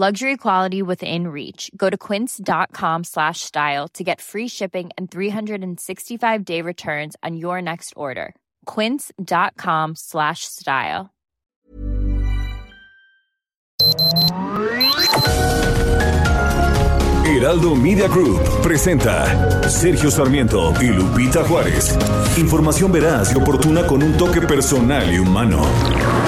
Luxury quality within reach. Go to quince.com slash style to get free shipping and 365-day returns on your next order. quince.com slash style. Heraldo Media Group presenta Sergio Sarmiento y Lupita Juárez. Información veraz y oportuna con un toque personal y humano.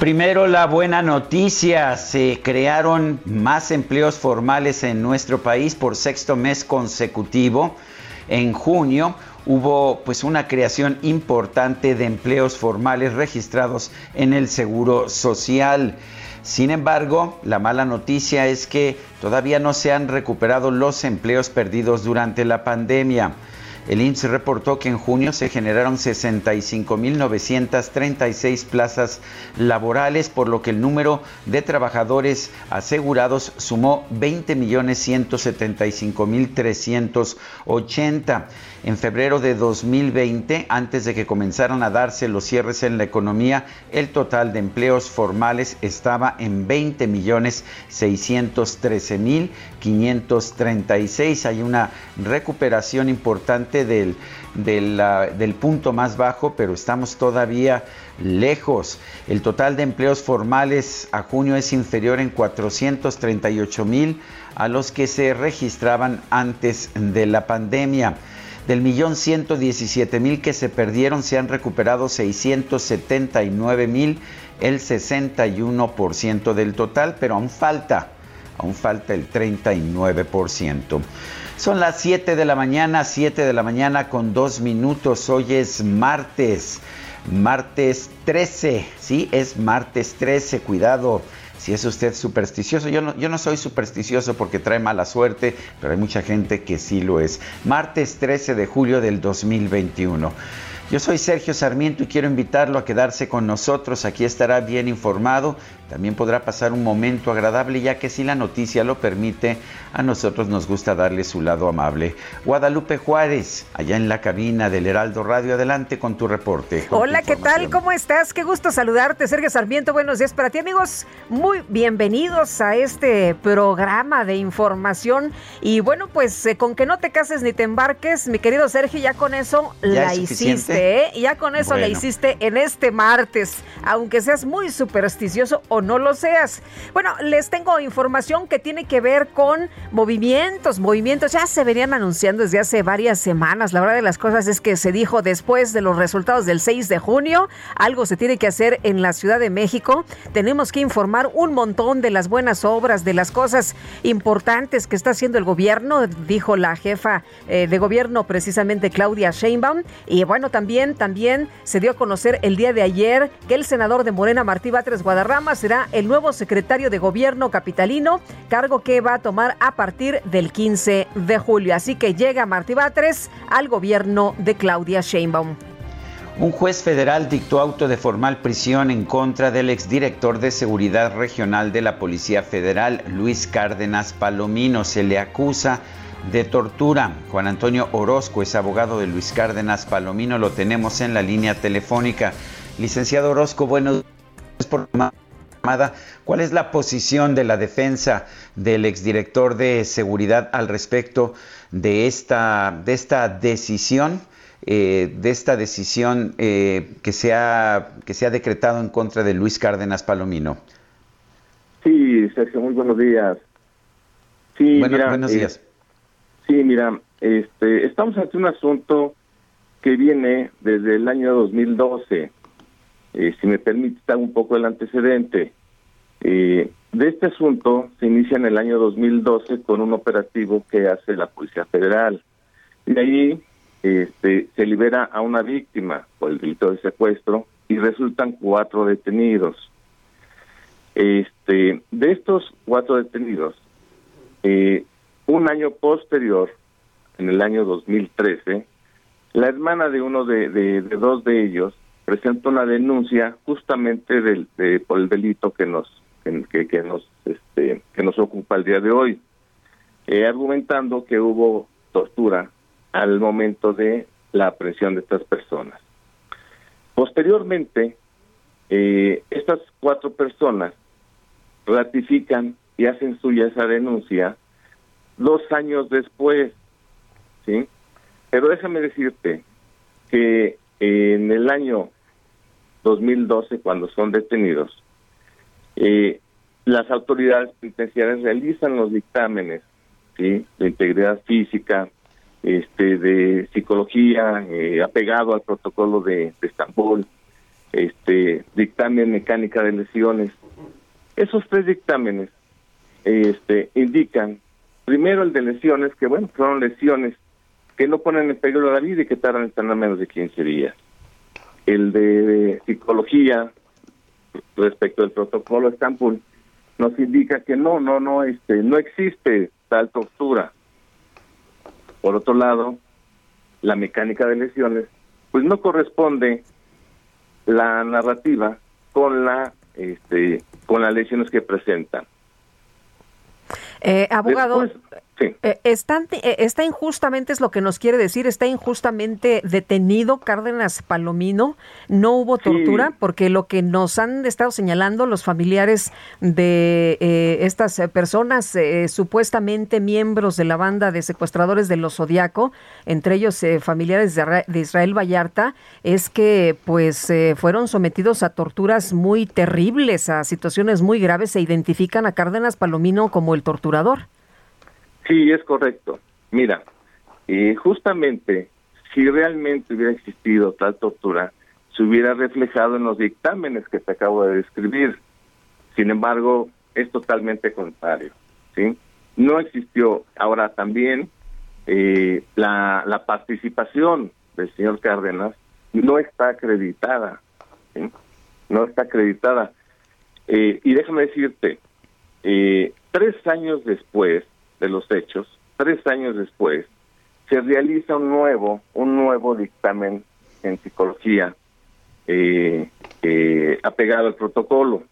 Primero la buena noticia, se crearon más empleos formales en nuestro país por sexto mes consecutivo. En junio hubo pues una creación importante de empleos formales registrados en el Seguro Social. Sin embargo, la mala noticia es que todavía no se han recuperado los empleos perdidos durante la pandemia. El IMSS reportó que en junio se generaron 65.936 plazas laborales, por lo que el número de trabajadores asegurados sumó 20.175.380. En febrero de 2020, antes de que comenzaran a darse los cierres en la economía, el total de empleos formales estaba en 20.613.536. Hay una recuperación importante del, del, del, punto más bajo, pero estamos todavía lejos. El total de empleos formales a junio es inferior en 438 mil a los que se registraban antes de la pandemia. Del millón 117 mil que se perdieron, se han recuperado 679 mil, el 61% del total, pero aún falta, aún falta el 39%. Son las 7 de la mañana, 7 de la mañana con 2 minutos. Hoy es martes, martes 13, sí, es martes 13, cuidado si es usted supersticioso. Yo no, yo no soy supersticioso porque trae mala suerte, pero hay mucha gente que sí lo es. Martes 13 de julio del 2021. Yo soy Sergio Sarmiento y quiero invitarlo a quedarse con nosotros. Aquí estará bien informado. También podrá pasar un momento agradable ya que si la noticia lo permite, a nosotros nos gusta darle su lado amable. Guadalupe Juárez, allá en la cabina del Heraldo Radio, adelante con tu reporte. Hola, ¿qué tal? ¿Cómo estás? Qué gusto saludarte, Sergio Sarmiento. Buenos días para ti, amigos. Muy bienvenidos a este programa de información. Y bueno, pues eh, con que no te cases ni te embarques, mi querido Sergio, ya con eso la hiciste. ¿eh? Ya con eso la hiciste en este martes, aunque seas muy supersticioso o no lo seas. Bueno, les tengo información que tiene que ver con movimientos, movimientos ya se venían anunciando desde hace varias semanas. La verdad de las cosas es que se dijo después de los resultados del 6 de junio, algo se tiene que hacer en la Ciudad de México. Tenemos que informar un montón de las buenas obras, de las cosas importantes que está haciendo el gobierno, dijo la jefa eh, de gobierno precisamente Claudia Sheinbaum. Y bueno, también, también se dio a conocer el día de ayer que el senador de Morena, Martí Batres Guadarrama, será el nuevo secretario de gobierno capitalino, cargo que va a tomar a partir del 15 de julio. Así que llega Martí Batres al gobierno de Claudia Sheinbaum. Un juez federal dictó auto de formal prisión en contra del exdirector de Seguridad Regional de la Policía Federal, Luis Cárdenas Palomino. Se le acusa de tortura. Juan Antonio Orozco es abogado de Luis Cárdenas Palomino. Lo tenemos en la línea telefónica. Licenciado Orozco, buenos días por ¿Cuál es la posición de la defensa del exdirector de seguridad al respecto de esta, de esta decisión? Eh, de esta decisión eh, que, se ha, que se ha decretado en contra de Luis Cárdenas Palomino. Sí, Sergio, muy buenos días. Sí, buenos eh, días. sí, mira, este, estamos ante un asunto que viene desde el año 2012 eh, si me permite un poco el antecedente. Eh, de este asunto se inicia en el año 2012 con un operativo que hace la Policía Federal. Y de ahí este, se libera a una víctima por el delito de secuestro y resultan cuatro detenidos. Este, de estos cuatro detenidos, eh, un año posterior, en el año 2013, la hermana de uno de, de, dos de ellos presenta una denuncia justamente del, por el delito que nos que, que, nos este, que nos ocupa el día de hoy, eh, argumentando que hubo tortura al momento de la aprehensión de estas personas. Posteriormente, eh, estas cuatro personas ratifican y hacen suya esa denuncia dos años después, ¿sí? Pero déjame decirte que en el año 2012, cuando son detenidos, eh, las autoridades penitenciarias realizan los dictámenes de integridad física, este, de psicología, eh, apegado al protocolo de, Estambul, este, dictamen mecánica de lesiones. Esos tres dictámenes este, indican, primero el de lesiones, que bueno, fueron lesiones que no ponen en peligro la vida y que tardan en tener menos de 15 días. El de psicología, respecto al protocolo Estambul, nos indica que no, no, no, este, no existe tal tortura. Por otro lado, la mecánica de lesiones, pues no corresponde la narrativa con la, este, con las lesiones que presentan. Eh, abogado, eh, eh, está injustamente, es lo que nos quiere decir, está injustamente detenido Cárdenas Palomino, no hubo tortura, porque lo que nos han estado señalando los familiares de eh, estas personas, supuestamente miembros de la banda de secuestradores de los Zodiaco, entre ellos familiares de, de, Israel Vallarta, es que pues fueron sometidos a torturas muy terribles, a situaciones muy graves, se identifican a Cárdenas Palomino como el torturador. Sí, es correcto. Mira, y justamente si realmente hubiera existido tal tortura, se hubiera reflejado en los dictámenes que te acabo de describir. Sin embargo, es totalmente contrario. ¿sí? No existió. Ahora también eh, la, la participación del señor Cárdenas no está acreditada. ¿sí? No está acreditada. Eh, y déjame decirte, eh, tres años después, de los hechos, tres años después, se realiza un nuevo, un nuevo dictamen en psicología eh, eh, apegado al protocolo.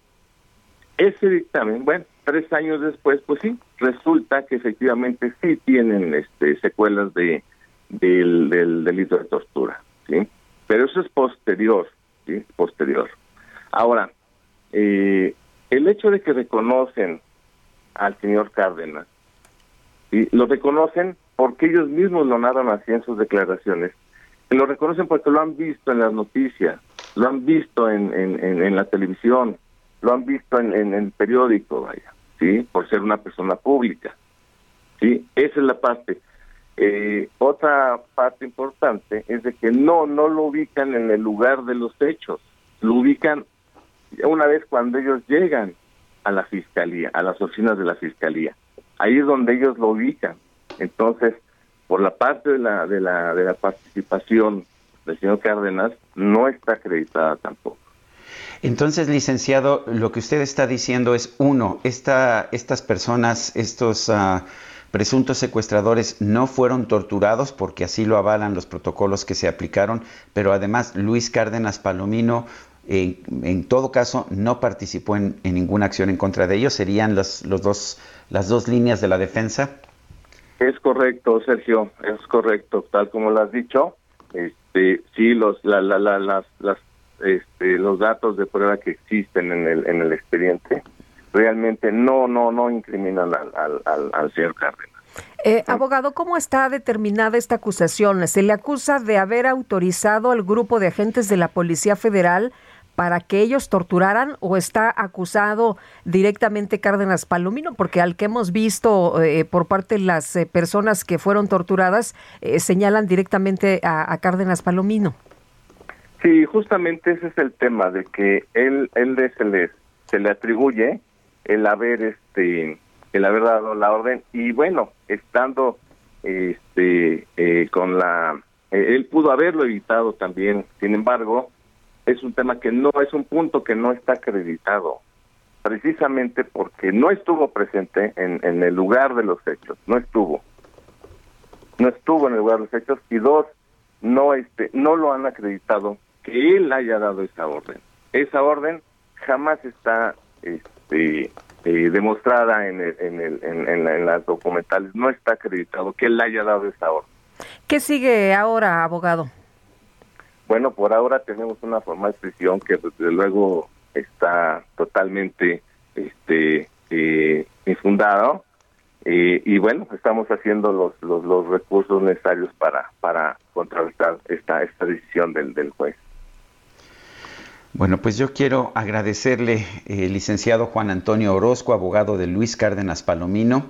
Ese dictamen, bueno, tres años después, pues sí, resulta que efectivamente sí tienen este, secuelas de del, del delito de tortura, sí, pero eso es posterior, sí, posterior. Ahora, eh, el hecho de que reconocen al señor Cárdenas y lo reconocen porque ellos mismos lo narran así en sus declaraciones. Lo reconocen porque lo han visto en las noticias, lo han visto en, en, la televisión, lo han visto en, el periódico, vaya, ¿sí? Por ser una persona pública. ¿Sí? Esa es la parte. Eh, otra parte importante es de que no, no lo ubican en el lugar de los hechos, lo ubican una vez cuando ellos llegan a la fiscalía, a las oficinas de la fiscalía ahí es donde ellos lo ubican. Entonces, por la parte de la, de la, de la participación del señor Cárdenas, no está acreditada tampoco. Entonces, licenciado, lo que usted está diciendo es, uno, esta, estas personas, estos uh, presuntos secuestradores no fueron torturados porque así lo avalan los protocolos que se aplicaron, pero además Luis Cárdenas Palomino en, en todo caso no participó en, en, ninguna acción en contra de ellos, serían los, los dos las dos líneas de la defensa? Es correcto, Sergio, es correcto, tal como lo has dicho. Este, sí, los, la, la, las, las, este, los datos de prueba que existen en el, en el expediente realmente no, no, no incriminan al, al, al, señor Cárdenas. Eh, abogado, ¿cómo está determinada esta acusación? Se le acusa de haber autorizado al grupo de agentes de la Policía Federal para que ellos torturaran o está acusado directamente Cárdenas Palomino? Porque al que hemos visto eh, por parte de las eh, personas que fueron torturadas, eh, señalan directamente a, Cárdenas Palomino. Sí, justamente ese es el tema de que él, él se le, se le atribuye el haber este el haber dado la orden y bueno estando este eh, con la él pudo haberlo evitado también sin embargo es un tema que no es un punto que no está acreditado precisamente porque no estuvo presente en, en el lugar de los hechos no estuvo no estuvo en el lugar de los hechos y dos no este no lo han acreditado que él haya dado esa orden esa orden jamás está este eh, demostrada en, en, el, en, las documentales. No está acreditado que él haya dado esa orden. ¿Qué sigue ahora, abogado? Bueno, por ahora tenemos una formal prisión que desde luego está totalmente este eh, infundado eh, y bueno estamos haciendo los, los, recursos necesarios para para contrarrestar esta esta decisión del del juez. Bueno, pues yo quiero agradecerle, eh, licenciado Juan Antonio Orozco, abogado de Luis Cárdenas Palomino,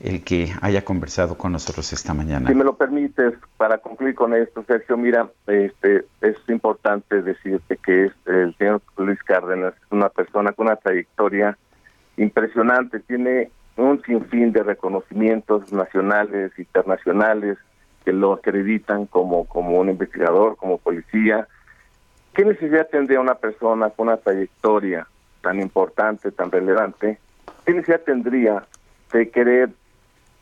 el que haya conversado con nosotros esta mañana. Si me lo permites, para concluir con esto, Sergio, mira, este, es importante decirte que es el señor Luis Cárdenas es una persona con una trayectoria impresionante, tiene un sinfín de reconocimientos nacionales, internacionales, que lo acreditan como, como un investigador, como policía, ¿Qué necesidad tendría una persona con una trayectoria tan importante, tan relevante? ¿Qué necesidad tendría de querer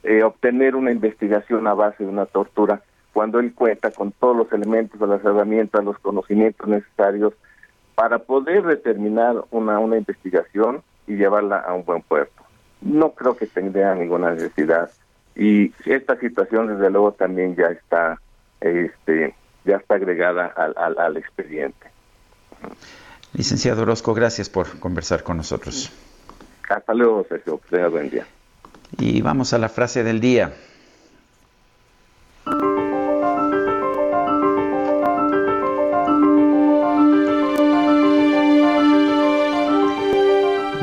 eh, obtener una investigación a base de una tortura cuando él cuenta con todos los elementos, las herramientas, los conocimientos necesarios para poder determinar una, una investigación y llevarla a un buen puerto? No creo que tendría ninguna necesidad. Y esta situación, desde luego, también ya está este, ya está agregada al, al, al expediente. Licenciado Orozco, gracias por conversar con nosotros. Hasta luego, Sergio. Tenga buen día. Y vamos a la frase del día.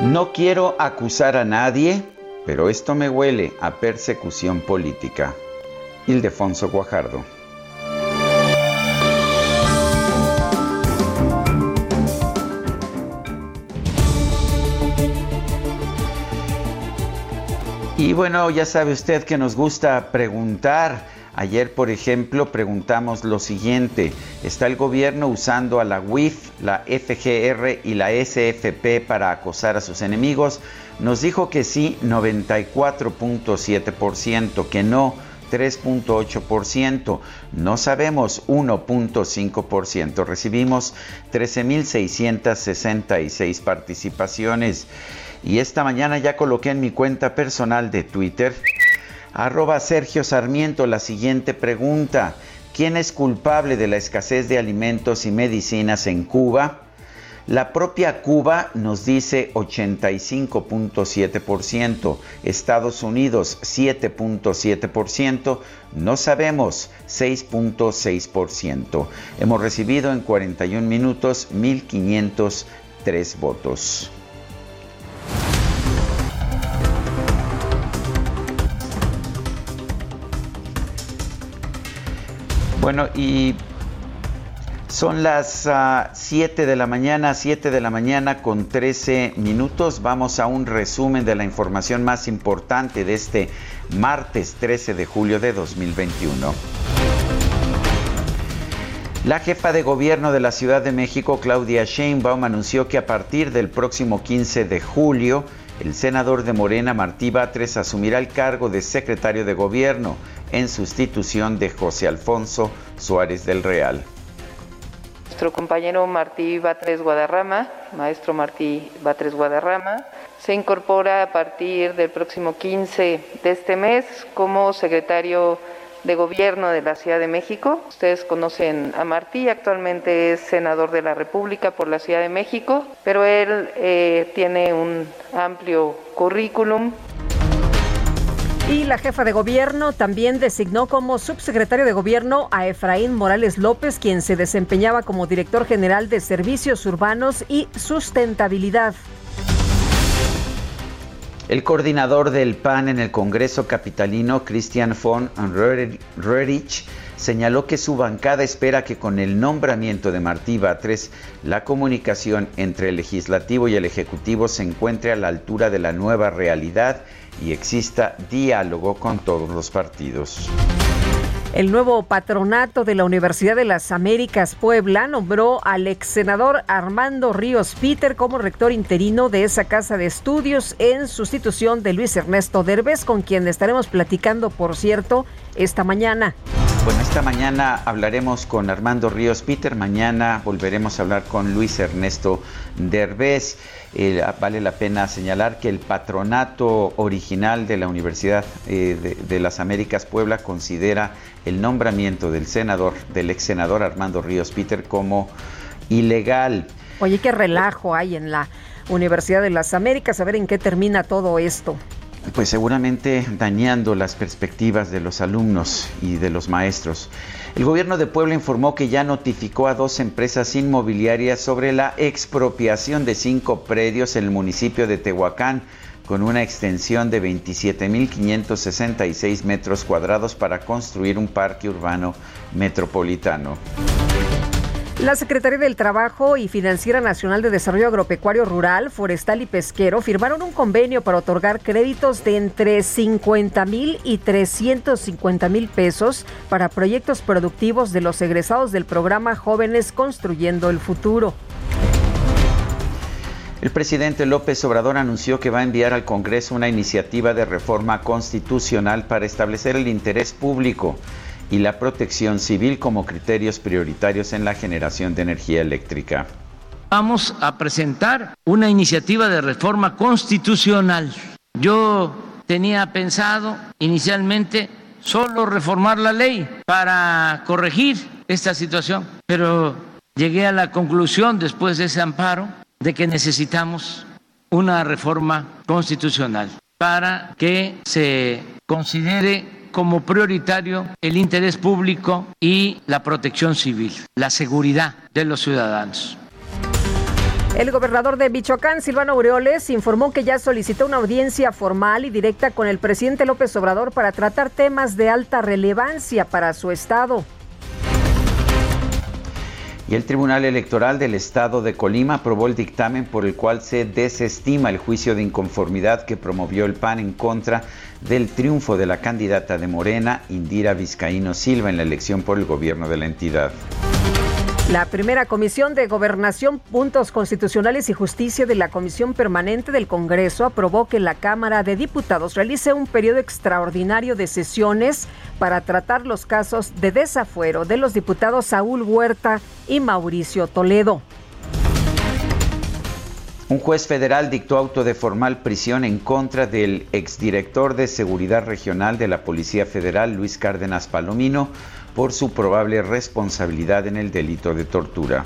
No quiero acusar a nadie, pero esto me huele a persecución política. Ildefonso Guajardo. Y bueno, ya sabe usted que nos gusta preguntar. Ayer, por ejemplo, preguntamos lo siguiente. ¿Está el gobierno usando a la UIF, la FGR y la SFP para acosar a sus enemigos? Nos dijo que sí, 94.7%, que no, 3.8%, no sabemos 1.5%. Recibimos 13.666 participaciones. Y esta mañana ya coloqué en mi cuenta personal de Twitter, arroba Sergio Sarmiento, la siguiente pregunta. ¿Quién es culpable de la escasez de alimentos y medicinas en Cuba? La propia Cuba nos dice 85.7%, Estados Unidos 7.7%, no sabemos 6.6%. Hemos recibido en 41 minutos 1.503 votos. Bueno, y son las 7 ah, de la mañana, 7 de la mañana con 13 minutos. Vamos a un resumen de la información más importante de este martes 13 de julio de 2021. La jefa de gobierno de la Ciudad de México, Claudia Sheinbaum, anunció que a partir del próximo 15 de julio, el senador de Morena, Martí Batres, asumirá el cargo de secretario de gobierno en sustitución de José Alfonso Suárez del Real. Nuestro compañero Martí Batres Guadarrama, maestro Martí Batres Guadarrama, se incorpora a partir del próximo 15 de este mes como secretario de Gobierno de la Ciudad de México. Ustedes conocen a Martí, actualmente es senador de la República por la Ciudad de México, pero él eh, tiene un amplio currículum y la jefa de gobierno también designó como subsecretario de gobierno a Efraín Morales López, quien se desempeñaba como director general de Servicios Urbanos y Sustentabilidad. El coordinador del PAN en el Congreso Capitalino, Christian von Rerich, señaló que su bancada espera que con el nombramiento de Martí Batres, la comunicación entre el legislativo y el ejecutivo se encuentre a la altura de la nueva realidad y exista diálogo con todos los partidos. El nuevo patronato de la Universidad de las Américas Puebla nombró al ex senador Armando Ríos Peter como rector interino de esa casa de estudios en sustitución de Luis Ernesto Derbez, con quien estaremos platicando, por cierto, esta mañana. Bueno, esta mañana hablaremos con Armando Ríos Peter, mañana volveremos a hablar con Luis Ernesto Derbez. Eh, vale la pena señalar que el patronato original de la Universidad eh, de, las Américas Puebla considera el nombramiento del senador, del ex senador Armando Ríos Peter como ilegal. Oye, qué relajo hay en la Universidad de las Américas, a ver en qué termina todo esto pues seguramente dañando las perspectivas de los alumnos y de los maestros. El gobierno de Puebla informó que ya notificó a dos empresas inmobiliarias sobre la expropiación de cinco predios en el municipio de Tehuacán con una extensión de 27.566 metros cuadrados para construir un parque urbano metropolitano. La Secretaría del Trabajo y Financiera Nacional de Desarrollo Agropecuario Rural, Forestal y Pesquero firmaron un convenio para otorgar créditos de entre 50 mil y 350 mil pesos para proyectos productivos de los egresados del programa Jóvenes Construyendo el Futuro. El presidente López Obrador anunció que va a enviar al Congreso una iniciativa de reforma constitucional para establecer el interés público y la protección civil como criterios prioritarios en la generación de energía eléctrica. Vamos a presentar una iniciativa de reforma constitucional. Yo tenía pensado inicialmente solo reformar la ley para corregir esta situación, pero llegué a la conclusión después de ese amparo de que necesitamos una reforma constitucional para que se considere como prioritario el interés público y la protección civil, la seguridad de los ciudadanos. El gobernador de Michoacán, Silvano Aureoles, informó que ya solicitó una audiencia formal y directa con el presidente López Obrador para tratar temas de alta relevancia para su estado. Y el Tribunal Electoral del Estado de Colima aprobó el dictamen por el cual se desestima el juicio de inconformidad que promovió el PAN en contra del triunfo de la candidata de Morena, Indira Vizcaíno Silva, en la elección por el gobierno de la entidad. La primera Comisión de Gobernación, Puntos Constitucionales y Justicia de la Comisión Permanente del Congreso aprobó que la Cámara de Diputados realice un periodo extraordinario de sesiones para tratar los casos de desafuero de los diputados Saúl Huerta y Mauricio Toledo. Un juez federal dictó auto de formal prisión en contra del exdirector de Seguridad Regional de la Policía Federal, Luis Cárdenas Palomino, por su probable responsabilidad en el delito de tortura.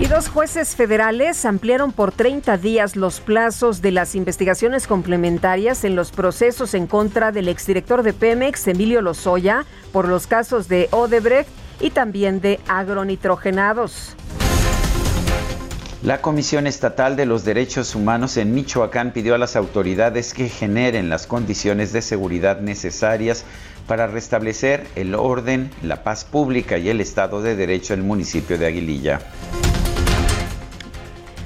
Y dos jueces federales ampliaron por 30 días los plazos de las investigaciones complementarias en los procesos en contra del exdirector de Pemex, Emilio Lozoya, por los casos de Odebrecht y también de agronitrogenados. La Comisión Estatal de los Derechos Humanos en Michoacán pidió a las autoridades que generen las condiciones de seguridad necesarias para restablecer el orden, la paz pública y el Estado de Derecho en el municipio de Aguililla.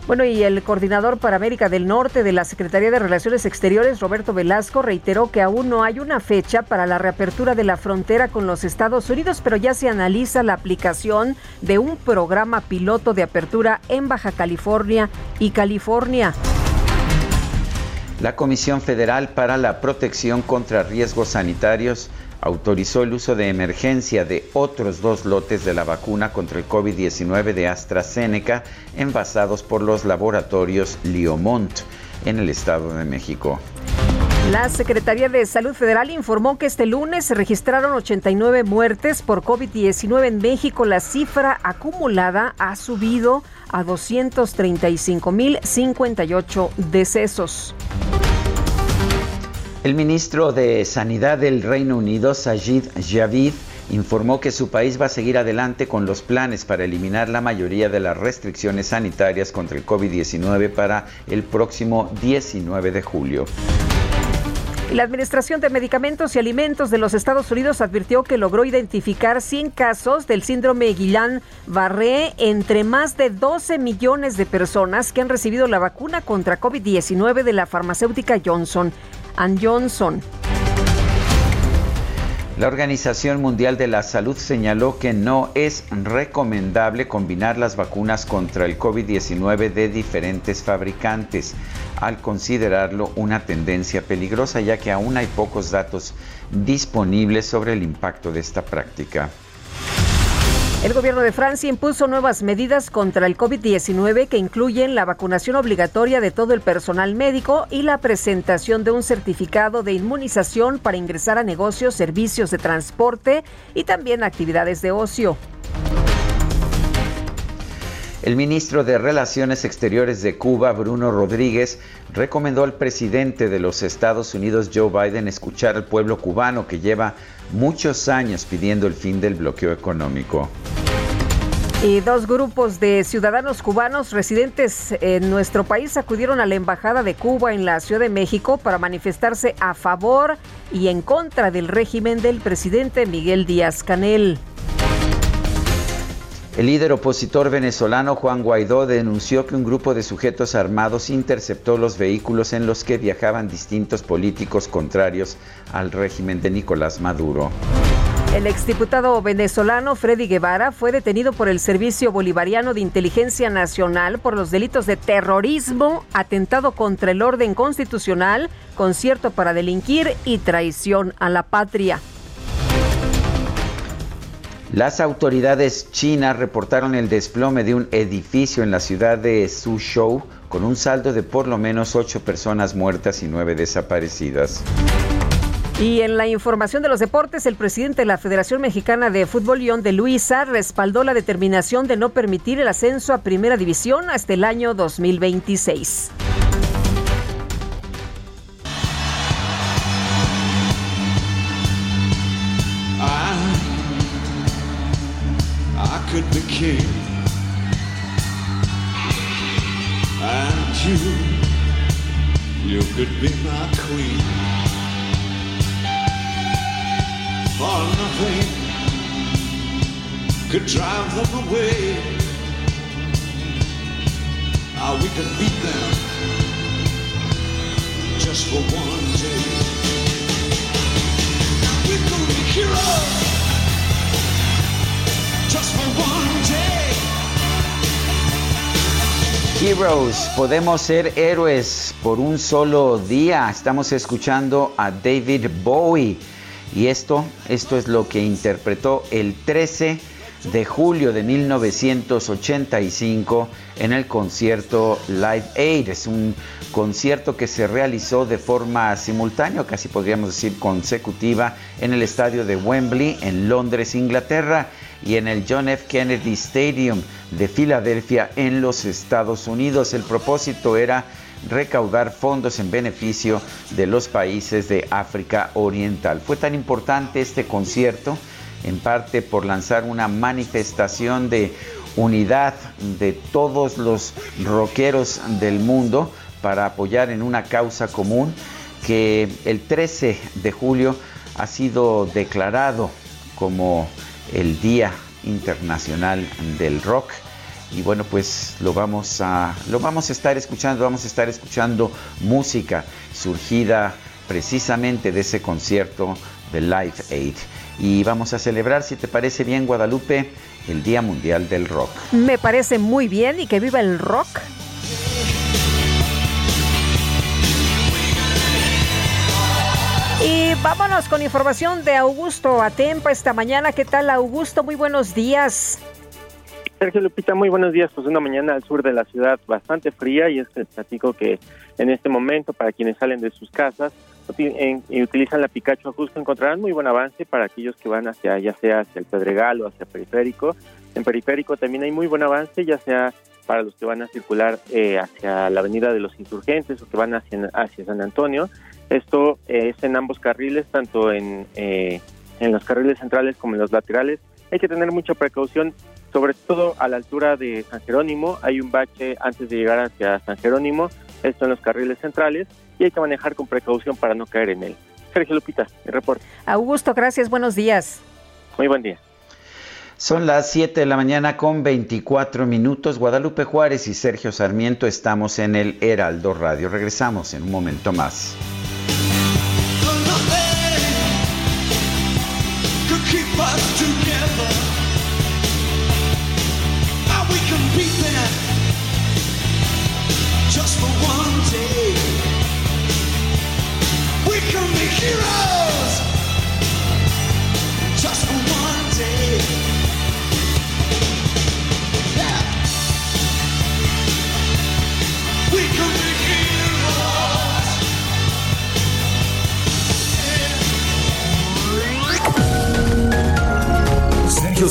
Bueno, y el coordinador para América del Norte de la Secretaría de Relaciones Exteriores, Roberto Velasco, reiteró que aún no hay una fecha para la reapertura de la frontera con los Estados Unidos, pero ya se analiza la aplicación de un programa piloto de apertura en Baja California y California. La Comisión Federal para la Protección contra Riesgos Sanitarios autorizó el uso de emergencia de otros dos lotes de la vacuna contra el COVID-19 de AstraZeneca envasados por los laboratorios Liomont en el Estado de México. La Secretaría de Salud Federal informó que este lunes se registraron 89 muertes por COVID-19 en México. La cifra acumulada ha subido a 235.058 decesos. El ministro de Sanidad del Reino Unido, Sajid Javid, informó que su país va a seguir adelante con los planes para eliminar la mayoría de las restricciones sanitarias contra el COVID-19 para el próximo 19 de julio. La Administración de Medicamentos y Alimentos de los Estados Unidos advirtió que logró identificar 100 casos del síndrome Guillain-Barré entre más de 12 millones de personas que han recibido la vacuna contra COVID-19 de la farmacéutica Johnson Johnson. La Organización Mundial de la Salud señaló que no es recomendable combinar las vacunas contra el COVID-19 de diferentes fabricantes, al considerarlo una tendencia peligrosa, ya que aún hay pocos datos disponibles sobre el impacto de esta práctica. El gobierno de Francia impuso nuevas medidas contra el COVID-19 que incluyen la vacunación obligatoria de todo el personal médico y la presentación de un certificado de inmunización para ingresar a negocios, servicios de transporte y también actividades de ocio. El ministro de Relaciones Exteriores de Cuba, Bruno Rodríguez, recomendó al presidente de los Estados Unidos, Joe Biden, escuchar al pueblo cubano que lleva muchos años pidiendo el fin del bloqueo económico. Y dos grupos de ciudadanos cubanos residentes en nuestro país acudieron a la Embajada de Cuba en la Ciudad de México para manifestarse a favor y en contra del régimen del presidente Miguel Díaz Canel. El líder opositor venezolano Juan Guaidó denunció que un grupo de sujetos armados interceptó los vehículos en los que viajaban distintos políticos contrarios al régimen de Nicolás Maduro. El exdiputado venezolano Freddy Guevara fue detenido por el Servicio Bolivariano de Inteligencia Nacional por los delitos de terrorismo, atentado contra el orden constitucional, concierto para delinquir y traición a la patria. Las autoridades chinas reportaron el desplome de un edificio en la ciudad de Suzhou con un saldo de por lo menos ocho personas muertas y nueve desaparecidas. Y en la información de los deportes, el presidente de la Federación Mexicana de Fútbol, León de Luisa, respaldó la determinación de no permitir el ascenso a Primera División hasta el año 2026. Could be king. And you, you could be my queen. For nothing could drive them away. Ah, we could beat them just for one day. We could be heroes. Heroes, podemos ser héroes por un solo día. Estamos escuchando a David Bowie y esto, esto es lo que interpretó el 13 de julio de 1985 en el concierto Live Aid. Es un concierto que se realizó de forma simultánea, casi podríamos decir consecutiva, en el estadio de Wembley en Londres, Inglaterra y en el John F. Kennedy Stadium de Filadelfia en los Estados Unidos. El propósito era recaudar fondos en beneficio de los países de África Oriental. Fue tan importante este concierto, en parte por lanzar una manifestación de unidad de todos los rockeros del mundo para apoyar en una causa común que el 13 de julio ha sido declarado como el Día Internacional del Rock. Y bueno, pues lo vamos a lo vamos a estar escuchando, vamos a estar escuchando música surgida precisamente de ese concierto de Live Aid. Y vamos a celebrar, si te parece bien, Guadalupe, el Día Mundial del Rock. Me parece muy bien y que viva el rock. Y vámonos con información de Augusto Atempa esta mañana. ¿Qué tal, Augusto? Muy buenos días. Sergio Lupita, muy buenos días. Pues una mañana al sur de la ciudad bastante fría y es que platico que en este momento para quienes salen de sus casas y utilizan la Picacho justo encontrarán muy buen avance para aquellos que van hacia ya sea hacia el Pedregal o hacia Periférico. En Periférico también hay muy buen avance, ya sea para los que van a circular eh, hacia la Avenida de los Insurgentes o que van hacia, hacia San Antonio esto es en ambos carriles, tanto en, eh, en los carriles centrales como en los laterales. Hay que tener mucha precaución, sobre todo a la altura de San Jerónimo. Hay un bache antes de llegar hacia San Jerónimo, esto en los carriles centrales, y hay que manejar con precaución para no caer en él. Sergio Lupita, mi reporte. Augusto, gracias, buenos días. Muy buen día. Son las 7 de la mañana con 24 minutos. Guadalupe Juárez y Sergio Sarmiento estamos en el Heraldo Radio. Regresamos en un momento más. Sergio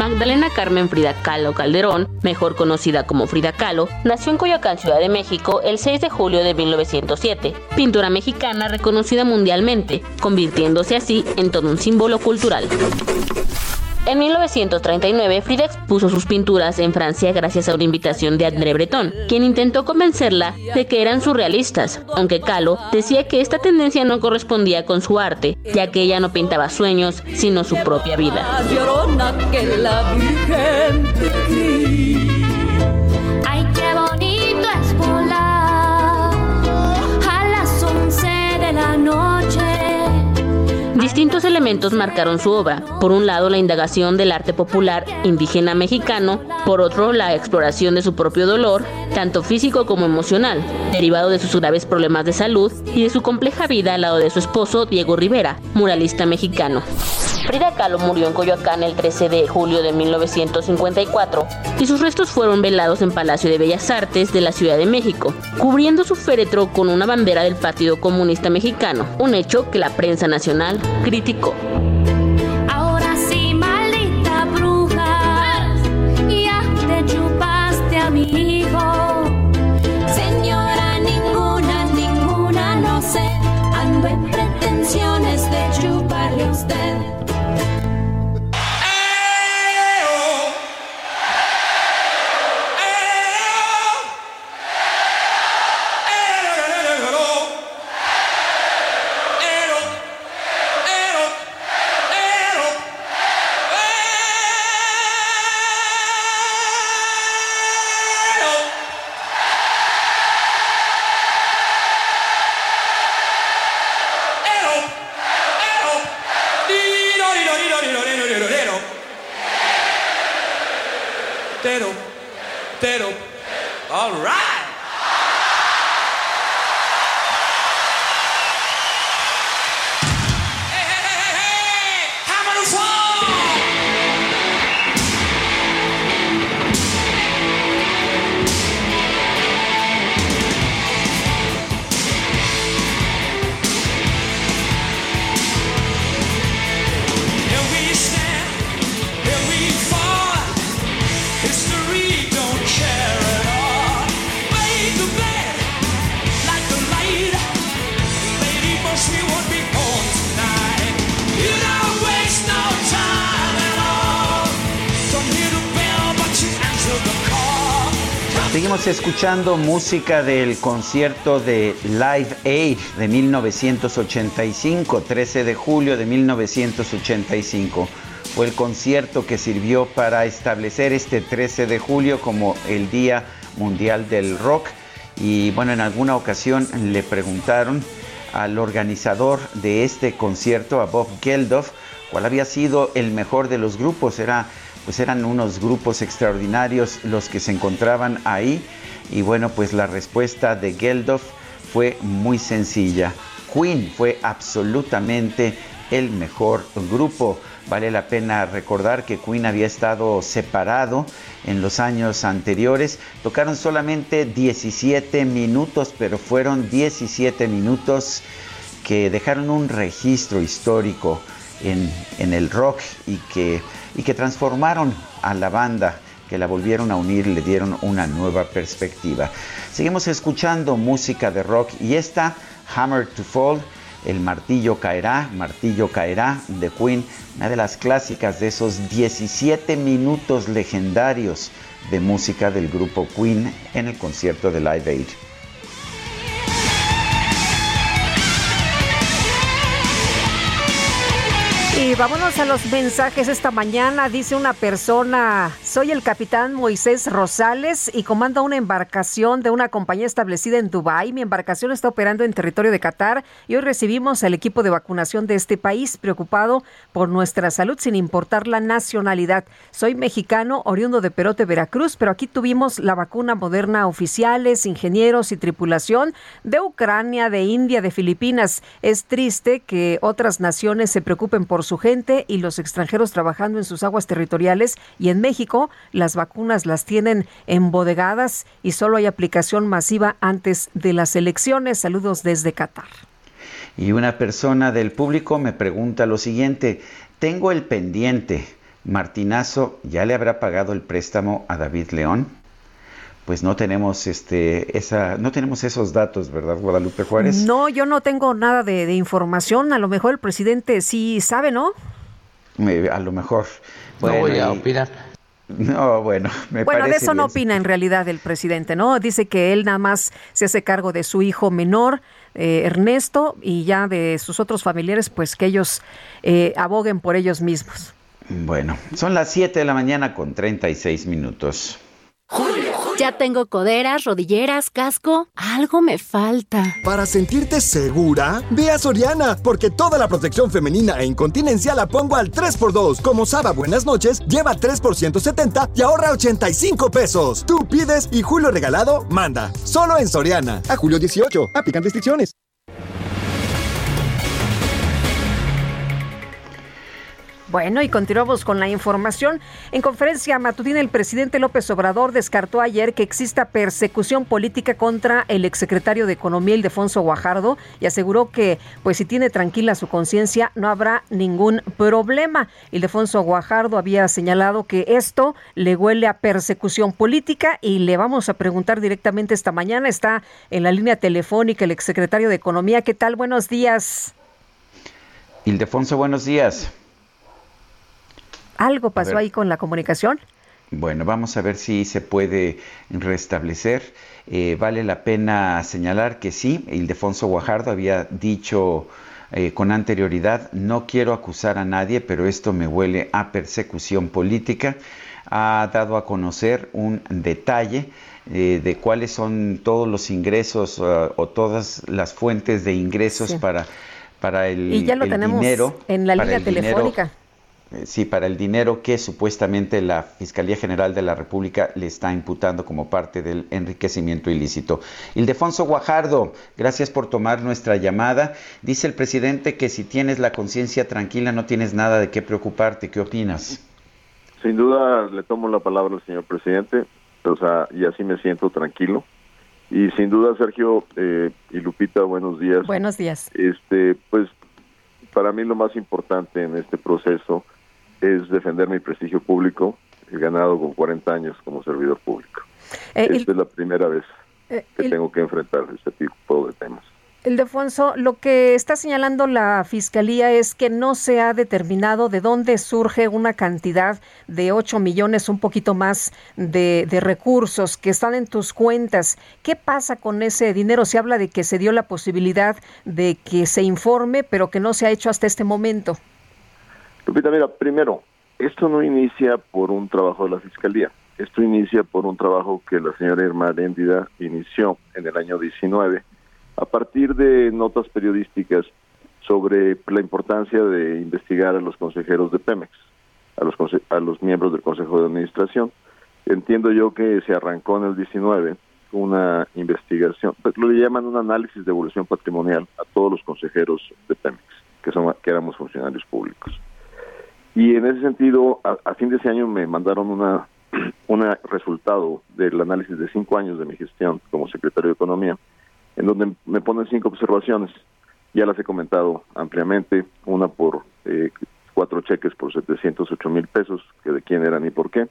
Magdalena Carmen Frida Kahlo Calderón, mejor conocida como Frida Kahlo, nació en Coyoacán, Ciudad de México, el 6 de julio de 1907, pintora mexicana reconocida mundialmente, convirtiéndose así en todo un símbolo cultural. En 1939, Frida expuso sus pinturas en Francia gracias a una invitación de André Breton, quien intentó convencerla de que eran surrealistas, aunque Kahlo decía que esta tendencia no correspondía con su arte, ya que ella no pintaba sueños, sino su propia vida. Distintos elementos marcaron su obra. Por un lado, la indagación del arte popular indígena mexicano, por otro, la exploración de su propio dolor, tanto físico como emocional, derivado de sus graves problemas de salud y de su compleja vida al lado de su esposo Diego Rivera, muralista mexicano. Frida Kahlo murió en Coyoacán el 13 de julio de 1954 y sus restos fueron velados en Palacio de Bellas Artes de la Ciudad de México, cubriendo su féretro con una bandera del Partido Comunista Mexicano, un hecho que la prensa nacional criticó. Señora, ninguna, ninguna, no sé, ando en pretensiones Seguimos escuchando música del concierto de Live Aid de 1985, 13 de julio de 1985. Fue el concierto que sirvió para establecer este 13 de julio como el Día Mundial del Rock. Y bueno, en alguna ocasión le preguntaron al organizador de este concierto, a Bob Geldof, cuál había sido el mejor de los grupos. Era, pues eran unos grupos extraordinarios los que se encontraban ahí. Y bueno, pues la respuesta de Geldof fue muy sencilla. Queen fue absolutamente el mejor grupo. Vale la pena recordar que Queen había estado separado en los años anteriores. Tocaron solamente 17 minutos, pero fueron 17 minutos que dejaron un registro histórico en, en el rock y que, y que transformaron a la banda que la volvieron a unir le dieron una nueva perspectiva. Seguimos escuchando música de rock y esta, Hammer to Fall, El martillo caerá, martillo caerá de Queen, una de las clásicas de esos 17 minutos legendarios de música del grupo Queen en el concierto de Live Aid. Y vámonos a los mensajes esta mañana. Dice una persona, soy el capitán Moisés Rosales y comando una embarcación de una compañía establecida en Dubái. Mi embarcación está operando en territorio de Qatar y hoy recibimos al equipo de vacunación de este país preocupado por nuestra salud sin importar la nacionalidad. Soy mexicano, oriundo de Perote, Veracruz, pero aquí tuvimos la vacuna moderna oficiales, ingenieros y tripulación de Ucrania, de India, de Filipinas. Es triste que otras naciones se preocupen por su gente y los extranjeros trabajando en sus aguas territoriales y en México las vacunas las tienen embodegadas y solo hay aplicación masiva antes de las elecciones. Saludos desde Qatar. Y una persona del público me pregunta lo siguiente, tengo el pendiente, Martinazo, ¿ya le habrá pagado el préstamo a David León? Pues no tenemos este esa no tenemos esos datos, ¿verdad, Guadalupe Juárez? No, yo no tengo nada de, de información. A lo mejor el presidente sí sabe, ¿no? A lo mejor. No voy a y- opinar. No, bueno, me bueno, de eso no opina en realidad el presidente, ¿no? Dice que él nada más se hace cargo de su hijo menor, eh, Ernesto, y ya de sus otros familiares, pues que ellos eh, aboguen por ellos mismos. Bueno, son las 7 de la mañana con 36 minutos. Ya tengo coderas, rodilleras, casco. Algo me falta. Para sentirte segura, ve a Soriana, porque toda la protección femenina e incontinencia la pongo al 3x2. Como Saba Buenas noches, lleva 3 por 170 y ahorra 85 pesos. Tú pides y Julio Regalado manda. Solo en Soriana. A julio 18. Aplican restricciones. Bueno, y continuamos con la información. En conferencia matutina, el presidente López Obrador descartó ayer que exista persecución política contra el exsecretario de Economía, Ildefonso Guajardo, y aseguró que, pues si tiene tranquila su conciencia, no habrá ningún problema. Ildefonso Guajardo había señalado que esto le huele a persecución política y le vamos a preguntar directamente esta mañana. Está en la línea telefónica el exsecretario de Economía. ¿Qué tal? Buenos días. Ildefonso, buenos días. ¿Algo pasó ahí con la comunicación? Bueno, vamos a ver si se puede restablecer. Eh, vale la pena señalar que sí, Ildefonso Guajardo había dicho eh, con anterioridad, no quiero acusar a nadie, pero esto me huele a persecución política. Ha dado a conocer un detalle eh, de cuáles son todos los ingresos uh, o todas las fuentes de ingresos Sí. para, para el, Y ya lo el tenemos dinero. en la línea dinero telefónica. Sí, para el dinero que supuestamente la Fiscalía General de la República le está imputando como parte del enriquecimiento ilícito. Ildefonso Guajardo, gracias por tomar nuestra llamada. Dice el presidente que si tienes la conciencia tranquila no tienes nada de qué preocuparte. ¿Qué opinas? Sin duda le tomo la palabra al señor presidente, o sea, y así me siento tranquilo. Y sin duda, Sergio eh, y Lupita, buenos días. Buenos días. Este, pues, para mí lo más importante en este proceso es defender mi prestigio público, he ganado con 40 años como servidor público. Eh, Esta es la primera vez eh, que tengo que enfrentar este tipo de temas. Ildefonso, lo que está señalando la Fiscalía es que no se ha determinado de dónde surge una cantidad de 8 millones, un poquito más de, de recursos que están en tus cuentas. ¿Qué pasa con ese dinero? Se habla de que se dio la posibilidad de que se informe, pero que no se ha hecho hasta este momento. Lupita, mira, primero, esto no inicia por un trabajo de la Fiscalía. Esto inicia por un trabajo que la señora Irma Aréndida inició en el año 19 a partir de notas periodísticas sobre la importancia de investigar a los consejeros de Pemex, a los, a los miembros del Consejo de Administración. Entiendo yo que se arrancó en el 19 una investigación, pues lo llaman un análisis de evolución patrimonial a todos los consejeros de Pemex. que, son, que éramos funcionarios públicos. Y en ese sentido, a, fin de ese año me mandaron una, una resultado del análisis de cinco años de mi gestión como secretario de Economía, en donde me ponen cinco observaciones. Ya las he comentado ampliamente, una por eh, cuatro cheques por 708 mil pesos, que de quién eran y por qué.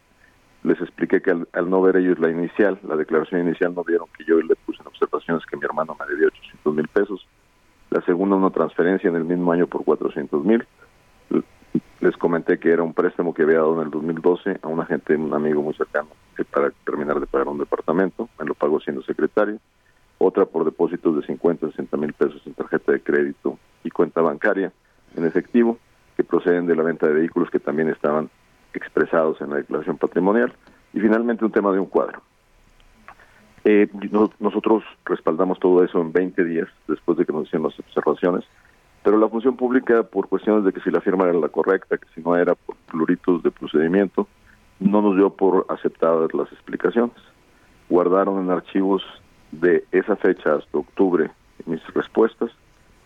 Les expliqué que al, al no ver ellos la inicial, la declaración inicial, no vieron que yo le puse en observaciones que mi hermano me debía 800 mil pesos. La segunda, una transferencia en el mismo año por 400 mil. Les comenté que era un préstamo que había dado en el 2012 a un agente, un amigo muy cercano, que para terminar de pagar un departamento, me lo pagó siendo secretario. Otra por depósitos de 50, 60 mil pesos en tarjeta de crédito y cuenta bancaria en efectivo, que proceden de la venta de vehículos que también estaban expresados en la declaración patrimonial. Y finalmente un tema de un cuadro. Eh, no- nosotros respaldamos todo eso en 20 días después de que nos hicieron las observaciones, pero la función pública, por cuestiones de que si la firma era la correcta, que si no era por pluritos de procedimiento, no nos dio por aceptadas las explicaciones. Guardaron en archivos de esa fecha hasta octubre mis respuestas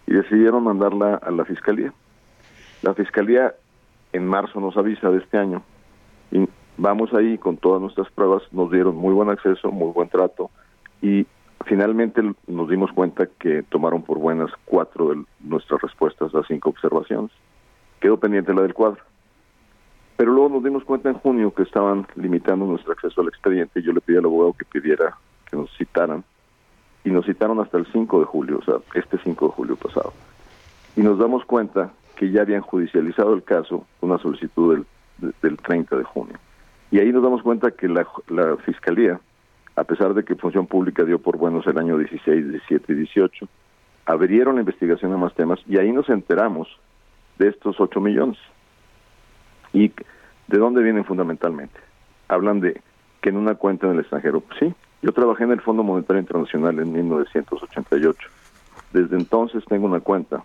y decidieron mandarla a la fiscalía. La fiscalía en marzo nos avisa de este año y vamos ahí con todas nuestras pruebas, nos dieron muy buen acceso, muy buen trato y finalmente nos dimos cuenta que tomaron por buenas cuatro de nuestras respuestas a cinco observaciones. Quedó pendiente la del cuadro. Pero luego nos dimos cuenta en junio que estaban limitando nuestro acceso al expediente yo le pedí al abogado que pidiera que nos citaran y nos citaron hasta el 5 de julio, o sea, este 5 de julio pasado. Y nos damos cuenta que ya habían judicializado el caso, una solicitud del, de- del 30 de junio. Y ahí nos damos cuenta que la, la Fiscalía, a pesar de que Función Pública dio por buenos el año 16, 17 y 18, abrieron la investigación a más temas y ahí nos enteramos de estos 8 millones. ¿Y de dónde vienen fundamentalmente? Hablan de que en una cuenta en el extranjero, pues sí, yo trabajé en el Fondo Monetario Internacional en 1988. Desde entonces tengo una cuenta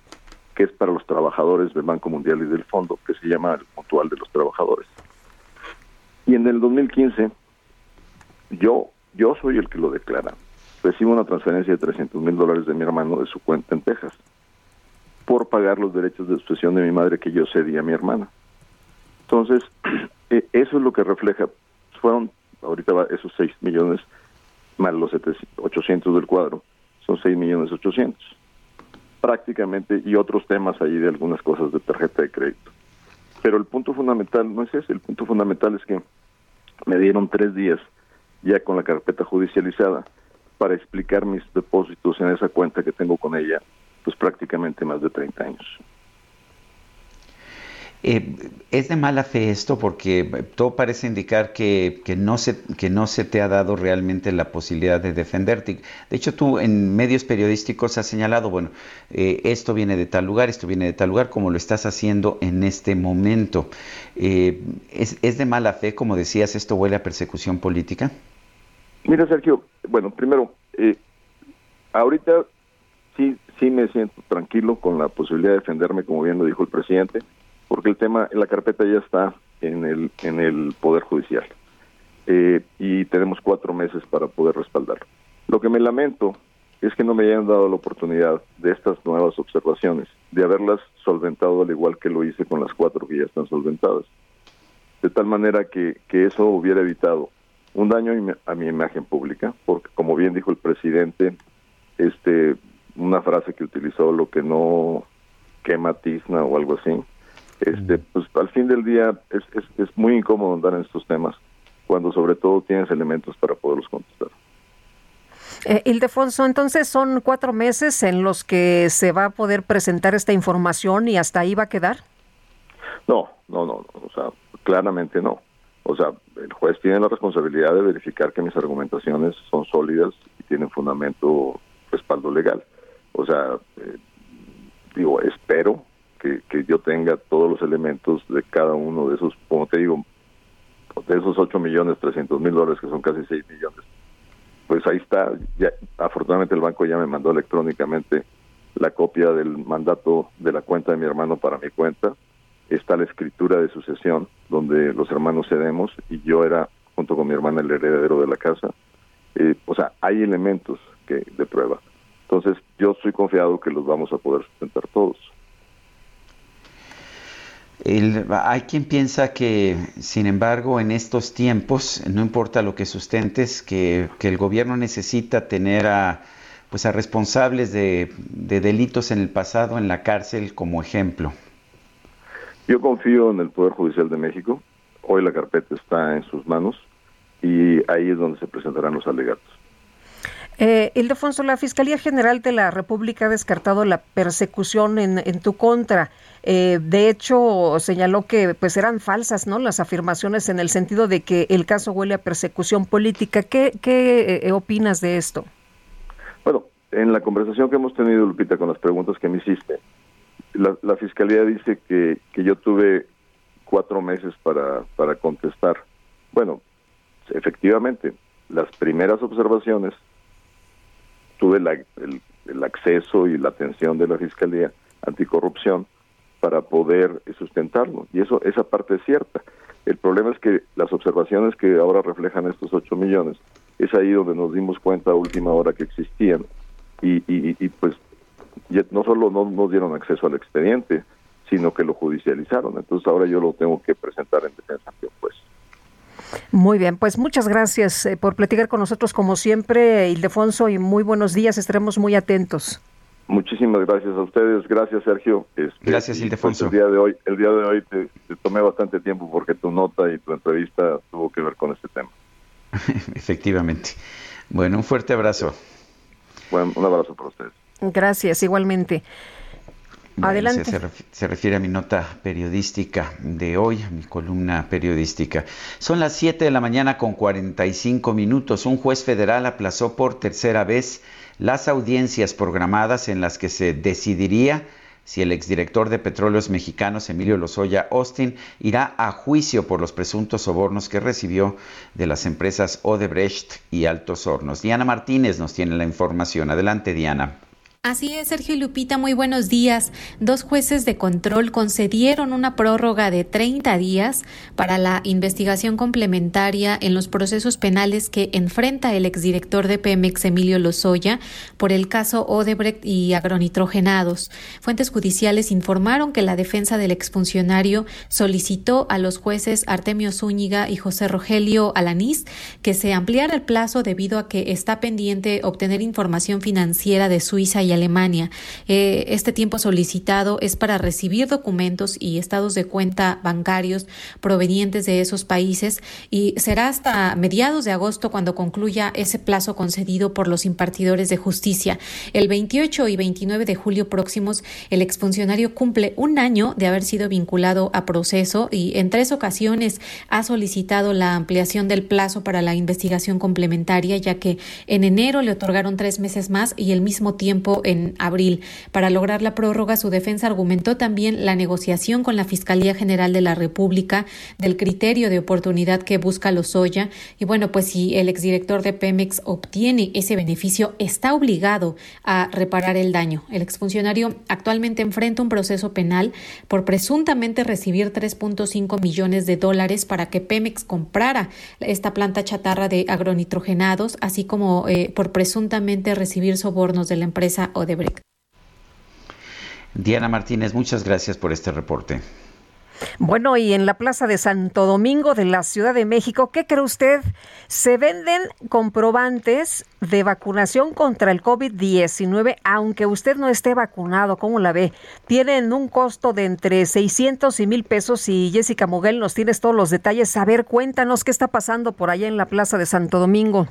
que es para los trabajadores del Banco Mundial y del Fondo, que se llama el Mutual de los Trabajadores. Y en el 2015, yo, yo soy el que lo declara. Recibo una transferencia de 300 mil dólares de mi hermano de su cuenta en Texas por pagar los derechos de sucesión de mi madre que yo cedí a mi hermana. Entonces, eh, eso es lo que refleja. Fueron, ahorita va esos 6 millones más los 700 800 del cuadro, son 6 millones 800. Prácticamente, y otros temas ahí de algunas cosas de tarjeta de crédito. Pero el punto fundamental no es ese, el punto fundamental es que me dieron tres días ya con la carpeta judicializada para explicar mis depósitos en esa cuenta que tengo con ella, pues prácticamente más de 30 años. Eh, es de mala fe esto porque todo parece indicar que, que, no se, que no se te ha dado realmente la posibilidad de defenderte. De hecho, tú en medios periodísticos has señalado, bueno, eh, esto viene de tal lugar, esto viene de tal lugar, como lo estás haciendo en este momento. Eh, ¿es, ¿Es de mala fe, como decías, esto huele a persecución política? Mira, Sergio, bueno, primero, eh, ahorita sí, sí me siento tranquilo con la posibilidad de defenderme, como bien lo dijo el presidente, porque el tema, la carpeta ya está en el, en el Poder Judicial eh, y tenemos cuatro meses para poder respaldarlo. Lo que me lamento es que no me hayan dado la oportunidad de estas nuevas observaciones, de haberlas solventado al igual que lo hice con las cuatro que ya están solventadas. De tal manera que, que eso hubiera evitado un daño a mi- imagen pública, porque como bien dijo el presidente, este, una frase que utilizó, lo que no quema tizna o algo así, este, pues al fin del día es, es, es muy incómodo andar en estos temas, cuando sobre todo tienes elementos para poderlos contestar. Eh, Ildefonso, entonces son cuatro meses en los que se va a poder presentar esta información y hasta ahí va a quedar. No, no, no, no, o sea, claramente no. O sea, el juez tiene la responsabilidad de verificar que mis argumentaciones son sólidas y tienen fundamento, respaldo legal. O sea, eh, digo, espero que, yo tenga todos los elementos de cada uno de esos, como te digo, de esos 8 millones 300 mil dólares, que son casi 6 millones. Pues ahí está. Ya, afortunadamente el banco ya me mandó electrónicamente la copia del mandato de la cuenta de mi hermano para mi cuenta está la escritura de sucesión, donde los hermanos cedemos y yo era, junto con mi hermana, el heredero de la casa. Eh, o sea, hay elementos que de prueba. Entonces, yo estoy confiado que los vamos a poder sustentar todos. El- hay quien piensa que, sin embargo, en estos tiempos, no importa lo que sustentes, que, que el gobierno necesita tener a, pues a responsables de, de delitos en el pasado en la cárcel como ejemplo. Yo confío en el Poder Judicial de México. Hoy la carpeta está en sus manos y ahí es donde se presentarán los alegatos. Eh, Ildefonso, la Fiscalía General de la República ha descartado la persecución en, en tu contra. Eh, de hecho, señaló que pues eran falsas, ¿no? Las afirmaciones en el sentido de que el caso huele a persecución política. ¿Qué, qué eh, opinas de esto? Bueno, en la conversación que hemos tenido, Lupita, con las preguntas que me hiciste, la, la Fiscalía dice que, que yo tuve cuatro meses para, para contestar. Bueno, efectivamente, las primeras observaciones tuve la- el, acceso y la atención de la Fiscalía Anticorrupción para poder sustentarlo. Y eso esa parte es cierta. El problema es que las observaciones que ahora reflejan estos 8 millones, es ahí donde nos dimos cuenta a última hora que existían. Y, y, pues no solo no nos dieron acceso al expediente, sino que lo judicializaron. Entonces ahora yo lo tengo que presentar en defensa ante un juez. Muy bien, pues muchas gracias eh, por platicar con nosotros como siempre, Ildefonso, y muy buenos días. Estaremos muy atentos. Muchísimas gracias a ustedes, gracias Sergio. Este, Gracias, pues, Ildefonso. el día de hoy, el día de hoy te, te tomé bastante tiempo porque tu nota y tu entrevista tuvo que ver con este tema. Efectivamente. Bueno, un fuerte abrazo. Bueno, un abrazo para ustedes. Gracias, igualmente. Adelante. Se refiere a mi nota periodística de hoy, a mi columna periodística. Son las 7 de la mañana con 45 minutos. Un juez federal aplazó por tercera vez las audiencias programadas en las que se decidiría si el exdirector de Petróleos Mexicanos, Emilio Lozoya Austin, irá a juicio por los presuntos sobornos que recibió de las empresas Odebrecht y Altos Hornos. Diana Martínez nos tiene la información. Adelante, Diana. Así es, Sergio Lupita, muy buenos días. Dos jueces de control concedieron una prórroga de 30 días para la investigación complementaria en los procesos penales que enfrenta el exdirector de Pemex, Emilio Lozoya, por el caso Odebrecht y agronitrogenados. Fuentes judiciales informaron que la defensa del exfuncionario solicitó a los jueces Artemio Zúñiga y José Rogelio Alanís que se ampliara el plazo debido a que está pendiente obtener información financiera de Suiza y Alemania. Eh, este tiempo solicitado es para recibir documentos y estados de cuenta bancarios provenientes de esos países y será hasta mediados de agosto cuando concluya ese plazo concedido por los impartidores de justicia. El 28 y 29 de julio próximos, el exfuncionario cumple un año de haber sido vinculado a proceso y en tres ocasiones ha solicitado la ampliación del plazo para la investigación complementaria, ya que en enero le otorgaron tres meses más y el mismo tiempo en abril. Para lograr la prórroga, su defensa argumentó también la negociación con la Fiscalía General de la República del criterio de oportunidad que busca Lozoya. Y bueno, pues si el exdirector de Pemex obtiene ese beneficio, está obligado a reparar el daño. El exfuncionario actualmente enfrenta un proceso penal por presuntamente recibir 3.5 millones de dólares para que Pemex comprara esta planta chatarra de agronitrogenados, así como eh, por presuntamente recibir sobornos de la empresa Odebrecht. Diana Martínez, muchas gracias por este reporte. Bueno, y en la Plaza de Santo Domingo de la Ciudad de México, ¿qué cree usted? Se venden comprobantes de vacunación contra el COVID-19, aunque usted no esté vacunado, ¿cómo la ve? Tienen un costo de entre 600 y mil pesos y Jessica Moguel nos tienes todos los detalles. A ver, cuéntanos qué está pasando por allá en la Plaza de Santo Domingo.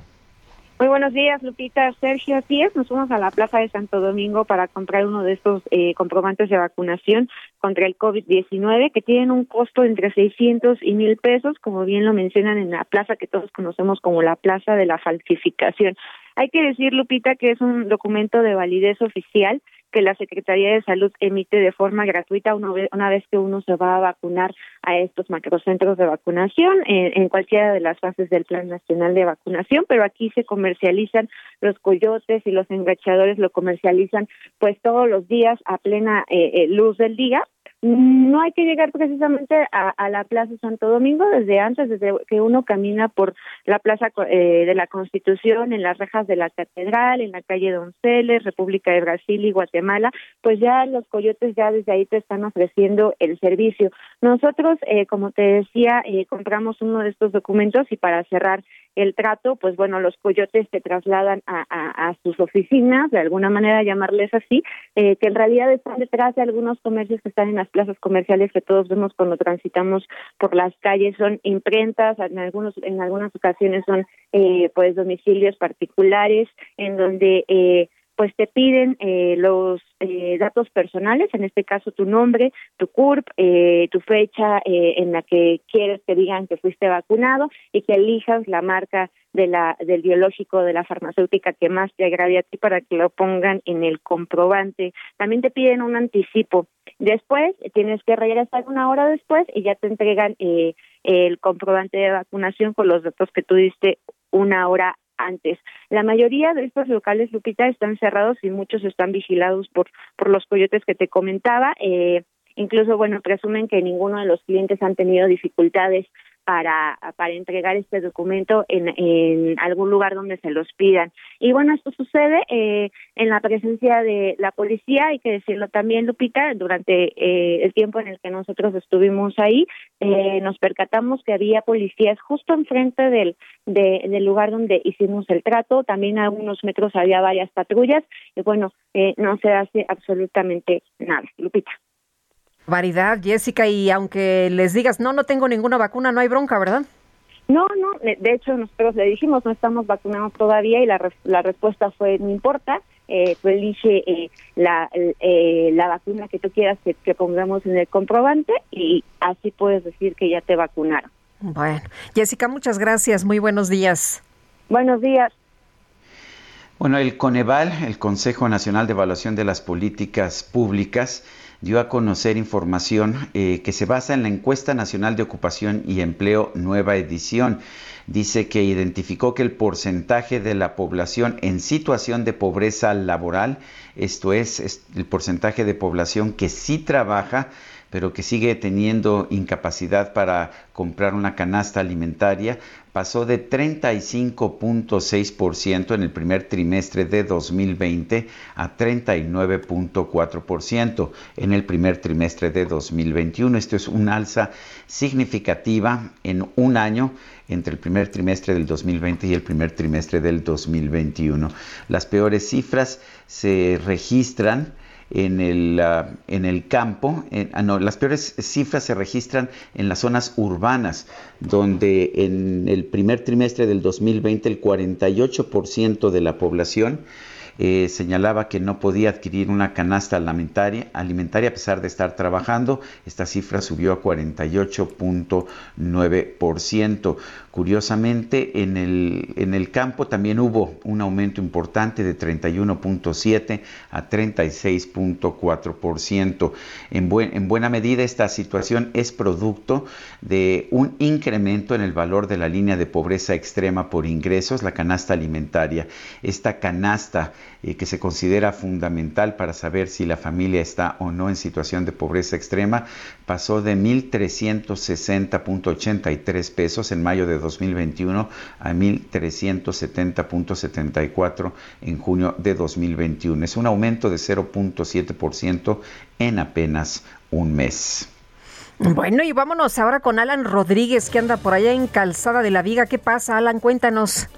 Muy buenos días, Lupita. Sergio, así nos fuimos a la Plaza de Santo Domingo para comprar uno de estos eh, comprobantes de vacunación contra el COVID-19 que tienen un costo entre 600 y 1000 pesos, como bien lo mencionan en la plaza que todos conocemos como la Plaza de la Falsificación. Hay que decir, Lupita, que es un documento de validez oficial que la Secretaría de Salud emite de forma gratuita una vez, una vez que uno se va a vacunar a estos macrocentros de vacunación en, en cualquiera de las fases del Plan Nacional de Vacunación, pero aquí se comercializan los coyotes y los enganchadores lo comercializan pues todos los días a plena eh, eh, luz del día no hay que llegar precisamente a, a la Plaza Santo Domingo desde antes, desde que uno camina por la Plaza eh, de la Constitución, en las rejas de la Catedral, en la calle Donceles, República de Brasil y Guatemala, pues ya los coyotes ya desde ahí te están ofreciendo el servicio. Nosotros, eh, como te decía, eh, compramos uno de estos documentos y para cerrar el trato, pues bueno, los coyotes te trasladan a sus oficinas, de alguna manera llamarles así, eh, que en realidad están detrás de algunos comercios que están en las plazas comerciales que todos vemos cuando transitamos por las calles, son imprentas, en algunos, en algunas ocasiones son eh, pues domicilios particulares, en donde eh, pues te piden eh, los eh, datos personales, en este caso tu nombre, tu CURP, eh, tu fecha eh, en la que quieres que digan que fuiste vacunado y que elijas la marca de la del biológico de la farmacéutica que más te agrade a ti para que lo pongan en el comprobante. También te piden un anticipo. Después tienes que regresar una hora después y ya te entregan eh, el comprobante de vacunación con los datos que tú diste una hora antes. La mayoría de estos locales, Lupita, están cerrados y muchos están vigilados por, por los coyotes que te comentaba. Eh, incluso, bueno, presumen que ninguno de los clientes han tenido dificultades para, para entregar este documento en, en algún lugar donde se los pidan. Y bueno, esto sucede eh, en la presencia de la policía, hay que decirlo también, Lupita, durante eh, el tiempo en el que nosotros estuvimos ahí, eh, nos percatamos que había policías justo enfrente del, de, del lugar donde hicimos el trato, también a unos metros había varias patrullas, y bueno, eh, no se hace absolutamente nada. Lupita. Variedad, Jessica, y aunque les digas, no, no tengo ninguna vacuna, no hay bronca, ¿verdad? No, no, de de hecho nosotros le dijimos no estamos vacunados todavía y la, la respuesta fue no importa, eh, tú elige eh, la, eh, la vacuna que tú quieras que, que pongamos en el comprobante y así puedes decir que ya te vacunaron. Bueno, Jessica, muchas gracias, muy buenos días. Buenos días. Bueno, el Coneval, el Consejo Nacional de Evaluación de las Políticas Públicas, dio a conocer información eh, que se basa en la encuesta nacional de ocupación y empleo nueva edición. Dice que identificó que el porcentaje de la población en situación de pobreza laboral, esto es, es el porcentaje de población que sí trabaja, pero que sigue teniendo incapacidad para comprar una canasta alimentaria, pasó de 35.6% en el primer trimestre de 2020 a 39.4% en el primer trimestre de 2021. Esto es un alza significativa en un año entre el primer trimestre del 2020 y el primer trimestre del 2021. Las peores cifras se registran en el, ah, en el campo, ah, no, las peores cifras se registran en las zonas urbanas, donde en el primer trimestre del 2020 el 48% de la población eh, señalaba que no podía adquirir una canasta alimentaria, alimentaria a pesar de estar trabajando. Esta cifra subió a 48.9%. Curiosamente, en el, en el campo también hubo un aumento importante de 31.7 a 36.4%. En, en buena medida, esta situación es producto de un incremento en el valor de la línea de pobreza extrema por ingresos, la canasta alimentaria. Esta canasta eh, que se considera fundamental para saber si la familia está o no en situación de pobreza extrema, pasó de 1.360.83 pesos en mayo de 2021 a 1.370.74 en junio de 2021. Es un aumento de 0.7% en apenas un mes. Bueno, y vámonos ahora con Alan Rodríguez, que anda por allá en Calzada de la Viga. ¿Qué pasa, Alan? Cuéntanos.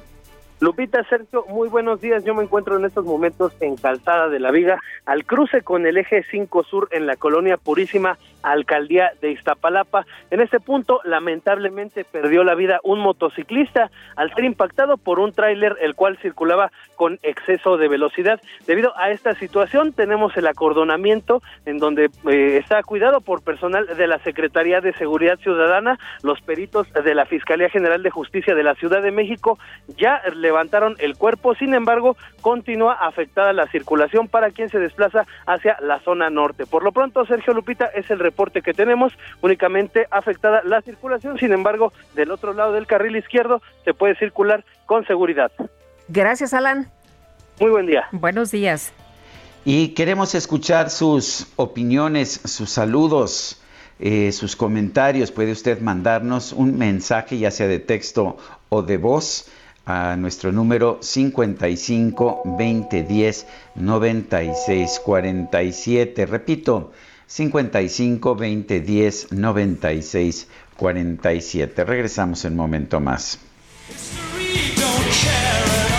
Lupita, Sergio, muy buenos días. Yo me encuentro en estos momentos en Calzada de la Viga, al cruce con el eje 5 Sur en la colonia Purísima, alcaldía de Iztapalapa. En este punto, lamentablemente, perdió la vida un motociclista al ser impactado por un tráiler el cual circulaba con exceso de velocidad. Debido a esta situación, tenemos el acordonamiento en donde eh, está cuidado por personal de la Secretaría de Seguridad Ciudadana, los peritos de la Fiscalía General de Justicia de la Ciudad de México ya levantaron el cuerpo, sin embargo, continúa afectada la circulación para quien se desplaza hacia la zona norte. Por lo pronto, Sergio Lupita, es el reporte que tenemos, únicamente afectada la circulación, sin embargo, del otro lado del carril izquierdo se puede circular con seguridad. Gracias, Alan. Muy buen día. Buenos días. Y queremos escuchar sus opiniones, sus saludos, eh, sus comentarios. Puede usted mandarnos un mensaje, ya sea de texto o de voz, a nuestro número 55 2010 96 47. Repito, 55 2010 96 47. Regresamos en un momento más. Every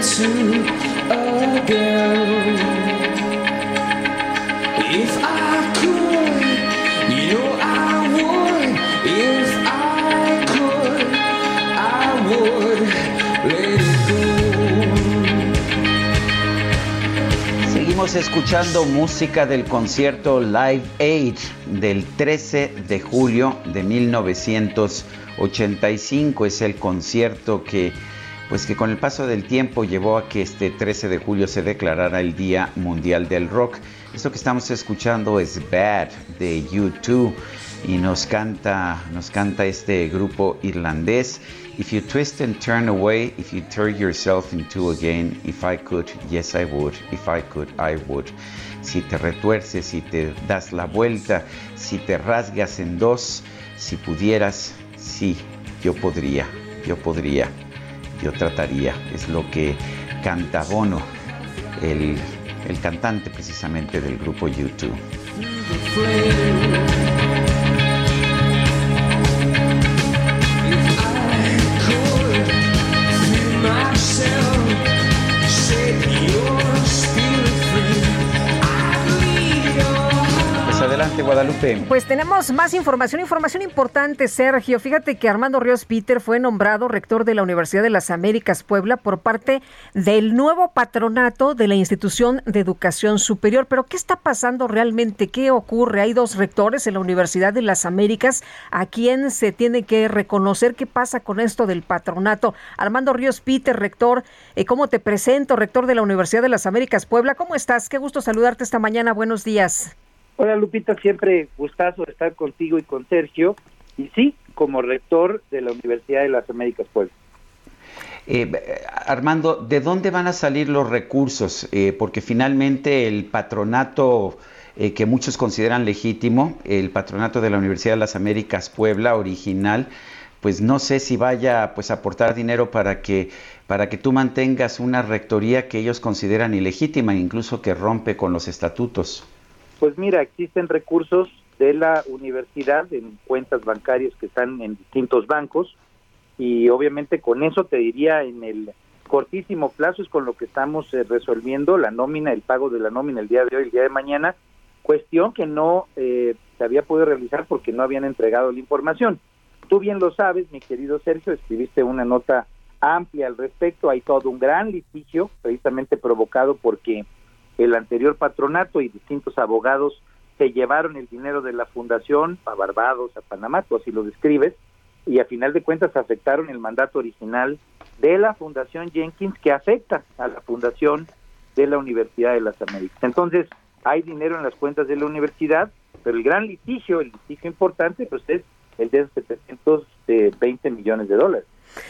Into again, if I could, you know I would. If I could, I would let it go. Seguimos escuchando música del concierto Live Aid del 13 de julio de 1985. Es el concierto que, pues que con el paso del tiempo llevó a que este 13 de julio se declarara el Día Mundial del Rock. Esto que estamos escuchando es Bad de U2 y nos canta, nos canta este grupo irlandés. If you twist and turn away, if you turn yourself into again, if I could, yes I would, if I could, I would. Si te retuerces, si te das la vuelta, si te rasgas en dos, si pudieras, sí, yo podría, yo podría, yo trataría. Es lo que canta Bono, el, el cantante precisamente del grupo YouTube. Guadalupe. Pues tenemos más información, información importante, Sergio. Fíjate que Armando Ríos Peter fue nombrado rector de la Universidad de las Américas Puebla por parte del nuevo patronato de la institución de educación superior. Pero ¿qué está pasando realmente? ¿Qué ocurre? Hay dos rectores en la Universidad de las Américas a quien se tiene que reconocer qué pasa con esto del patronato. Armando Ríos Peter, rector, eh, ¿cómo te presento? Rector de la Universidad de las Américas Puebla. ¿Cómo estás? Qué gusto saludarte esta mañana. Buenos días. Hola Lupita, siempre gustazo estar contigo y con Sergio. Y sí, como rector de la Universidad de las Américas Puebla. Eh, Armando, ¿de dónde van a salir los recursos? Eh, porque finalmente el patronato eh, que muchos consideran legítimo, el patronato de la Universidad de las Américas Puebla, original, pues no sé si vaya pues a aportar dinero para que para que tú mantengas una rectoría que ellos consideran ilegítima, incluso que rompe con los estatutos. Pues mira, existen recursos de la universidad en cuentas bancarias que están en distintos bancos y obviamente con eso te diría en el cortísimo plazo es con lo que estamos eh, resolviendo la nómina, el pago de la nómina el día de hoy, el día de mañana, cuestión que no eh, se había podido realizar porque no habían entregado la información. Tú bien lo sabes, mi querido Sergio, escribiste una nota amplia al respecto, hay todo un gran litigio precisamente provocado porque el anterior patronato y distintos abogados se llevaron el dinero de la fundación a Barbados, a Panamá, tú así lo describes, y a final de cuentas afectaron el mandato original de la Fundación Jenkins que afecta a la Fundación de la Universidad de las Américas. Entonces, hay dinero en las cuentas de la universidad, pero el gran litigio, el litigio importante, pues es el de 720 millones de dólares.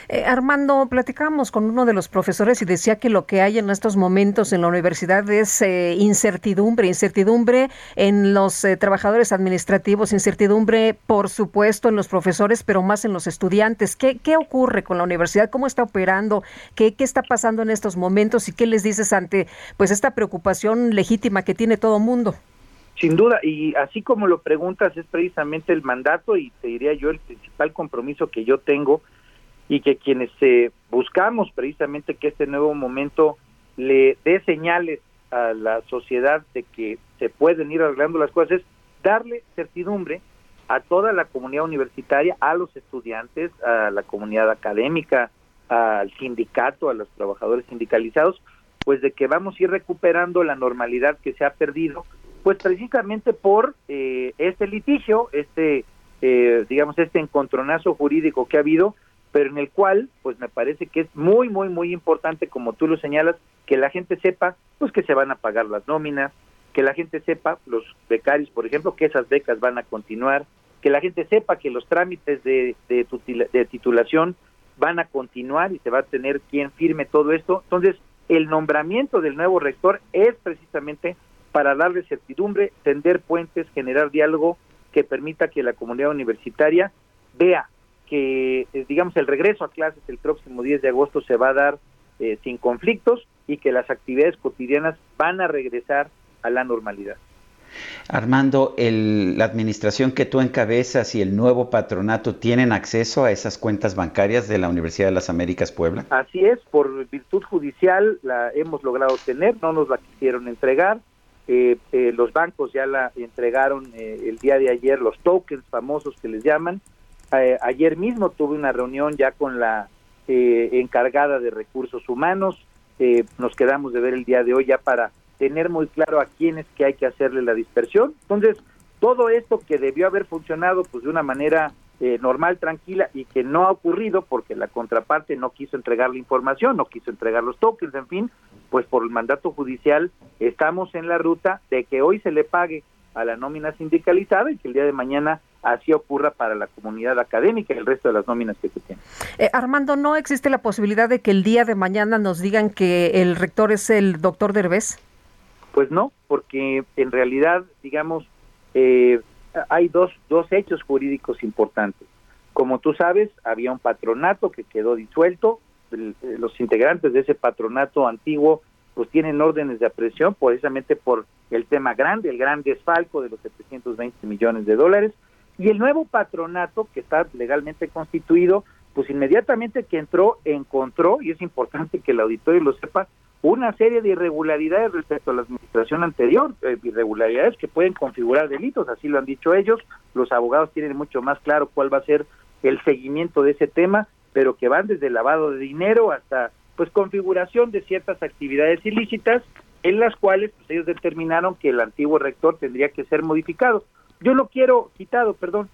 Eh, Armando, platicábamos con uno de los profesores y decía que lo que hay en estos momentos en la universidad es eh, incertidumbre, incertidumbre en los eh, trabajadores administrativos, incertidumbre, por supuesto, en los profesores, pero más en los estudiantes. ¿Qué, qué ocurre con la universidad? ¿Cómo está operando? ¿Qué, ¿Qué está pasando en estos momentos? ¿Y qué les dices ante pues esta preocupación legítima que tiene todo mundo? Sin duda, y así como lo preguntas, es precisamente el mandato y te diría yo el principal compromiso que yo tengo y que quienes eh, buscamos precisamente que este nuevo momento le dé señales a la sociedad de que se pueden ir arreglando las cosas, es darle certidumbre a toda la comunidad universitaria, a los estudiantes, a la comunidad académica, al sindicato, a los trabajadores sindicalizados, pues de que vamos a ir recuperando la normalidad que se ha perdido, pues precisamente por eh, este litigio, este, eh, digamos, este encontronazo jurídico que ha habido, pero en el cual, pues me parece que es muy, muy, muy importante, como tú lo señalas, que la gente sepa, pues que se van a pagar las nóminas, que la gente sepa, los becarios, por ejemplo, que esas becas van a continuar, que la gente sepa que los trámites de, de, de titulación van a continuar y se va a tener quien firme todo esto. Entonces, el nombramiento del nuevo rector es precisamente para darle certidumbre, tender puentes, generar diálogo que permita que la comunidad universitaria vea que, eh, digamos, el regreso a clases el próximo 10 de agosto se va a dar eh, sin conflictos y que las actividades cotidianas van a regresar a la normalidad. Armando, el- la administración que tú encabezas y el nuevo patronato tienen acceso a esas cuentas bancarias de la Universidad de las Américas Puebla. Así es, por virtud judicial la hemos logrado tener, no nos la quisieron entregar. Eh, eh, los bancos ya la entregaron eh, el día de ayer, los tokens famosos que les llaman. Eh, ayer mismo tuve una reunión ya con la eh, encargada de recursos humanos. Eh, nos quedamos de ver el día de hoy ya para tener muy claro a quién es que hay que hacerle la dispersión. Entonces, todo esto que debió haber funcionado pues de una manera eh, normal, tranquila y que no ha ocurrido porque la contraparte no quiso entregar la información, no quiso entregar los tokens, en fin, pues por el mandato judicial estamos en la ruta de que hoy se le pague a la nómina sindicalizada y que el día de mañana así ocurra para la comunidad académica y el resto de las nóminas que se tienen. Eh, Armando, ¿no existe la posibilidad de que el día de mañana nos digan que el rector es el doctor Derbez? Pues no, porque en realidad, digamos, eh, hay dos, dos hechos jurídicos importantes. Como tú sabes, había un patronato que quedó disuelto. El- eh, los integrantes de ese patronato antiguo pues tienen órdenes de aprehensión precisamente por el tema grande, el gran desfalco de los 720 millones de dólares. Y el nuevo patronato que está legalmente constituido, pues inmediatamente que entró, encontró, y es importante que el auditorio lo sepa, una serie de irregularidades respecto a la administración anterior, eh, irregularidades que pueden configurar delitos, así lo han dicho ellos, los abogados tienen mucho más claro cuál va a ser el seguimiento de ese tema, pero que van desde el lavado de dinero hasta pues configuración de ciertas actividades ilícitas en las cuales pues, ellos determinaron que el antiguo rector tendría que ser modificado. Yo no quiero quitado, perdón,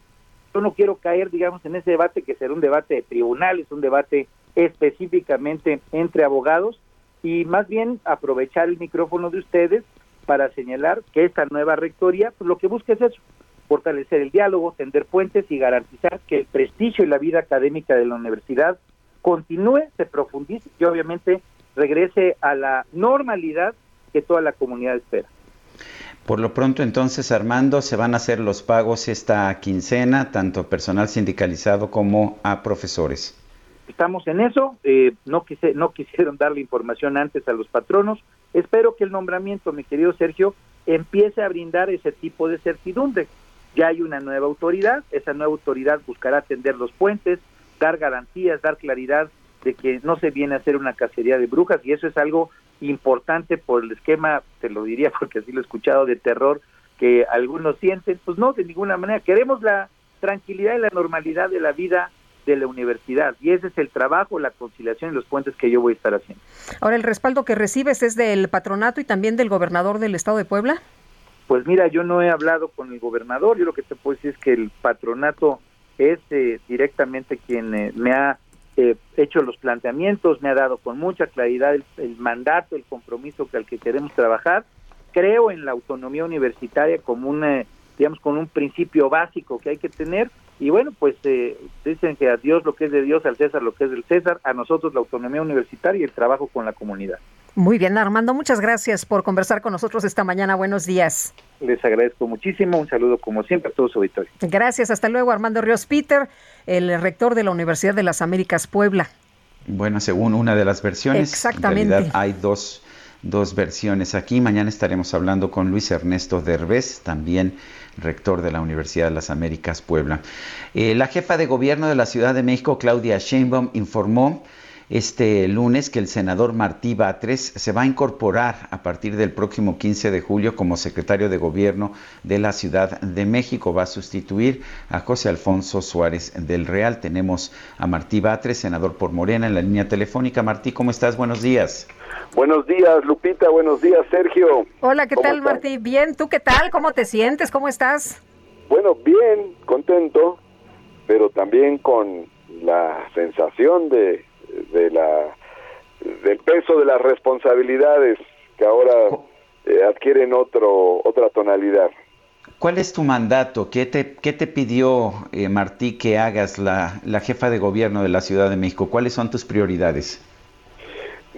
yo no quiero caer, digamos, en ese debate que será un debate de tribunales, un debate específicamente entre abogados y más bien aprovechar el micrófono de ustedes para señalar que esta nueva rectoría pues, lo que busca es eso, fortalecer el diálogo, tender puentes y garantizar que el prestigio y la vida académica de la universidad continúe, se profundice y obviamente regrese a la normalidad que toda la comunidad espera. Por lo pronto, entonces, Armando, se van a hacer los pagos esta quincena, tanto a personal sindicalizado como a profesores. Estamos en eso, eh, no, quise, no quisieron darle información antes a los patronos. Espero que el nombramiento, mi querido Sergio, empiece a brindar ese tipo de certidumbre. Ya hay una nueva autoridad, esa nueva autoridad buscará atender los puentes, dar garantías, dar claridad de que no se viene a hacer una cacería de brujas y eso es algo importante por el esquema, te lo diría porque así lo he escuchado, de terror que algunos sienten, pues no, de ninguna manera. Queremos la tranquilidad y la normalidad de la vida de la universidad y ese es el trabajo, la conciliación y los puentes que yo voy a estar haciendo. Ahora, ¿el respaldo que recibes es del patronato y también del gobernador del estado de Puebla? Pues mira, yo no he hablado con el gobernador, yo lo que te puedo decir es que el patronato es eh, directamente quien eh, me ha eh, hecho los planteamientos, me ha dado con mucha claridad el, mandato, el compromiso que al que queremos trabajar. Creo en la autonomía universitaria como una, digamos, con un principio básico que hay que tener. Y bueno, pues eh, dicen que a Dios lo que es de Dios, al César lo que es del César, a nosotros la autonomía universitaria y el trabajo con la comunidad. Muy bien, Armando, muchas gracias por conversar con nosotros esta mañana. Buenos días. Les agradezco muchísimo, un saludo como siempre a todos su auditorio. Gracias, hasta luego, Armando Ríos Peter, el rector de la Universidad de las Américas Puebla. Bueno, según una de las versiones, Exactamente. en realidad hay dos, dos versiones aquí. Mañana estaremos hablando con Luis Ernesto Derbez, también rector de la Universidad de las Américas Puebla. Eh, la jefa de gobierno de la Ciudad de México, Claudia Sheinbaum, informó este lunes que el senador Martí Batres se va a incorporar a partir del próximo 15 de julio como secretario de gobierno de la Ciudad de México. Va a sustituir a José Alfonso Suárez del Real. Tenemos a Martí Batres, senador por Morena, en la línea telefónica. Martí, ¿cómo estás? Buenos días. Buenos días, Lupita. Buenos días, Sergio. Hola, ¿qué ¿Cómo tal, estás? Martí? Bien, ¿tú qué tal? ¿Cómo te sientes? ¿Cómo estás? Bueno, bien, contento, pero también con la sensación de, de la del peso de las responsabilidades que ahora eh, adquieren otro otra tonalidad. ¿Cuál es tu mandato? ¿Qué te, qué te pidió eh, Martí que hagas la, la jefa de gobierno de la Ciudad de México? ¿Cuáles son tus prioridades?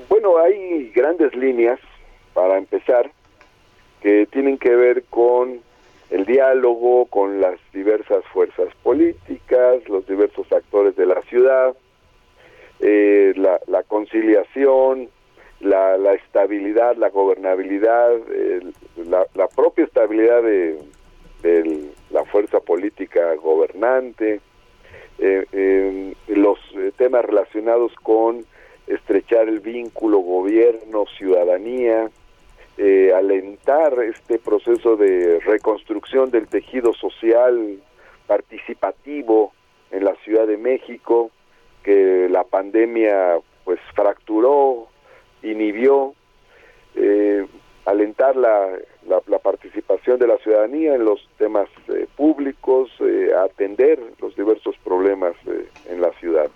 Bueno, hay grandes líneas para empezar que tienen que ver con el diálogo con las diversas fuerzas políticas, los diversos actores de la ciudad, eh, la, la conciliación, la, estabilidad, la gobernabilidad, la, propia estabilidad de, la fuerza política gobernante, eh, los eh, temas relacionados con estrechar el vínculo gobierno-ciudadanía, eh, alentar este proceso de reconstrucción del tejido social participativo en la Ciudad de México, que la pandemia pues fracturó, inhibió, eh, alentar la, la, participación de la ciudadanía en los temas eh, públicos, eh, atender los diversos problemas eh, en la ciudad.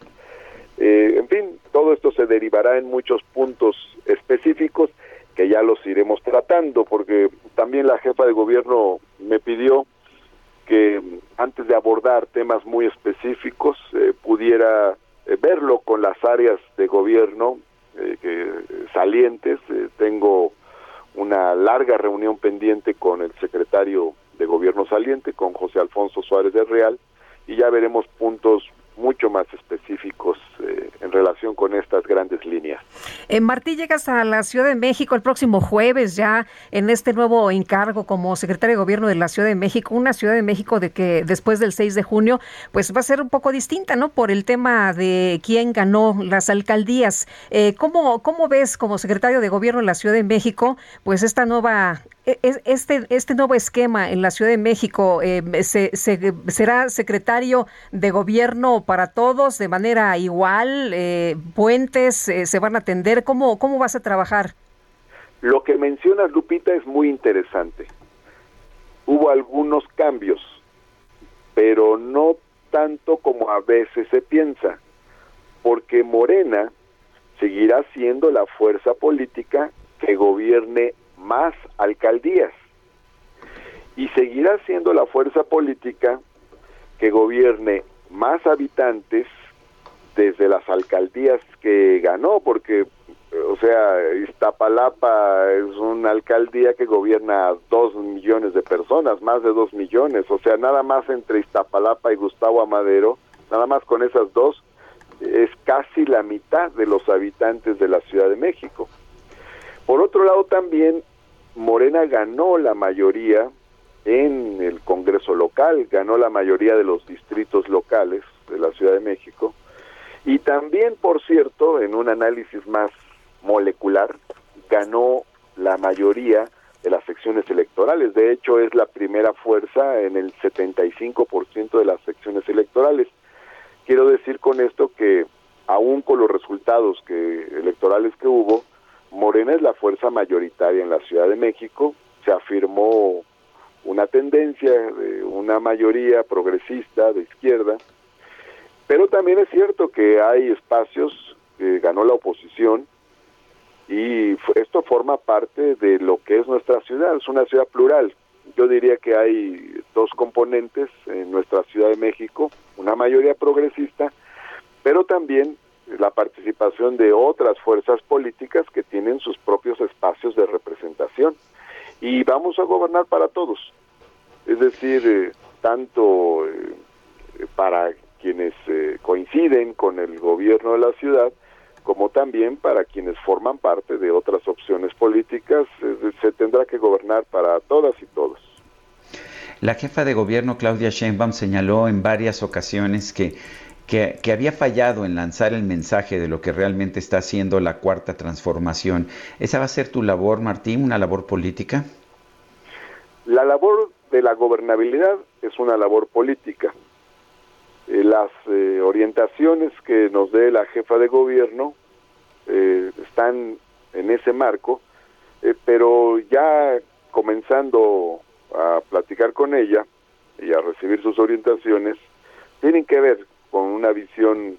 En fin, todo esto se derivará en muchos puntos específicos que ya los iremos tratando, porque también la jefa de gobierno me pidió que antes de abordar temas muy específicos pudiera eh, verlo con las áreas de gobierno eh, que, salientes. Eh, tengo una larga reunión pendiente con el secretario de gobierno saliente, con José Alfonso Suárez de Real, y ya veremos puntos mucho más específicos eh, en relación con estas grandes líneas. Eh, Martí, llegas a la Ciudad de México el próximo jueves ya en este nuevo encargo como secretario de Gobierno de la Ciudad de México, una Ciudad de México de que después del 6 de junio pues va a ser un poco distinta, ¿no? Por el tema de quién ganó las alcaldías. Eh, ¿cómo, ¿Cómo ves como secretario de Gobierno de la Ciudad de México pues esta nueva este, este nuevo esquema en la Ciudad de México eh, se, se- será secretario de gobierno para todos de manera igual, eh, puentes eh, se van a atender, ¿cómo, cómo vas a trabajar? Lo que mencionas, Lupita, es muy interesante. Hubo algunos cambios, pero no tanto como a veces se piensa, porque Morena seguirá siendo la fuerza política que gobierne más alcaldías y seguirá siendo la fuerza política que gobierne más habitantes desde las alcaldías que ganó, porque, o sea, Iztapalapa es una alcaldía que gobierna a dos millones de personas, más de dos millones, o sea, nada más entre Iztapalapa y Gustavo Amadero, nada más con esas dos, es casi la mitad de los habitantes de la Ciudad de México. Por otro lado, también Morena ganó la mayoría en el Congreso local, ganó la mayoría de los distritos locales de la Ciudad de México y también, por cierto, en un análisis más molecular, ganó la mayoría de las secciones electorales. De hecho, es la primera fuerza en el 75% de las secciones electorales. Quiero decir con esto que aún con los resultados que electorales que hubo, Morena es la fuerza mayoritaria en la Ciudad de México, se afirmó una tendencia de una mayoría progresista de izquierda, pero también es cierto que hay espacios que ganó la oposición y esto forma parte de lo que es nuestra ciudad, es una ciudad plural. Yo diría que hay dos componentes en nuestra Ciudad de México, una mayoría progresista, pero también la participación de otras fuerzas políticas que tienen sus propios espacios de representación. Y vamos a gobernar para todos. Es decir, eh, tanto eh, para quienes eh, coinciden con el gobierno de la ciudad, como también para quienes forman parte de otras opciones políticas, se tendrá que gobernar para todas y todos. La jefa de gobierno Claudia Sheinbaum señaló en varias ocasiones que, que, había fallado en lanzar el mensaje de lo que realmente está haciendo la cuarta transformación. ¿Esa va a ser tu labor, Martín, una labor política? La labor de la gobernabilidad es una labor política. Eh, las eh, orientaciones que nos dé la jefa de gobierno eh, están en ese marco, pero ya comenzando a platicar con ella y a recibir sus orientaciones, tienen que ver con una visión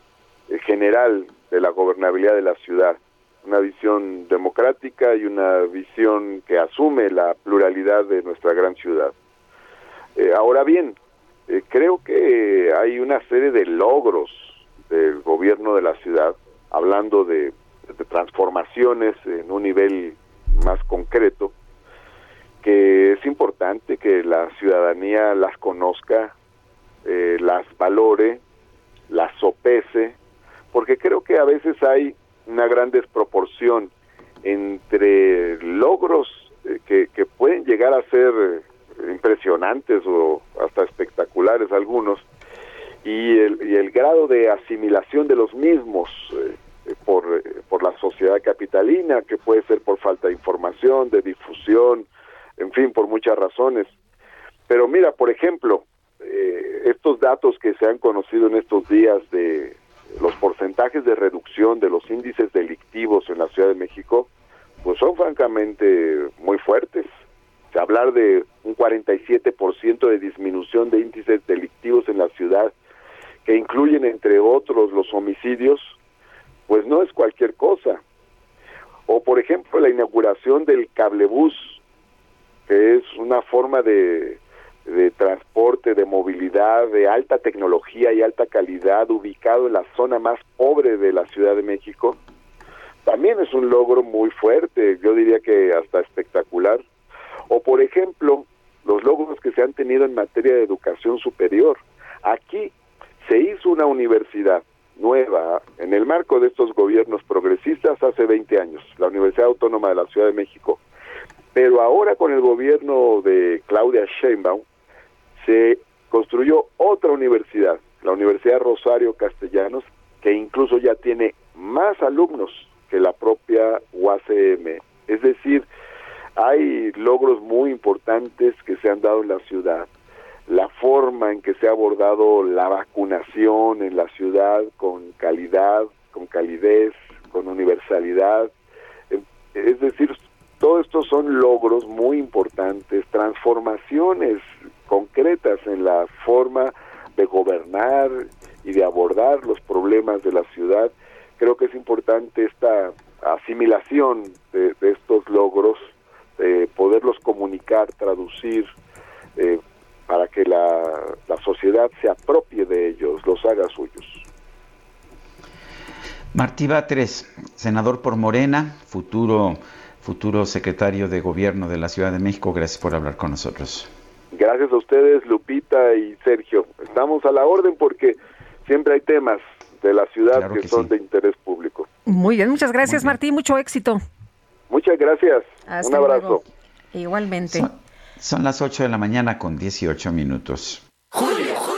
eh, general de la gobernabilidad de la ciudad, una visión democrática y una visión que asume la pluralidad de nuestra gran ciudad. Eh, ahora bien, eh, creo que hay una serie de logros del gobierno de la ciudad, hablando de, transformaciones en un nivel más concreto, que es importante que la ciudadanía las conozca, las valore, las sopese, porque creo que a veces hay una gran desproporción entre logros eh, que, que pueden llegar a ser eh, impresionantes o hasta espectaculares algunos, y el, y el grado de asimilación de los mismos eh, por, por la sociedad capitalina, que puede ser por falta de información, de difusión, en fin, por muchas razones. Pero mira, por ejemplo, datos que se han conocido en estos días de los porcentajes de reducción de los índices delictivos en la Ciudad de México, pues son francamente muy fuertes. Hablar de un 47% de disminución de índices delictivos en la ciudad, que incluyen entre otros los homicidios, pues no es cualquier cosa. O por ejemplo la inauguración del cablebús, que es una forma de, de transporte, de movilidad, de alta tecnología y alta calidad, ubicado en la zona más pobre de la Ciudad de México, también es un logro muy fuerte, yo diría que hasta espectacular. O por ejemplo, los logros que se han tenido en materia de educación superior. Aquí se hizo una universidad nueva en el marco de estos gobiernos progresistas hace 20 años, la Universidad Autónoma de la Ciudad de México. Pero ahora con el gobierno de Claudia Sheinbaum se construyó otra universidad, la Universidad Rosario Castellanos, que incluso ya tiene más alumnos que la propia UACM. Es decir, hay logros muy importantes que se han dado en la ciudad. La forma en que se ha abordado la vacunación en la ciudad con calidad, con calidez, con universalidad. Es decir, todos estos son logros muy importantes, transformaciones concretas en la forma de gobernar y de abordar los problemas de la ciudad. Creo que es importante esta asimilación de, estos logros, de poderlos comunicar, traducir, eh, para que la, la sociedad se apropie de ellos, los haga suyos. Martí Batres, senador por Morena, futuro, futuro secretario de gobierno de la Ciudad de México, gracias por hablar con nosotros. Gracias a ustedes, Lupita y Sergio. Estamos a la orden porque siempre hay temas de la ciudad Claro que, que son sí. de interés público. Muy bien, muchas gracias Martín, mucho éxito. Muchas gracias. Hasta Un abrazo. luego. Igualmente. Son, son las 8 de la mañana con 18 minutos.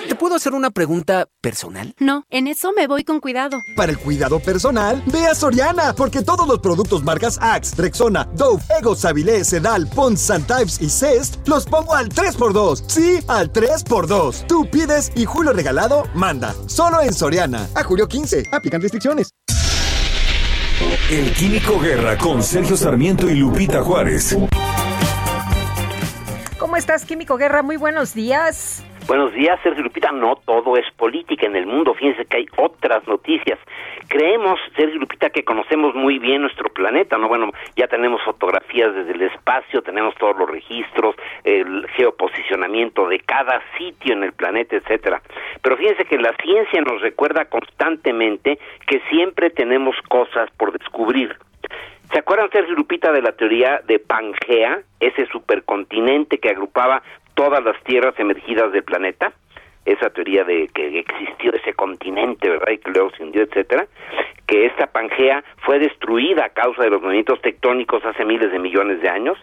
¿Te puedo hacer una pregunta personal? No, en eso me voy con cuidado. Para el cuidado personal, ve a Soriana, porque todos los productos marcas Axe, Rexona, Dove, Ego, Savile, Sedal, Pons, Santypes y Cest los pongo al 3x2. Sí, al 3x2. Tú pides y Julio Regalado manda. Solo en Soriana. A julio 15. Aplican restricciones. El Químico Guerra con Sergio Sarmiento y Lupita Juárez. ¿Cómo estás, Químico Guerra? Muy buenos días. Buenos días, Sergio Lupita. No todo es política en el mundo. Fíjense que hay otras noticias. Creemos, Sergio Lupita, que conocemos muy bien nuestro planeta, ¿no? Bueno, ya tenemos fotografías desde el espacio, tenemos todos los registros, el geoposicionamiento de cada sitio en el planeta, etcétera. Pero fíjense que la ciencia nos recuerda constantemente que siempre tenemos cosas por descubrir. ¿Se acuerdan, Sergio Lupita, de la teoría de Pangea, ese supercontinente que agrupaba todas las tierras emergidas del planeta? Esa teoría de que existió ese continente, ¿verdad? Y que luego se hundió, etcétera. Que esta Pangea fue destruida a causa de los movimientos tectónicos hace miles de millones de años.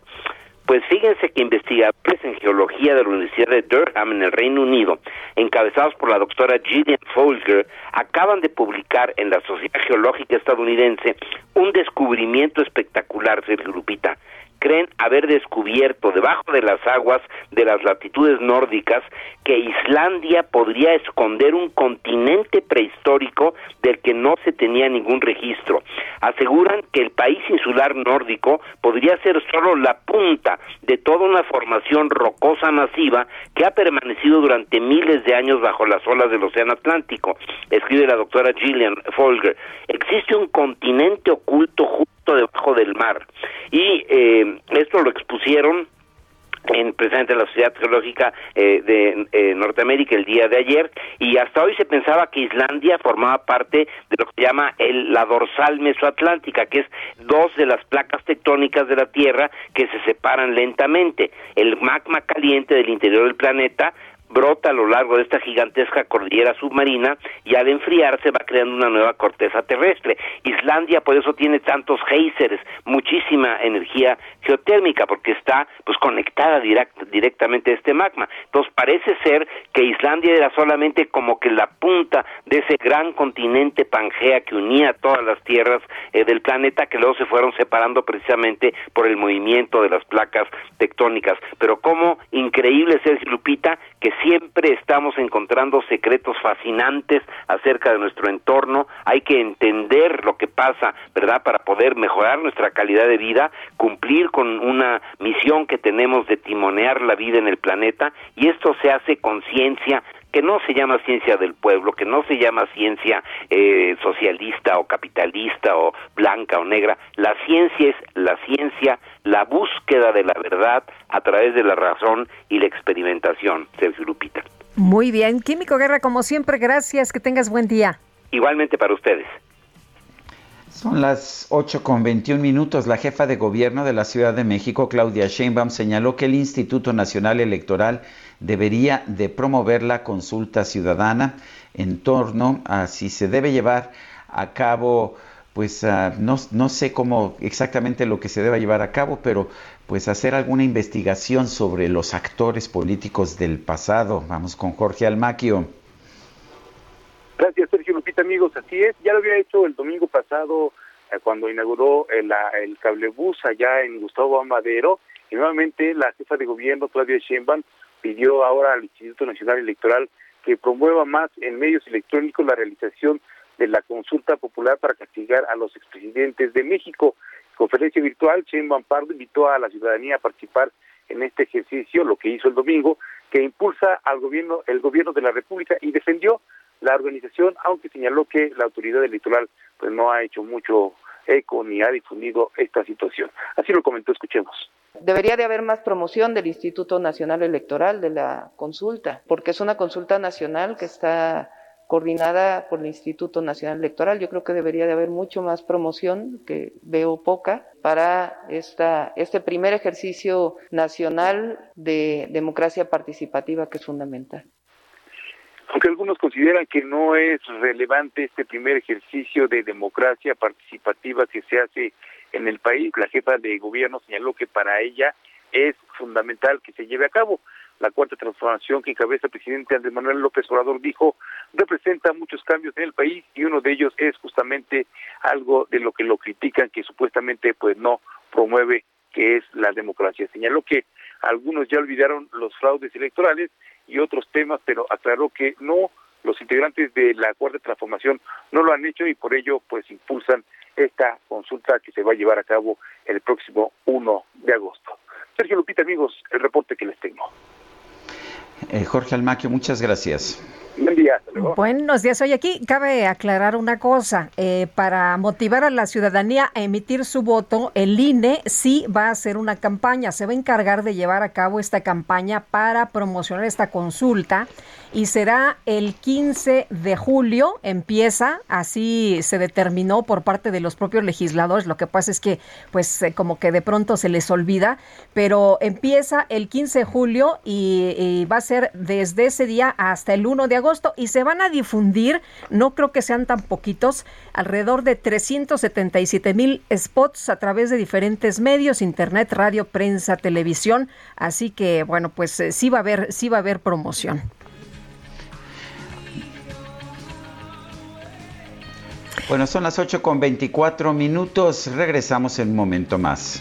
Pues fíjense que investigadores en geología de la Universidad de Durham en el Reino Unido, encabezados por la doctora Gillian Folger, acaban de publicar en la Sociedad Geológica Estadounidense un descubrimiento espectacular, Sergio Lupita. Creen haber descubierto debajo de las aguas de las latitudes nórdicas que Islandia podría esconder un continente prehistórico del que no se tenía ningún registro. Aseguran que el país insular nórdico podría ser solo la punta de toda una formación rocosa masiva que ha permanecido durante miles de años bajo las olas del Océano Atlántico. Escribe la doctora Gillian Folger. Existe un continente oculto justo debajo del mar. Y eh, esto lo expusieron en precisamente la Sociedad Geológica eh, de eh, Norteamérica el día de ayer y hasta hoy se pensaba que Islandia formaba parte de lo que se llama el, la dorsal mesoatlántica, que es dos de las placas tectónicas de la Tierra que se separan lentamente. El magma caliente del interior del planeta brota a lo largo de esta gigantesca cordillera submarina y al enfriarse va creando una nueva corteza terrestre. Islandia por eso tiene tantos geysers, muchísima energía geotérmica porque está pues conectada direct, directamente a este magma. Entonces parece ser que Islandia era solamente como que la punta de ese gran continente Pangea que unía todas las tierras eh, del planeta que luego se fueron separando precisamente por el movimiento de las placas tectónicas. Pero como increíble es Lupita que siempre estamos encontrando secretos fascinantes acerca de nuestro entorno, hay que entender lo que pasa, ¿verdad? Para poder mejorar nuestra calidad de vida, cumplir con una misión que tenemos de timonear la vida en el planeta y esto se hace con ciencia que no se llama ciencia del pueblo, que no se llama ciencia eh, socialista o capitalista o blanca o negra. La ciencia es la ciencia, la búsqueda de la verdad a través de la razón y la experimentación, Sergio Lupita. Muy bien, Químico Guerra, como siempre, gracias, que tengas buen día. Igualmente para ustedes. Son las 8 con 21 minutos. La jefa de gobierno de la Ciudad de México, Claudia Sheinbaum, señaló que el Instituto Nacional Electoral debería de promover la consulta ciudadana en torno a si se debe llevar a cabo, pues uh, no, no sé cómo exactamente lo que se deba llevar a cabo, pero pues hacer alguna investigación sobre los actores políticos del pasado. Vamos con Jorge Almaquio. Gracias, Amigos. Así es, ya lo había hecho el domingo pasado eh, cuando inauguró el, la, el cablebús allá en Gustavo Amadero. Y nuevamente la jefa de gobierno, Claudia Sheinbaum, pidió ahora al Instituto Nacional Electoral que promueva más en medios electrónicos la realización de la consulta popular para castigar a los expresidentes de México. Conferencia virtual, Sheinbaum Pardo invitó a la ciudadanía a participar en este ejercicio, lo que hizo el domingo, que impulsa al gobierno, el gobierno de la República y defendió la organización, aunque señaló que la autoridad electoral pues no ha hecho mucho eco ni ha difundido esta situación. Así lo comentó, escuchemos. Debería de haber más promoción del Instituto Nacional Electoral de la consulta, porque es una consulta nacional que está coordinada por el Instituto Nacional Electoral. Yo creo que debería de haber mucho más promoción, que veo poca, para esta, este primer ejercicio nacional de democracia participativa que es fundamental aunque algunos consideran que no es relevante este primer ejercicio de democracia participativa que se hace en el país, la jefa de gobierno señaló que para ella es fundamental que se lleve a cabo. La cuarta transformación que encabeza el presidente Andrés Manuel López Obrador dijo representa muchos cambios en el país y uno de ellos es justamente algo de lo que lo critican que supuestamente pues no promueve que es la democracia. Señaló que algunos ya olvidaron los fraudes electorales y otros temas, pero aclaró que no los integrantes de la cuarta transformación no lo han hecho y por ello pues impulsan esta consulta que se va a llevar a cabo el próximo 1 de agosto. Sergio Lupita, amigos, el reporte que les tengo. Eh, Jorge Almaquio, muchas gracias. Buen día. Buenos días. Oye, aquí cabe aclarar una cosa. Eh, para motivar a la ciudadanía a emitir su voto, el INE sí va a hacer una campaña. Se va a encargar de llevar a cabo esta campaña para promocionar esta consulta y será el 15 de julio. Empieza, así se determinó por parte de los propios legisladores. Lo que pasa es que, pues, eh, como que de pronto se les olvida, pero empieza el 15 de julio y va a ser desde ese día hasta el 1 de agosto y se van a difundir, no creo que sean tan poquitos, alrededor de 377 mil spots a través de diferentes medios, internet, radio, prensa, televisión. Así que, bueno, pues eh, sí va a haber, sí va a haber promoción. Bueno, son las 8 con 24 minutos. Regresamos en un momento más.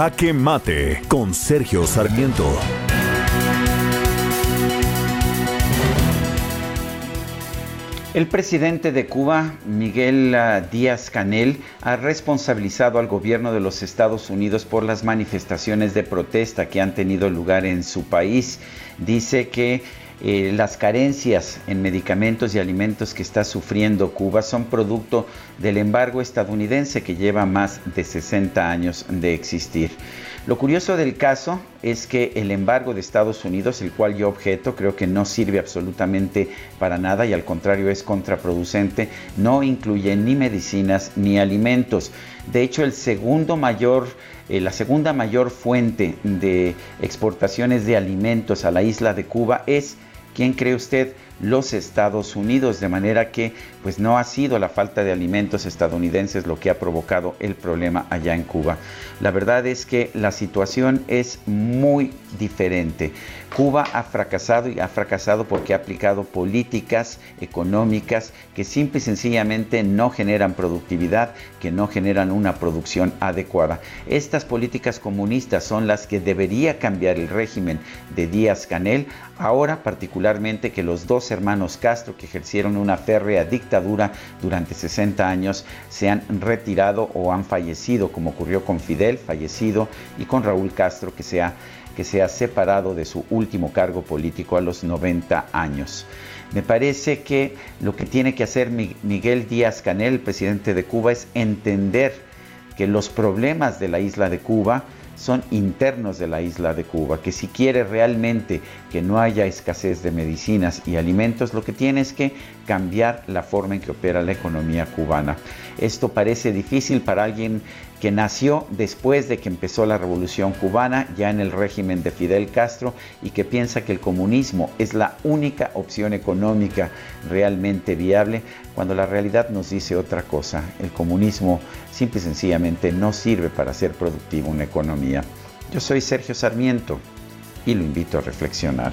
Jaque Mate con Sergio Sarmiento. El presidente de Cuba, Miguel ah, Díaz Canel, ha responsabilizado al gobierno de los Estados Unidos por las manifestaciones de protesta que han tenido lugar en su país. Dice que eh, las carencias en medicamentos y alimentos que está sufriendo Cuba son producto del embargo estadounidense que lleva más de 60 años de existir. Lo curioso del caso es que el embargo de Estados Unidos, el cual yo objeto, creo que no sirve absolutamente para nada y al contrario es contraproducente, no incluye ni medicinas ni alimentos. De hecho, eh, la segunda mayor fuente de exportaciones de alimentos a la isla de Cuba es ¿Quién cree usted? Los Estados Unidos, de manera que pues no ha sido la falta de alimentos estadounidenses lo que ha provocado el problema allá en Cuba. La verdad es que la situación es muy diferente. Cuba ha fracasado y ha fracasado porque ha aplicado políticas económicas que simple y sencillamente no generan productividad, que no generan una producción adecuada. Estas políticas comunistas son las que debería cambiar el régimen de Díaz Canel, ahora particularmente que los dos hermanos Castro que ejercieron una férrea dictadura durante 60 años se han retirado o han fallecido, como ocurrió con Fidel, fallecido, y con Raúl Castro que se ha que se ha separado de su último cargo político a los 90 años. Me parece que lo que tiene que hacer Miguel Díaz Canel, el presidente de Cuba, es entender que los problemas de la isla de Cuba son internos de la isla de Cuba, que si quiere realmente que no haya escasez de medicinas y alimentos, lo que tiene es que cambiar la forma en que opera la economía cubana. Esto parece difícil para alguien que nació después de que empezó la revolución cubana, ya en el régimen de Fidel Castro, y que piensa que el comunismo es la única opción económica realmente viable, cuando la realidad nos dice otra cosa. El comunismo simple y sencillamente no sirve para hacer productiva una economía. Yo soy Sergio Sarmiento y lo invito a reflexionar.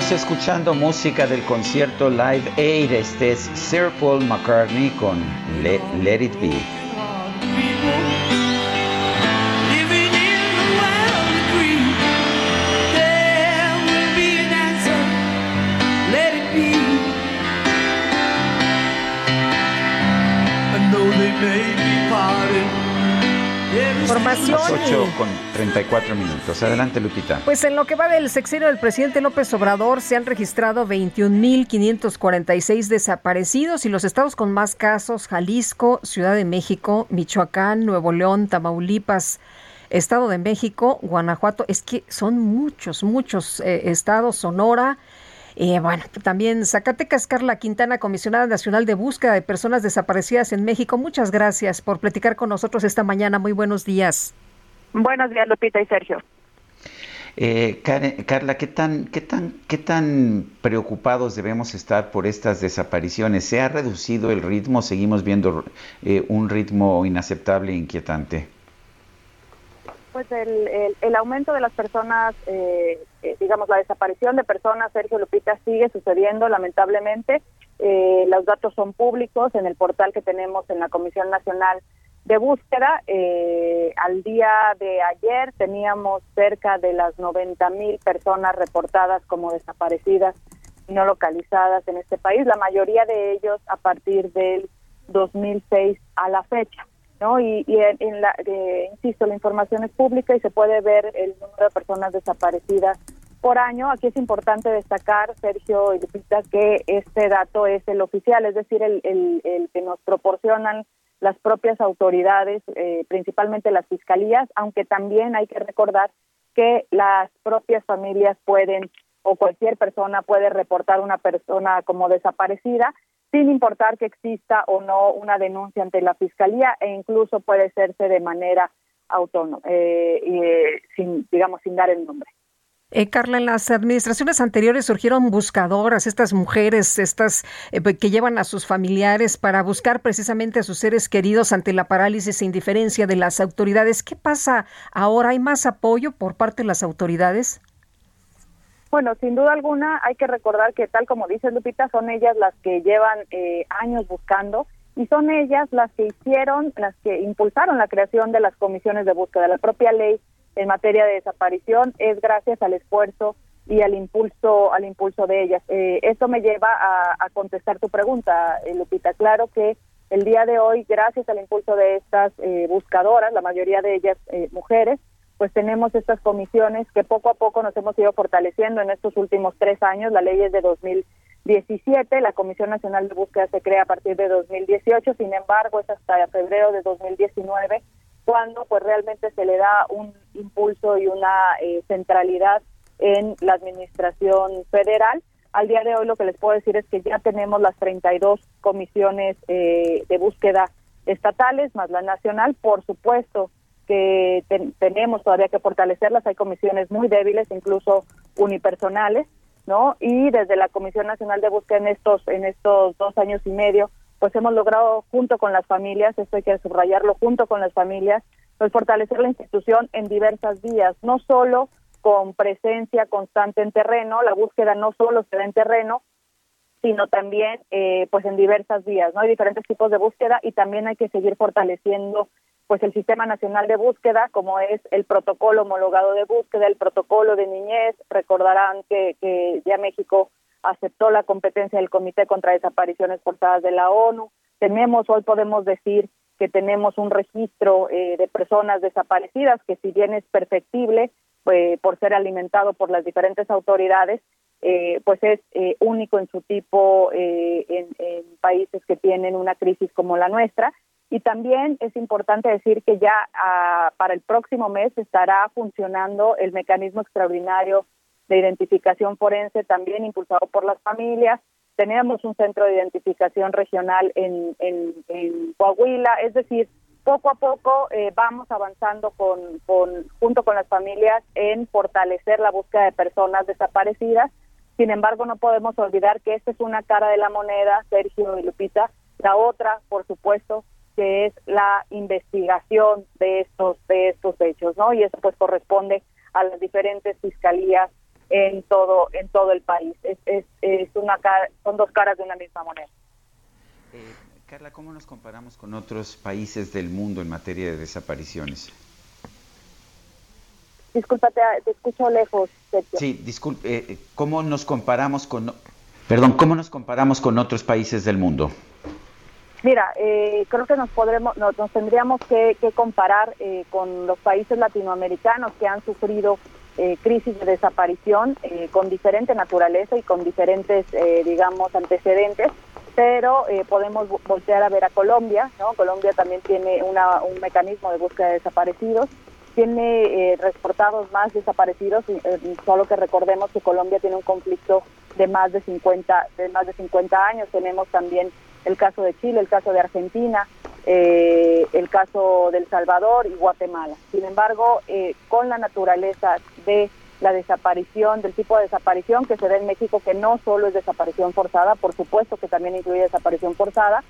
Seguimos escuchando música del concierto Live Aid. Este es Sir Paul McCartney con Let, Let It Be. Información Las y- 8 con 34 minutos. Adelante, Lupita. Pues en lo que va del sexenio del presidente López Obrador se han registrado 21.546 desaparecidos y los estados con más casos, Jalisco, Ciudad de México, Michoacán, Nuevo León, Tamaulipas, Estado de México, Guanajuato, es que son muchos, muchos eh, estados, Sonora. Eh, bueno, también Zacatecas, Carla Quintana, comisionada nacional de búsqueda de personas desaparecidas en México. Muchas gracias por platicar con nosotros esta mañana. Muy buenos días. Buenos días, Lupita y Sergio. Eh, Karen- Carla, ¿qué tan, qué, tan, ¿qué tan preocupados debemos estar por estas desapariciones? ¿Se ha reducido el ritmo? ¿Seguimos viendo eh, un ritmo inaceptable e inquietante? Pues el, el, el aumento de las personas, eh, eh, digamos, la desaparición de personas, Sergio Lupita, sigue sucediendo lamentablemente. Eh, los datos son públicos en el portal que tenemos en la Comisión Nacional de Búsqueda. Eh, al día de ayer teníamos cerca de las 90 mil personas reportadas como desaparecidas y no localizadas en este país, la mayoría de ellos a partir del 2006 a la fecha. ¿No? Y, en, la, eh, insisto, la información es pública y se puede ver el número de personas desaparecidas por año. Aquí es importante destacar, Sergio y Lupita, que este dato es el oficial, es decir, el, el, el que nos proporcionan las propias autoridades, eh, principalmente las fiscalías, aunque también hay que recordar que las propias familias pueden o cualquier persona puede reportar una persona como desaparecida sin importar que exista o no una denuncia ante la fiscalía e incluso puede hacerse de manera autónoma, eh, eh, sin, digamos, sin dar el nombre. Eh, Carla, en las administraciones anteriores surgieron buscadoras, estas mujeres, estas eh, que llevan a sus familiares para buscar precisamente a sus seres queridos ante la parálisis e indiferencia de las autoridades. ¿Qué pasa ahora? ¿Hay más apoyo por parte de las autoridades? Bueno, sin duda alguna hay que recordar que tal como dice Lupita, son ellas las que llevan eh, años buscando y son ellas las que hicieron, las que impulsaron la creación de las comisiones de búsqueda. La propia ley en materia de desaparición es gracias al esfuerzo y al impulso, al impulso de ellas. Eh, esto me lleva a, contestar tu pregunta, eh, Lupita. Claro que el día de hoy, gracias al impulso de estas eh, buscadoras, la mayoría de ellas eh, mujeres, pues tenemos estas comisiones que poco a poco nos hemos ido fortaleciendo en estos últimos tres años. La ley es de 2017, la Comisión Nacional de Búsqueda se crea a partir de 2018, sin embargo es hasta febrero de 2019 cuando pues realmente se le da un impulso y una eh, centralidad en la administración federal. Al día de hoy lo que les puedo decir es que ya tenemos las 32 comisiones eh, de búsqueda estatales más la nacional. Por supuesto que ten- tenemos todavía que fortalecerlas. Hay comisiones muy débiles, incluso unipersonales, ¿no? Y desde la Comisión Nacional de Búsqueda en estos en estos dos años y medio, pues hemos logrado junto con las familias, esto hay que subrayarlo, junto con las familias, pues fortalecer la institución en diversas vías, no solo con presencia constante en terreno, la búsqueda no solo se da en terreno, sino también eh, pues en diversas vías, ¿no? Hay diferentes tipos de búsqueda y también hay que seguir fortaleciendo pues el Sistema Nacional de Búsqueda, como es el protocolo homologado de búsqueda, el protocolo de niñez, recordarán que, que ya México aceptó la competencia del Comité contra Desapariciones Forzadas de la ONU. Tenemos, hoy podemos decir que tenemos un registro eh, de personas desaparecidas que si bien es perfectible eh, por ser alimentado por las diferentes autoridades, eh, pues es eh, único en su tipo eh, en, en países que tienen una crisis como la nuestra. Y también es importante decir que ya ah, para el próximo mes estará funcionando el mecanismo extraordinario de identificación forense, también impulsado por las familias. Tenemos un centro de identificación regional en, en, en Coahuila, es decir, poco a poco eh, vamos avanzando con, con, junto con las familias en fortalecer la búsqueda de personas desaparecidas. Sin embargo, no podemos olvidar que esta es una cara de la moneda, Sergio y Lupita. La otra, por supuesto, que es la investigación de estos de estos hechos, ¿no? Y eso pues corresponde a las diferentes fiscalías en todo en todo el país. Es, es, es una cara- son dos caras de una misma moneda. Carla, ¿cómo nos comparamos con otros países del mundo en materia de desapariciones? Disculpa, te, te escucho lejos, Sergio. Sí, disculpe, eh, ¿cómo nos comparamos con Perdón, ¿cómo nos comparamos con otros países del mundo? Mira, eh, creo que nos podremos, nos, nos tendríamos que, que comparar eh, con los países latinoamericanos que han sufrido eh, crisis de desaparición eh, con diferente naturaleza y con diferentes, eh, digamos, antecedentes, pero eh, podemos vo- voltear a ver a Colombia, ¿no? Colombia también tiene una, un mecanismo de búsqueda de desaparecidos, tiene reportados más desaparecidos, solo que recordemos que Colombia tiene un conflicto de más de 50 de más de 50 años, tenemos también el caso de Chile, el caso de Argentina, eh, el caso del Salvador y Guatemala. Sin embargo, eh, con la naturaleza de la desaparición, del tipo de desaparición que se da en México, que no solo es desaparición forzada, por supuesto que también incluye desaparición forzada,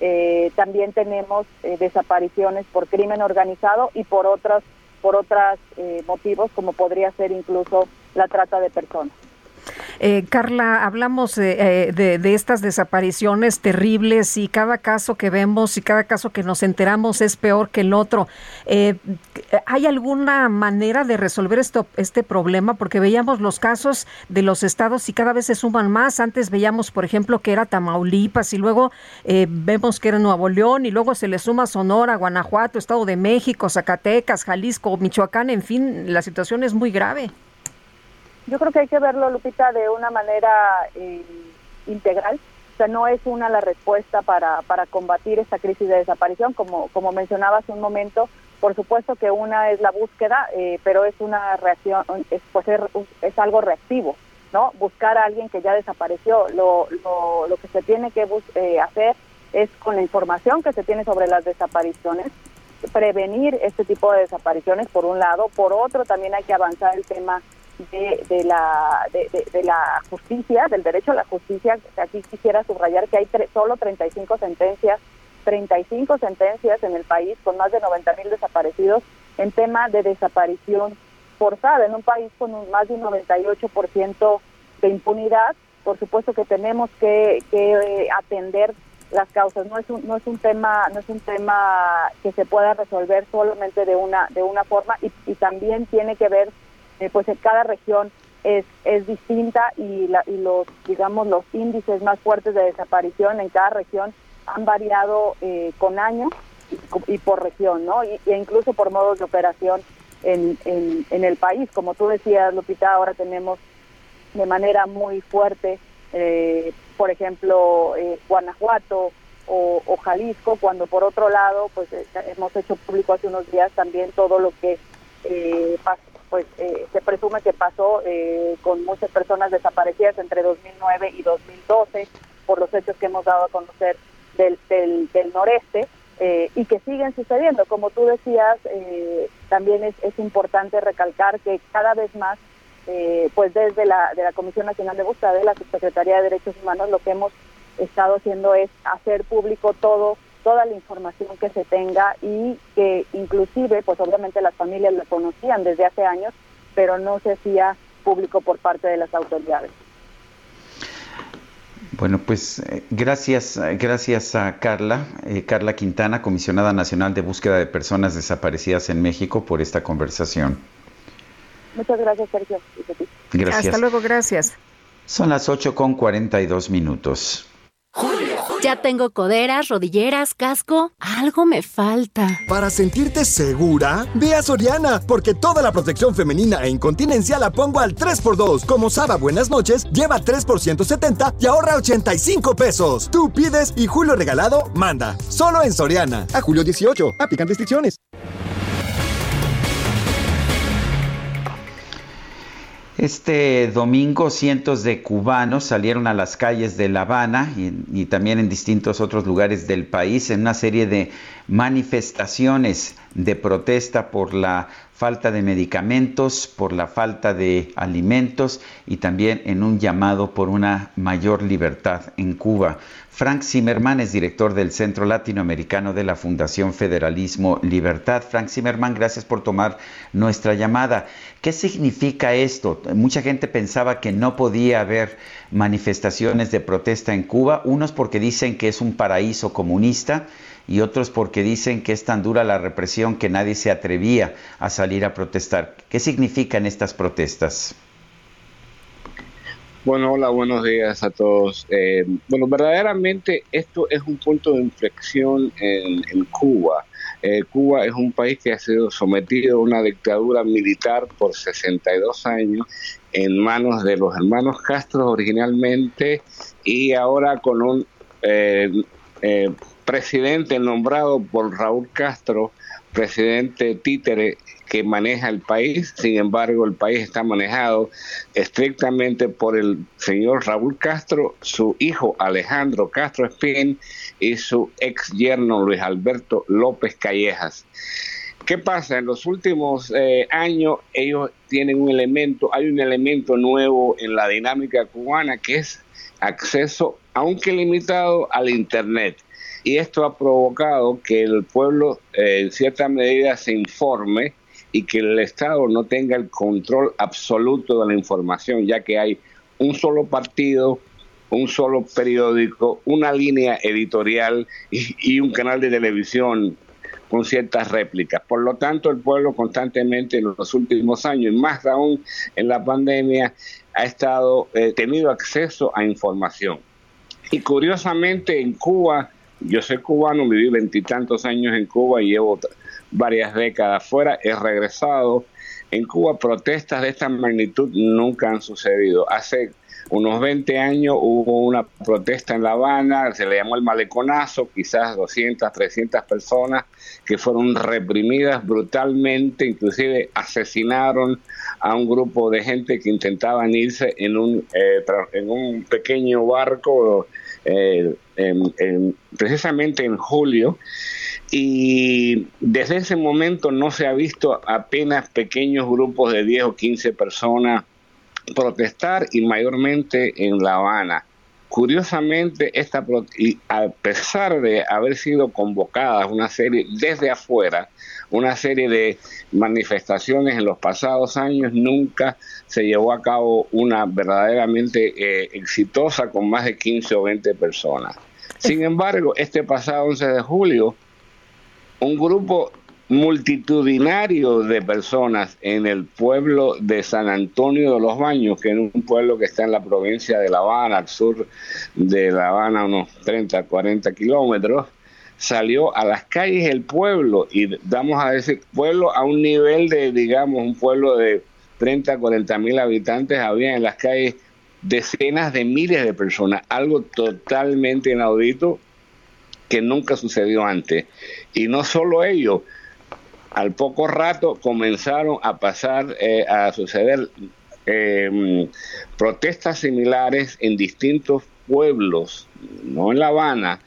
eh, también tenemos desapariciones por crimen organizado y por otras por otros motivos, como podría ser incluso la trata de personas. Eh, Carla, hablamos eh, eh, de, de estas desapariciones terribles y cada caso que vemos y cada caso que nos enteramos es peor que el otro. Eh, ¿Hay alguna manera de resolver esto, este problema? Porque veíamos los casos de los estados y cada vez se suman más. Antes veíamos, por ejemplo, que era Tamaulipas y luego eh, vemos que era Nuevo León y luego se le suma Sonora, Guanajuato, Estado de México, Zacatecas, Jalisco, Michoacán, en fin, la situación es muy grave. Yo creo que hay que verlo, Lupita, de una manera eh, integral. O sea, no es una la respuesta para, para combatir esta crisis de desaparición, como, como mencionaba un momento. Por supuesto que una es la búsqueda, eh, pero es una reacción, es, pues es, es algo reactivo, ¿no? Buscar a alguien que ya desapareció. Lo, lo, lo que se tiene que bus- eh, hacer es con la información que se tiene sobre las desapariciones, prevenir este tipo de desapariciones por un lado, por otro también hay que avanzar el tema de, de la de, la justicia, del derecho a la justicia. Aquí quisiera subrayar que hay tre- solo 35 sentencias, 35 sentencias en el país con más de 90 mil desaparecidos en tema de desaparición forzada en un país con un- más de un 98% de impunidad. Por supuesto que tenemos que, que, eh, atender las causas. No es un no es un tema no es un tema que se pueda resolver solamente de una de una forma y, y también tiene que ver eh, pues en cada región es, es distinta y, los digamos los índices más fuertes de desaparición en cada región han variado eh, con años y, por región, ¿no? Y, e incluso por modos de operación en, en, el país. Como tú decías, Lupita, ahora tenemos de manera muy fuerte, eh, por ejemplo, Guanajuato o, o Jalisco, cuando por otro lado, pues hemos hecho público hace unos días también todo lo que eh, pas- pues eh, se presume que pasó eh, con muchas personas desaparecidas entre 2009 y 2012 por los hechos que hemos dado a conocer del, del, del noreste eh, y que siguen sucediendo. Como tú decías, eh, también es, es importante recalcar que cada vez más, eh, pues desde la, de la Comisión Nacional de Búsqueda de la Subsecretaría de Derechos Humanos, lo que hemos estado haciendo es hacer público todo toda la información que se tenga y que inclusive, pues obviamente las familias lo conocían desde hace años, pero no se hacía público por parte de las autoridades. Bueno, pues eh, gracias, eh, gracias a Carla, eh, Carla Quintana, comisionada nacional de búsqueda de personas desaparecidas en México, por esta conversación. Muchas gracias, Sergio. Gracias. Hasta luego, gracias. Son las 8 con 42 minutos. Ya tengo coderas, rodilleras, casco. Algo me falta. Para sentirte segura, ve a Soriana, porque toda la protección femenina e incontinencia la pongo al 3x2. Como Saba Buenas noches, lleva 3 por 170 y ahorra 85 pesos. Tú pides y Julio Regalado manda. Solo en Soriana. A julio 18. Aplican restricciones. Este domingo cientos de cubanos salieron a las calles de La Habana y, también en distintos otros lugares del país en una serie de manifestaciones de protesta por la falta de medicamentos, por la falta de alimentos y también en un llamado por una mayor libertad en Cuba. Frank Zimmerman es director del Centro Latinoamericano de la Fundación Federalismo Libertad. Frank Zimmerman, gracias por tomar nuestra llamada. ¿Qué significa esto? Mucha gente pensaba que no podía haber manifestaciones de protesta en Cuba, unos porque dicen que es un paraíso comunista y otros porque dicen que es tan dura la represión que nadie se atrevía a salir a protestar. ¿Qué significan estas protestas? Bueno, hola, buenos días a todos. Eh, bueno, verdaderamente esto es un punto de inflexión en, en Cuba. Eh, Cuba es un país que ha sido sometido a una dictadura militar por 62 años en manos de los hermanos Castro originalmente y ahora con un eh, eh, presidente nombrado por Raúl Castro, presidente títere que maneja el país, sin embargo el país está manejado estrictamente por el señor Raúl Castro, su hijo Alejandro Castro Espín y su ex yerno Luis Alberto López Callejas. ¿Qué pasa? En los últimos eh, años ellos tienen un elemento, hay un elemento nuevo en la dinámica cubana que es acceso, aunque limitado, al Internet y esto ha provocado que el pueblo eh, en cierta medida se informe y que el Estado no tenga el control absoluto de la información, ya que hay un solo partido, un solo periódico, una línea editorial y, un canal de televisión con ciertas réplicas. Por lo tanto, el pueblo constantemente en los últimos años, y más aún en la pandemia, ha estado eh, tenido acceso a información. Y curiosamente en Cuba, yo soy cubano, viví veintitantos años en Cuba y llevo varias décadas fuera, he regresado. En Cuba protestas de esta magnitud nunca han sucedido. Hace unos 20 años hubo una protesta en La Habana, se le llamó el maleconazo, quizás 200, 300 personas que fueron reprimidas brutalmente, inclusive asesinaron a un grupo de gente que intentaban irse en un, eh, en un pequeño barco eh, en- en- precisamente en julio y desde ese momento no se ha visto apenas pequeños grupos de 10 o 15 personas protestar y mayormente en La Habana. Curiosamente, esta y a pesar de haber sido convocadas una serie desde afuera, una serie de manifestaciones en los pasados años, nunca se llevó a cabo una verdaderamente eh, exitosa con más de 15 o 20 personas. Sin embargo, este pasado 11 de julio, un grupo multitudinario de personas en el pueblo de San Antonio de los Baños, que es un pueblo que está en la provincia de La Habana, al sur de La Habana, unos 30, 40 kilómetros, salió a las calles del pueblo, y vamos a decir, pueblo a un nivel de, digamos, un pueblo de 30, 40 mil habitantes, había en las calles decenas de miles de personas, algo totalmente inaudito que nunca sucedió antes. Y no solo ello, al poco rato comenzaron a pasar, eh, a suceder eh, protestas similares en distintos pueblos, no en La Habana,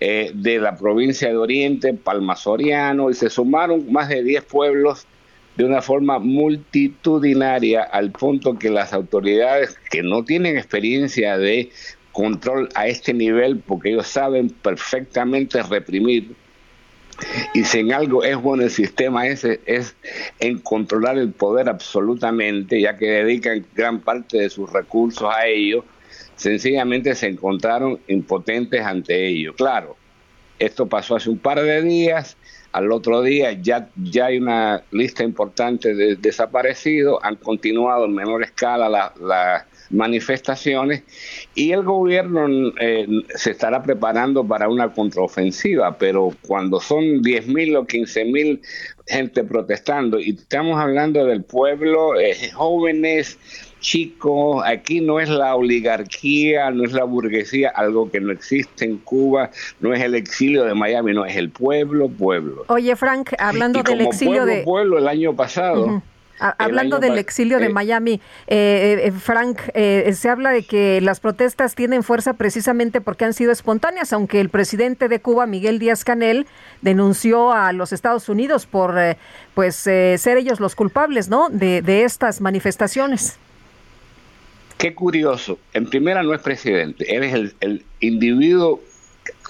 eh, de la provincia de Oriente, Palma Soriano, y se sumaron más de 10 pueblos de una forma multitudinaria al punto que las autoridades que no tienen experiencia de control a este nivel, porque ellos saben perfectamente reprimir, y si en algo es bueno el sistema ese, es en controlar el poder absolutamente, ya que dedican gran parte de sus recursos a ello, sencillamente se encontraron impotentes ante ello. Claro, esto pasó hace un par de días, al otro día ya, ya hay una lista importante de desaparecidos, han continuado en menor escala la- las manifestaciones y el gobierno eh, se estará preparando para una contraofensiva, pero cuando son 10.000 o 15.000 gente protestando y estamos hablando del pueblo, eh, jóvenes, chicos, aquí no es la oligarquía, no es la burguesía, algo que no existe en Cuba, no es el exilio de Miami, no, es el pueblo, pueblo. Oye, Frank, hablando Y del como exilio pueblo, de... pueblo, el año pasado... Hablando del exilio de eh, Miami, eh, eh, Frank, eh, se habla de que las protestas tienen fuerza precisamente porque han sido espontáneas, aunque el presidente de Cuba, Miguel Díaz Canel, denunció a los Estados Unidos por eh, pues eh, ser ellos los culpables, ¿no? De, de estas manifestaciones. Qué curioso. En primera no es presidente, él es el, el individuo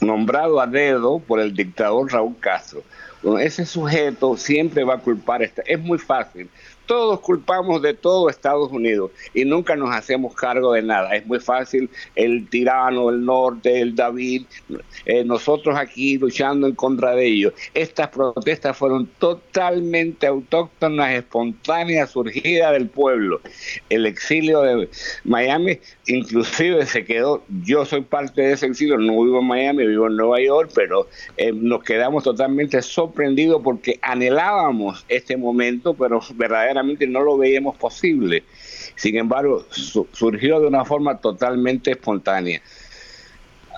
nombrado a dedo por el dictador Raúl Castro. Bueno, ese sujeto siempre va a culpar. Esta. Es muy fácil. Todos culpamos de todo Estados Unidos y nunca nos hacemos cargo de nada. Es muy fácil el tirano, el norte, el David, eh, nosotros aquí luchando en contra de ellos. Estas protestas fueron totalmente autóctonas, espontáneas, surgidas del pueblo. El exilio de Miami inclusive se quedó, yo soy parte de ese exilio, no vivo en Miami, vivo en Nueva York, pero eh, nos quedamos totalmente sorprendidos porque anhelábamos este momento, pero verdaderamente no lo veíamos posible. Sin embargo, su- surgió de una forma totalmente espontánea.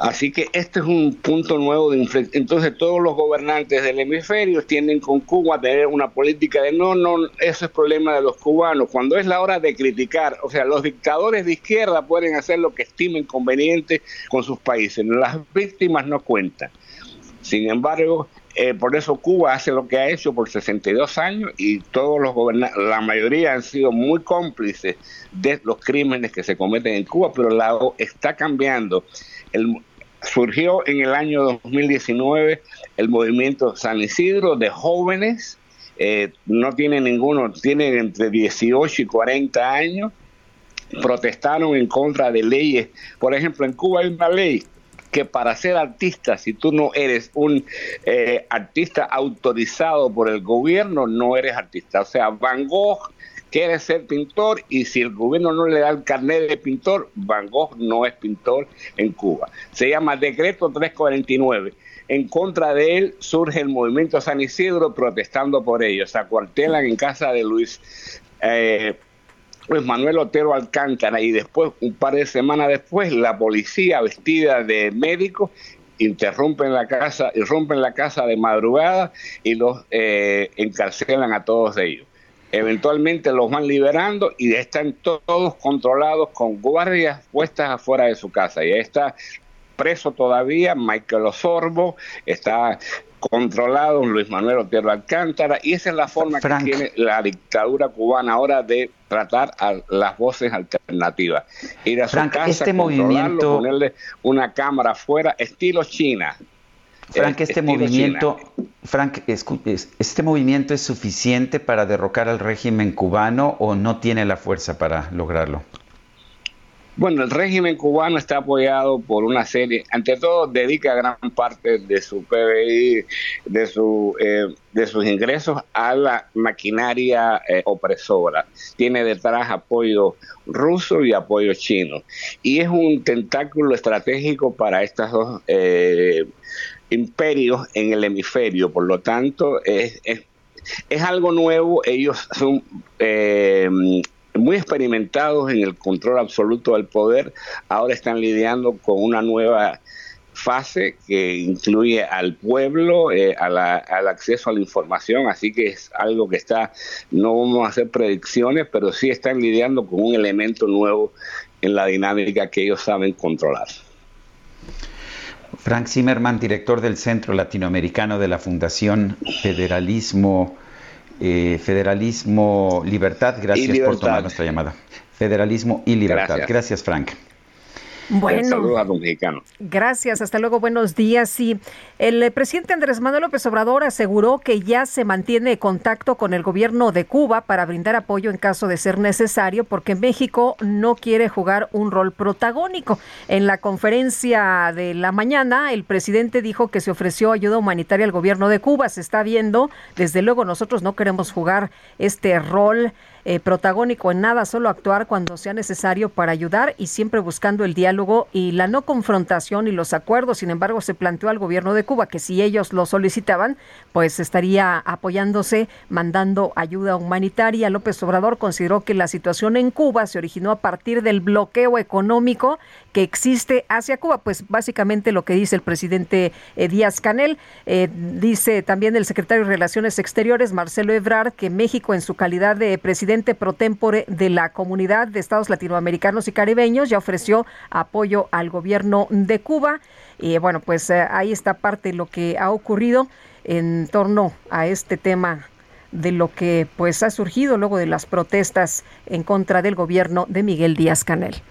Así que este es un punto nuevo de inflexión. Entonces todos los gobernantes del hemisferio tienden con Cuba a tener una política de no, no, eso es problema de los cubanos. Cuando es la hora de criticar, o sea, los dictadores de izquierda pueden hacer lo que estimen conveniente con sus países. Las víctimas no cuentan. Sin embargo, eh, por eso Cuba hace lo que ha hecho por 62 años y todos los la mayoría han sido muy cómplices de los crímenes que se cometen en Cuba, pero la está cambiando. Surgió en el año 2019 el movimiento San Isidro de jóvenes, eh, no tienen ninguno, tienen entre 18 y 40 años, protestaron en contra de leyes. Por ejemplo, en Cuba hay una ley que para ser artista, si tú no eres un eh, artista autorizado por el gobierno, no eres artista. O sea, Van Gogh quiere ser pintor y si el gobierno no le da el carnet de pintor, Van Gogh no es pintor en Cuba. Se llama Decreto 349. En contra de él surge el movimiento San Isidro protestando por ello. Se acuartelan en casa de Luis. eh, Luis Manuel Otero Alcántara y después, un par de semanas después, la policía vestida de médico interrumpen la casa, la casa de madrugada y los eh, encarcelan a todos ellos. Eventualmente los van liberando y están to- todos controlados con guardias puestas afuera de su casa. Y ahí está preso todavía Michael Osorbo, está controlado Luis Manuel Otero Alcántara y esa es la forma Frank. que tiene la dictadura cubana ahora de tratar a las voces alternativas. Ir a su Frank, casa, este movimiento- ponerle una cámara afuera, estilo China. Frank, Eh, este movimiento, China. Frank, ¿este movimiento es suficiente para derrocar al régimen cubano o no tiene la fuerza para lograrlo? Bueno, el régimen cubano está apoyado por una serie, ante todo dedica gran parte de su PBI, de, su, eh, de sus ingresos a la maquinaria eh, opresora. Tiene detrás apoyo ruso y apoyo chino. Y es un tentáculo estratégico para estos dos eh, imperios en el hemisferio. Por lo tanto, es, es es algo nuevo, ellos son eh, muy experimentados en el control absoluto del poder, ahora están lidiando con una nueva fase que incluye al pueblo, eh, al acceso a la información, así que es algo que está, no vamos a hacer predicciones, pero sí están lidiando con un elemento nuevo en la dinámica que ellos saben controlar. Frank Zimmerman, director del Centro Latinoamericano de la Fundación Federalismo, eh, Federalismo Libertad, gracias por tomar nuestra llamada. Federalismo y Libertad. Gracias. Gracias, Frank. Bueno. Saludos a los mexicanos. Gracias, hasta luego, buenos días. Sí, el eh, presidente Andrés Manuel López Obrador aseguró que ya se mantiene contacto con el gobierno de Cuba para brindar apoyo en caso de ser necesario, porque México no quiere jugar un rol protagónico. En la conferencia de la mañana, el presidente dijo que se ofreció ayuda humanitaria al gobierno de Cuba. Se está viendo, desde luego nosotros no queremos jugar este rol eh, protagónico en nada, solo actuar cuando sea necesario para ayudar y siempre buscando el diálogo y la no confrontación y los acuerdos. Sin embargo, se planteó al gobierno de Cuba que si ellos lo solicitaban, pues estaría apoyándose, mandando ayuda humanitaria. López Obrador consideró que la situación en Cuba se originó a partir del bloqueo económico que existe hacia Cuba, pues básicamente lo que dice el presidente eh, Díaz Canel, eh, dice también el secretario de Relaciones Exteriores, Marcelo Ebrard, que México en su calidad de presidente pro tempore de la comunidad de estados latinoamericanos y caribeños ya ofreció apoyo al gobierno de Cuba. Y bueno, pues eh, ahí está parte de lo que ha ocurrido en torno a este tema de lo que pues ha surgido luego de las protestas en contra del gobierno de Miguel Díaz Canel.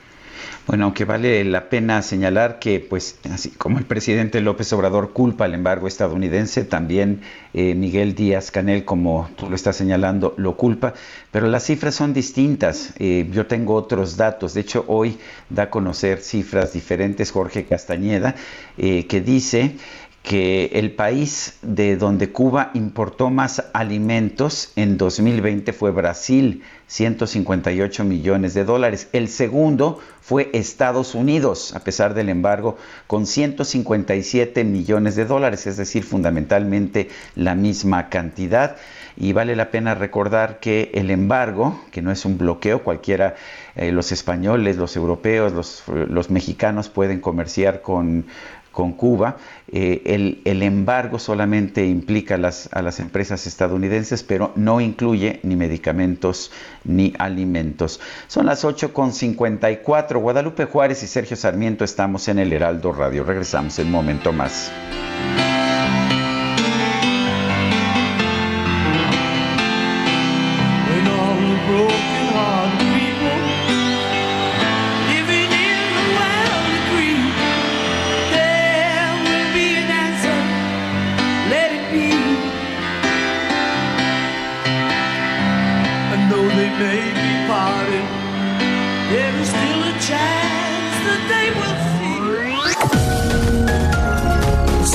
Bueno, aunque vale la pena señalar que, pues, así como el presidente López Obrador culpa el embargo estadounidense, también eh, Miguel Díaz Canel, como tú lo estás señalando, lo culpa, pero las cifras son distintas. Eh, yo tengo otros datos. De hecho, hoy da a conocer cifras diferentes Jorge Castañeda, eh, que dice que el país de donde Cuba importó más alimentos en 2020 fue Brasil, 158 millones de dólares. El segundo fue Estados Unidos, a pesar del embargo, con 157 millones de dólares, es decir, fundamentalmente la misma cantidad. Y vale la pena recordar que el embargo, que no es un bloqueo, cualquiera, eh, los españoles, los europeos, los, los mexicanos pueden comerciar con con Cuba. Eh, el, el, embargo solamente implica las, a las empresas estadounidenses, pero no incluye ni medicamentos ni alimentos. Son las 8.54. Guadalupe Juárez y Sergio Sarmiento estamos en el Heraldo Radio. Regresamos en un momento más.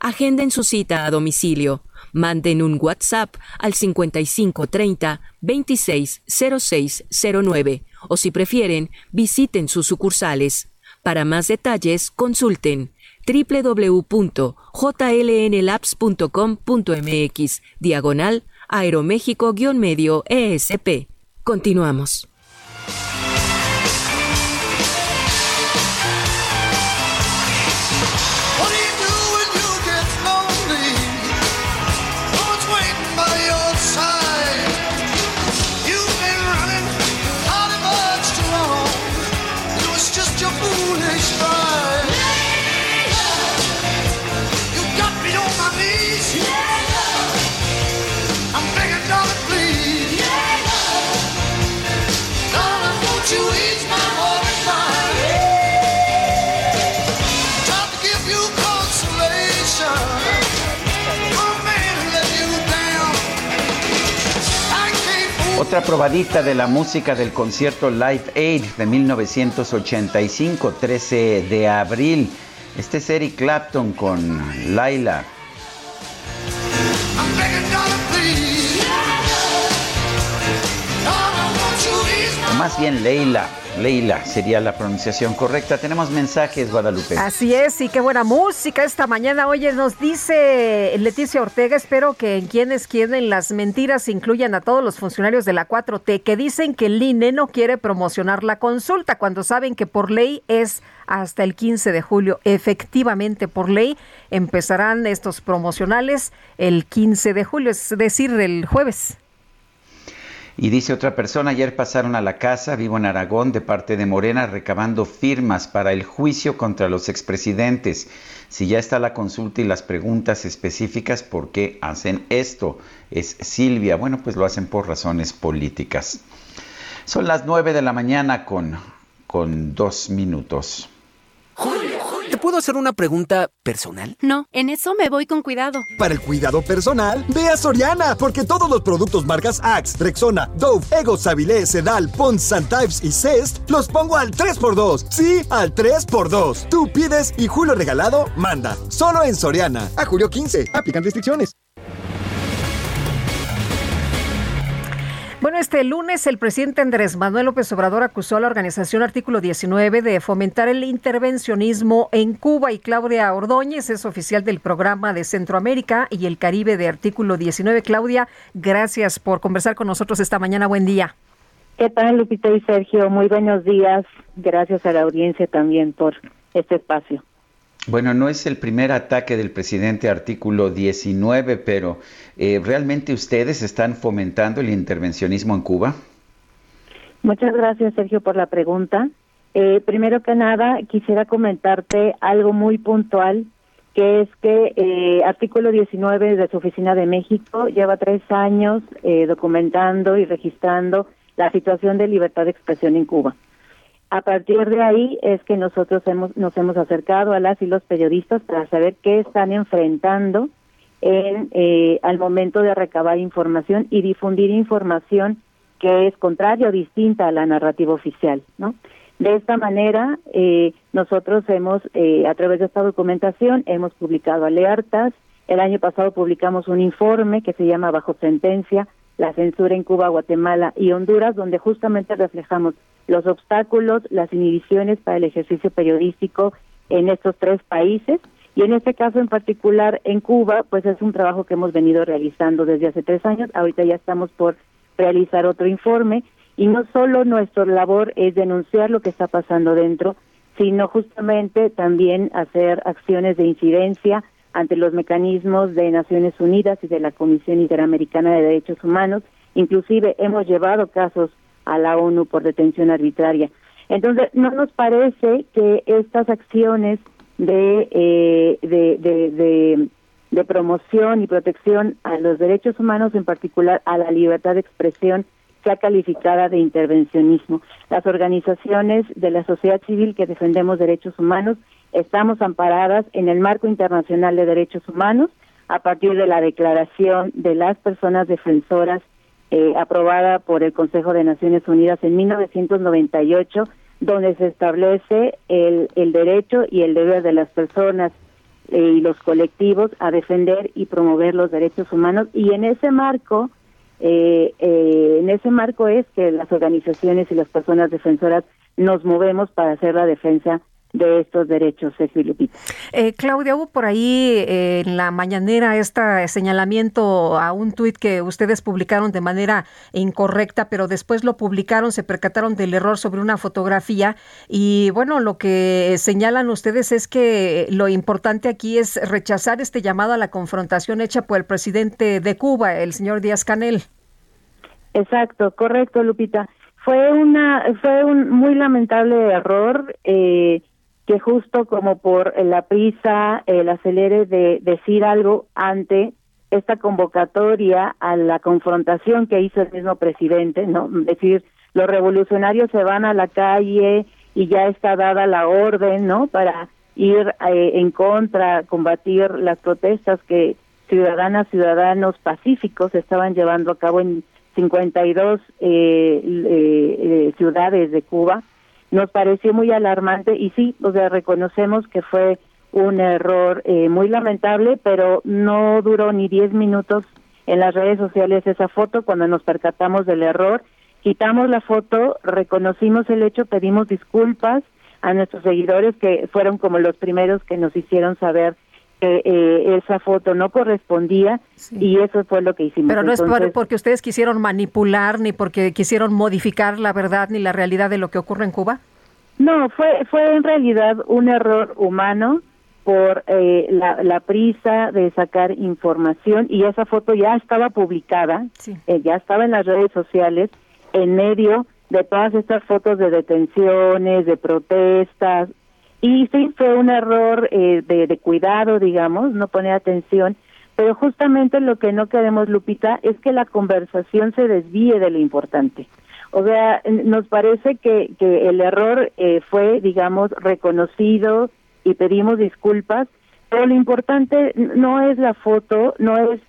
Agenden su cita a domicilio. Manden un WhatsApp al 5530 260609 o si prefieren, visiten sus sucursales. Para más detalles, consulten www.jlnlabs.com.mx diagonal aeroméxico-medio ESP. Continuamos. Otra probadita de la música del concierto Live Aid de 1985, 13 de abril. Este es Eric Clapton con Laila. Más bien Leila. Leila sería la pronunciación correcta. Tenemos mensajes, Guadalupe. Así es, y qué buena música esta mañana. Oye, nos dice Leticia Ortega, espero que en quienes quieren las mentiras incluyan a todos los funcionarios de la 4T que dicen que el INE no quiere promocionar la consulta cuando saben que por ley es hasta el 15 de julio. Efectivamente, por ley empezarán estos promocionales el 15 de julio, es decir, el jueves. Y dice otra persona, ayer pasaron a la casa, vivo en Aragón, de parte de Morena, recabando firmas para el juicio contra los expresidentes. Si ya está la consulta y las preguntas específicas, ¿por qué hacen esto? Es Silvia. Bueno, pues lo hacen por razones políticas. Son las nueve de la mañana con, con dos minutos. ¿Te puedo hacer una pregunta personal? No, en eso me voy con cuidado. Para el cuidado personal, ve a Soriana, porque todos los productos marcas Axe, Rexona, Dove, Ego, Savile, Sedal, Pons, Santyves y Cest los pongo al 3x2. Sí, al 3x2. Tú pides y Julio Regalado manda. Solo en Soriana. A julio 15. Aplican restricciones. Bueno, este lunes el presidente Andrés Manuel López Obrador acusó a la organización Artículo 19 de fomentar el intervencionismo en Cuba y Claudia Ordóñez es oficial del programa de Centroamérica y el Caribe de Artículo 19. Claudia, gracias por conversar con nosotros esta mañana. Buen día. ¿Qué tal, Lupita y Sergio? Muy buenos días. Gracias a la audiencia también por este espacio. Bueno, no es el primer ataque del presidente artículo 19, pero eh, ¿realmente ustedes están fomentando el intervencionismo en Cuba? Muchas gracias, Sergio, por la pregunta. Eh, primero que nada, quisiera comentarte algo muy puntual, que es que eh, artículo 19 de su oficina de México lleva tres años eh, documentando y registrando la situación de libertad de expresión en Cuba. A partir de ahí es que nosotros hemos, nos hemos acercado a las y los periodistas para saber qué están enfrentando en, eh, al momento de recabar información y difundir información que es contraria o distinta a la narrativa oficial, ¿no? De esta manera, eh, nosotros hemos, eh, a través de esta documentación, hemos publicado alertas. El año pasado publicamos un informe que se llama Bajo Sentencia, la censura en Cuba, Guatemala y Honduras, donde justamente reflejamos los obstáculos, las inhibiciones para el ejercicio periodístico en estos tres países. Y en este caso en particular en Cuba, pues es un trabajo que hemos venido realizando desde hace tres años. Ahorita ya estamos por realizar otro informe. Y no solo nuestra labor es denunciar lo que está pasando dentro, sino justamente también hacer acciones de incidencia ante los mecanismos de Naciones Unidas y de la Comisión Interamericana de Derechos Humanos. Inclusive hemos llevado casos a la ONU por detención arbitraria. Entonces, no nos parece que estas acciones de, eh, de promoción y protección a los derechos humanos, en particular a la libertad de expresión, sea calificada de intervencionismo. Las organizaciones de la sociedad civil que defendemos derechos humanos estamos amparadas en el marco internacional de derechos humanos a partir de la declaración de las personas defensoras eh, aprobada por el Consejo de Naciones Unidas en 1998, donde se establece el, el derecho y el deber de las personas eh, y los colectivos a defender y promover los derechos humanos. Y en ese marco eh, eh, en ese marco es que las organizaciones y las personas defensoras nos movemos para hacer la defensa de estos derechos, Sergio y Lupita. Eh, Claudia, hubo por ahí eh, en la mañanera este señalamiento a un tuit que ustedes publicaron de manera incorrecta, pero después lo publicaron, se percataron del error sobre una fotografía y bueno, lo que señalan ustedes es que lo importante aquí es rechazar este llamado a la confrontación hecha por el presidente de Cuba, el señor Díaz Canel. Exacto, correcto, Lupita. Fue una, fue un muy lamentable error. Eh, que justo como por la prisa, el acelere de decir algo ante esta convocatoria a la confrontación que hizo el mismo presidente, ¿no? Decir, los revolucionarios se van a la calle y ya está dada la orden, ¿no? Para ir eh, en contra, combatir las protestas que ciudadanas, ciudadanos pacíficos estaban llevando a cabo en 52 eh, eh, eh, ciudades de Cuba nos pareció muy alarmante y sí, o sea, reconocemos que fue un error eh, muy lamentable, pero no duró ni 10 minutos en las redes sociales esa foto cuando nos percatamos del error. Quitamos la foto, reconocimos el hecho, pedimos disculpas a nuestros seguidores que fueron como los primeros que nos hicieron saber que eh, esa foto no correspondía y eso fue lo que hicimos. Pero no es Entonces, por- porque ustedes quisieron manipular, ni porque quisieron modificar la verdad ni la realidad de lo que ocurre en Cuba. No, fue, fue en realidad un error humano por eh, la, la prisa de sacar información y esa foto ya estaba publicada, eh, ya estaba en las redes sociales en medio de todas estas fotos de detenciones, de protestas y sí fue un error eh, de, de cuidado, digamos, no poner atención, pero justamente lo que no queremos, Lupita, es que la conversación se desvíe de lo importante. O sea, nos parece que, que el error eh, fue, digamos, reconocido y pedimos disculpas, pero lo importante no es la foto, no es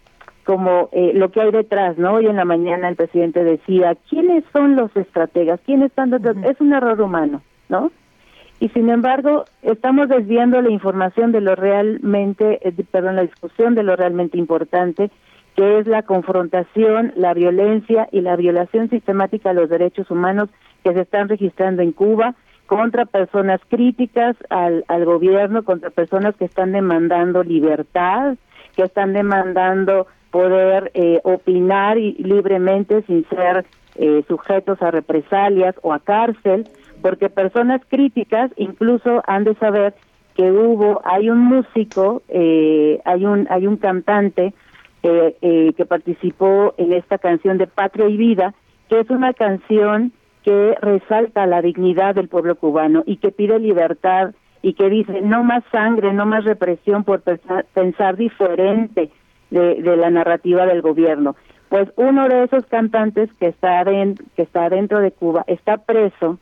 como eh, lo que hay detrás, ¿no? Hoy en la mañana el presidente decía, ¿quiénes son los estrategas? ¿Quiénes están detrás? Es un error humano, ¿no? Y sin embargo, estamos desviando la información de lo realmente, eh, perdón, la discusión de lo realmente importante, que es la confrontación, la violencia y la violación sistemática de los derechos humanos que se están registrando en Cuba contra personas críticas al, al gobierno, contra personas que están demandando libertad, que están demandando poder eh, opinar y, libremente sin ser eh, sujetos a represalias o a cárcel, porque personas críticas incluso han de saber que hubo, hay un músico, eh, hay un hay un cantante eh, eh, que participó en esta canción de Patria y Vida, que es una canción que resalta la dignidad del pueblo cubano y que pide libertad y que dice no más sangre, no más represión por pensar, diferente de, de la narrativa del gobierno. Pues uno de esos cantantes que está, den, que está dentro de Cuba está preso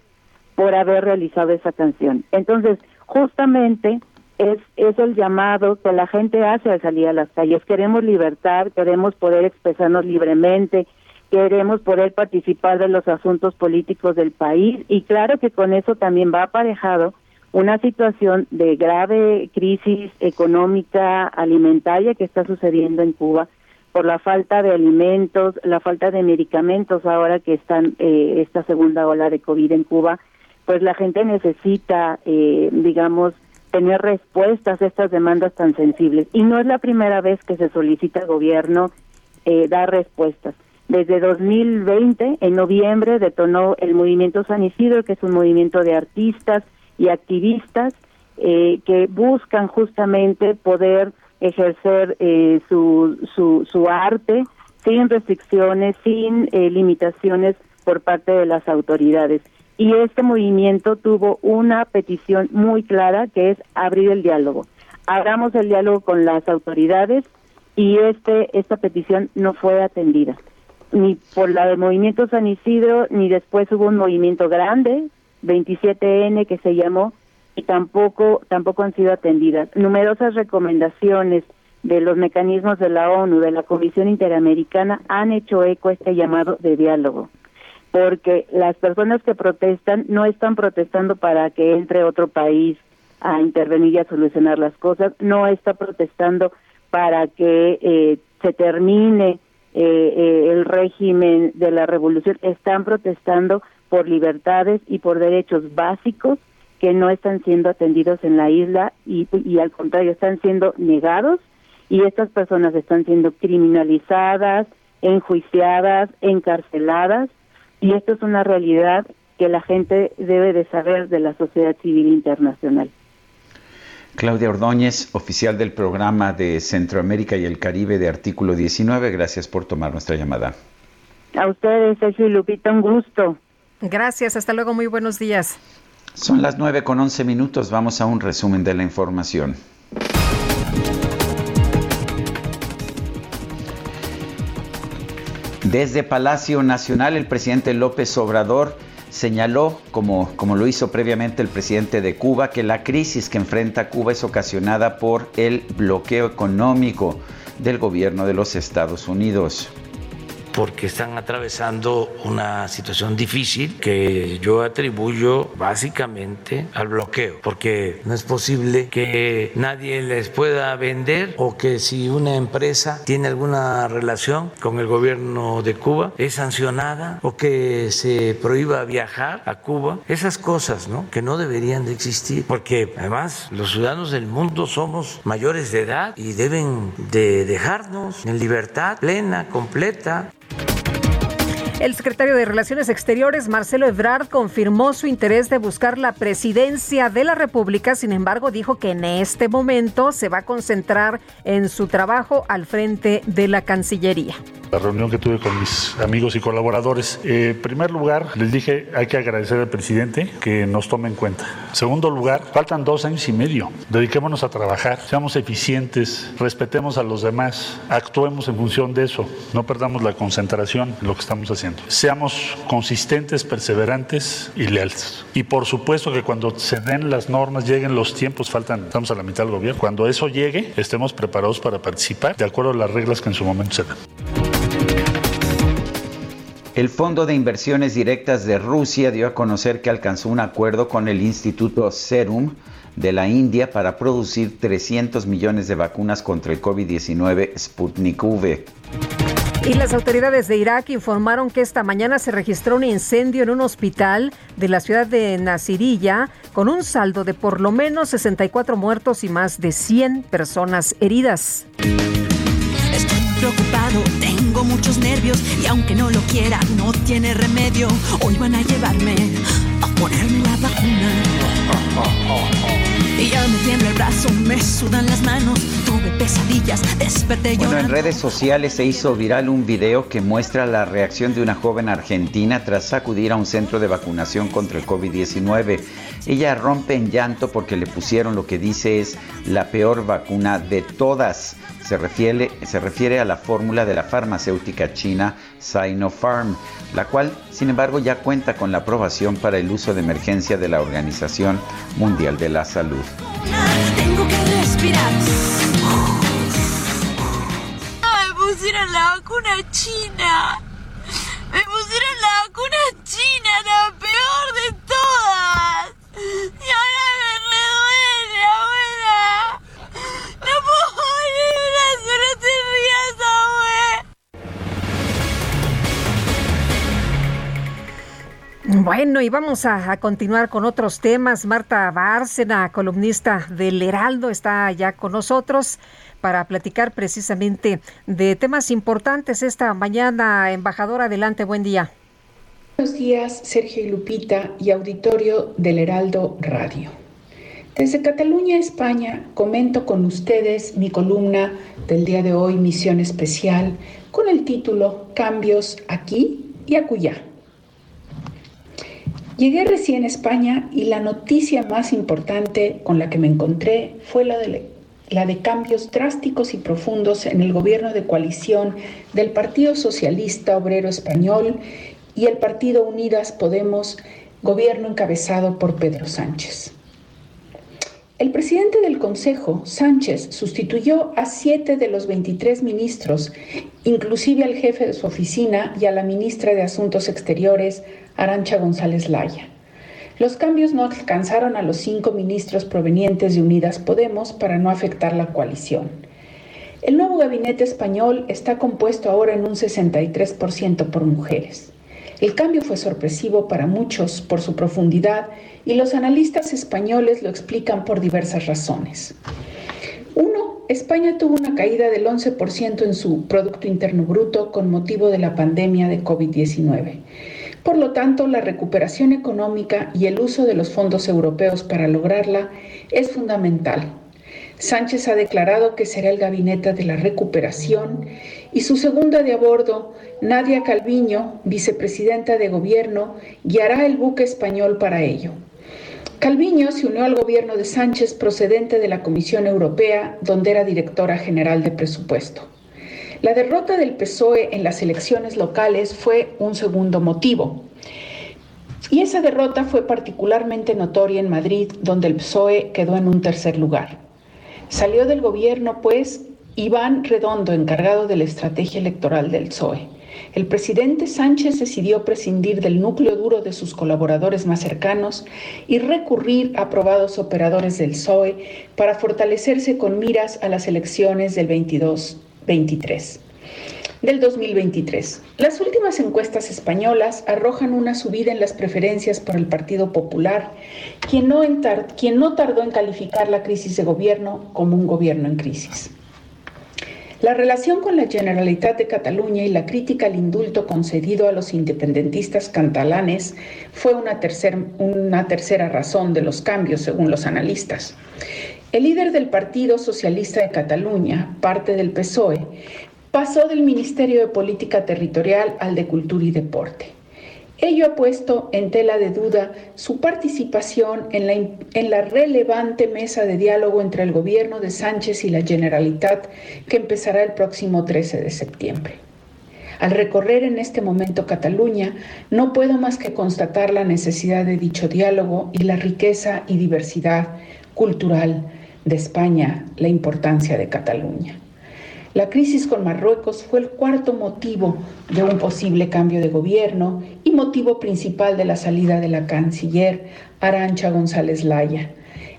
por haber realizado esa canción. Entonces, justamente es, es el llamado que la gente hace al salir a las calles. Queremos libertad, queremos poder expresarnos libremente, queremos poder participar de los asuntos políticos del país y claro que con eso también va aparejado una situación de grave crisis económica alimentaria que está sucediendo en Cuba por la falta de alimentos, la falta de medicamentos ahora que están eh, esta segunda ola de COVID en Cuba, pues la gente necesita, eh, digamos, tener respuestas a estas demandas tan sensibles. Y no es la primera vez que se solicita al gobierno eh, dar respuestas. Desde 2020, en noviembre, detonó el Movimiento San Isidro, que es un movimiento de artistas y activistas eh, que buscan justamente poder ejercer eh, su, su, su arte sin restricciones, sin eh, limitaciones por parte de las autoridades. Y este movimiento tuvo una petición muy clara que es abrir el diálogo. Abramos el diálogo con las autoridades y este esta petición no fue atendida ni por la del movimiento San Isidro ni después hubo un movimiento grande 27N que se llamó y tampoco tampoco han sido atendidas numerosas recomendaciones de los mecanismos de la ONU de la Comisión Interamericana han hecho eco a este llamado de diálogo porque las personas que protestan no están protestando para que entre otro país a intervenir y a solucionar las cosas, no está protestando para que eh, se termine eh, eh, el régimen de la revolución, están protestando por libertades y por derechos básicos que no están siendo atendidos en la isla y, y al contrario están siendo negados y estas personas están siendo criminalizadas, enjuiciadas, encarceladas y esto es una realidad que la gente debe de saber de la sociedad civil internacional. Claudia Ordóñez, oficial del programa de Centroamérica y el Caribe de Artículo 19, gracias por tomar nuestra llamada. A ustedes, Sergio y Lupita, un gusto. Gracias, hasta luego, muy buenos días. Son las 9 con 11 minutos, vamos a un resumen de la información. Desde Palacio Nacional, el presidente López Obrador señaló, como, como lo hizo previamente el presidente de Cuba, que la crisis que enfrenta Cuba es ocasionada por el bloqueo económico del gobierno de los Estados Unidos porque están atravesando una situación difícil que yo atribuyo básicamente al bloqueo, porque no es posible que nadie les pueda vender o que si una empresa tiene alguna relación con el gobierno de Cuba es sancionada o que se prohíba viajar a Cuba, esas cosas ¿no? que no deberían de existir, porque además los ciudadanos del mundo somos mayores de edad y deben de dejarnos en libertad plena, completa. El secretario de Relaciones Exteriores, Marcelo Ebrard, confirmó su interés de buscar la presidencia de la República. Sin embargo, dijo que en este momento se va a concentrar en su trabajo al frente de la Cancillería. La reunión que tuve con mis amigos y colaboradores, eh, en primer lugar, les dije hay que agradecer al presidente que nos tome en cuenta. En segundo lugar, faltan dos años y medio. Dediquémonos a trabajar, seamos eficientes, respetemos a los demás, actuemos en función de eso, no perdamos la concentración en lo que estamos haciendo. Seamos consistentes, perseverantes y leales. Y por supuesto que cuando se den las normas, lleguen los tiempos, faltan, estamos a la mitad del gobierno, cuando eso llegue, estemos preparados para participar de acuerdo a las reglas que en su momento se dan. El Fondo de Inversiones Directas de Rusia dio a conocer que alcanzó un acuerdo con el Instituto Serum de la India para producir 300 millones de vacunas contra el COVID-19 Sputnik V. Y las autoridades de Irak informaron que esta mañana se registró un incendio en un hospital de la ciudad de Nasiriyah con un saldo de por lo menos 64 muertos y más de 100 personas heridas. Estoy preocupado, tengo muchos nervios y aunque no lo quiera, no tiene remedio. Hoy van a llevarme a ponerme la vacuna. Y ya me tiembla el brazo, me sudan las manos, tuve pesadillas, desperté Bueno, en redes sociales se hizo viral un video que muestra la reacción de una joven argentina tras acudir a un centro de vacunación contra el COVID-19. Ella rompe en llanto porque le pusieron lo que dice es la peor vacuna de todas. Se refiere, se refiere a la fórmula de la farmacéutica china Sinopharm, la cual, sin embargo, ya cuenta con la aprobación para el uso de emergencia de la Organización Mundial de la Salud. Tengo que respirar. Me pusieron la vacuna china. Me pusieron la vacuna china, la peor de Bueno, y vamos a, continuar con otros temas. Marta Bárcena, columnista del Heraldo, está ya con nosotros para platicar precisamente de temas importantes esta mañana. Embajadora, adelante, buen día. Buenos días, Sergio y Lupita y auditorio del Heraldo Radio. Desde Cataluña, España, comento con ustedes mi columna del día de hoy, Misión Especial, con el título Cambios aquí y acullá. Llegué recién a España y la noticia más importante con la que me encontré fue la de, la de cambios drásticos y profundos en el gobierno de coalición del Partido Socialista Obrero Español y el Partido Unidas Podemos, gobierno encabezado por Pedro Sánchez. El presidente del Consejo, Sánchez, sustituyó a siete de los 23 ministros, inclusive al jefe de su oficina y a la ministra de Asuntos Exteriores, Arancha González Laya. Los cambios no alcanzaron a los cinco ministros provenientes de Unidas Podemos para no afectar la coalición. El nuevo gabinete español está compuesto ahora en un 63% por mujeres. El cambio fue sorpresivo para muchos por su profundidad y los analistas españoles lo explican por diversas razones. Uno, España tuvo una caída del 11% en su Producto Interno Bruto con motivo de la pandemia de COVID-19. Por lo tanto, la recuperación económica y el uso de los fondos europeos para lograrla es fundamental. Sánchez ha declarado que será el gabinete de la recuperación y su segunda de a bordo, Nadia Calviño, vicepresidenta de gobierno, guiará el buque español para ello. Calviño se unió al gobierno de Sánchez procedente de la Comisión Europea, donde era directora general de presupuesto. La derrota del PSOE en las elecciones locales fue un segundo motivo. Y esa derrota fue particularmente notoria en Madrid, donde el PSOE quedó en un tercer lugar. Salió del gobierno, pues, Iván Redondo, encargado de la estrategia electoral del PSOE. El presidente Sánchez decidió prescindir del núcleo duro de sus colaboradores más cercanos y recurrir a aprobados operadores del PSOE para fortalecerse con miras a las elecciones del 22-23 del 2023. Las últimas encuestas españolas arrojan una subida en las preferencias por el Partido Popular, quien no tardó en calificar la crisis de gobierno como un gobierno en crisis. La relación con la Generalitat de Cataluña y la crítica al indulto concedido a los independentistas catalanes fue una, tercer- una tercera razón de los cambios, según los analistas. El líder del Partido Socialista de Cataluña, parte del PSOE, pasó del Ministerio de Política Territorial al de Cultura y Deporte. Ello ha puesto en tela de duda su participación en la, en la relevante mesa de diálogo entre el gobierno de Sánchez y la Generalitat que empezará el próximo 13 de septiembre. Al recorrer en este momento Cataluña, no puedo más que constatar la necesidad de dicho diálogo y la riqueza y diversidad cultural de España, la importancia de Cataluña. La crisis con Marruecos fue el cuarto motivo de un posible cambio de gobierno y motivo principal de la salida de la canciller Arancha González Laya,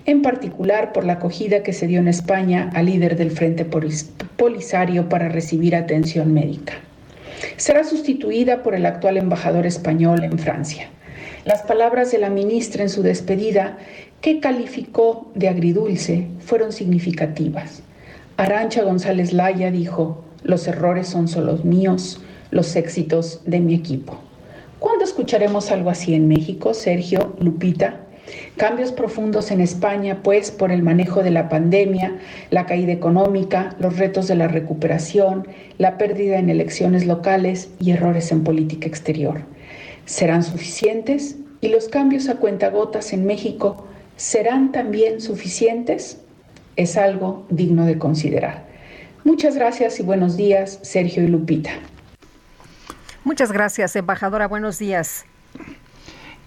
en particular por la acogida que se dio en España al líder del Frente Polisario para recibir atención médica. Será sustituida por el actual embajador español en Francia. Las palabras de la ministra en su despedida, que calificó de agridulce, fueron significativas. Arancha González Laya dijo, los errores son solo míos, los éxitos de mi equipo. ¿Cuándo escucharemos algo así en México, Sergio, Lupita? Cambios profundos en España, pues, por el manejo de la pandemia, la caída económica, los retos de la recuperación, la pérdida en elecciones locales y errores en política exterior. ¿Serán suficientes? ¿Y los cambios a cuentagotas en México serán también suficientes? Es algo digno de considerar. Muchas gracias y buenos días, Sergio y Lupita. Muchas gracias, embajadora. Buenos días.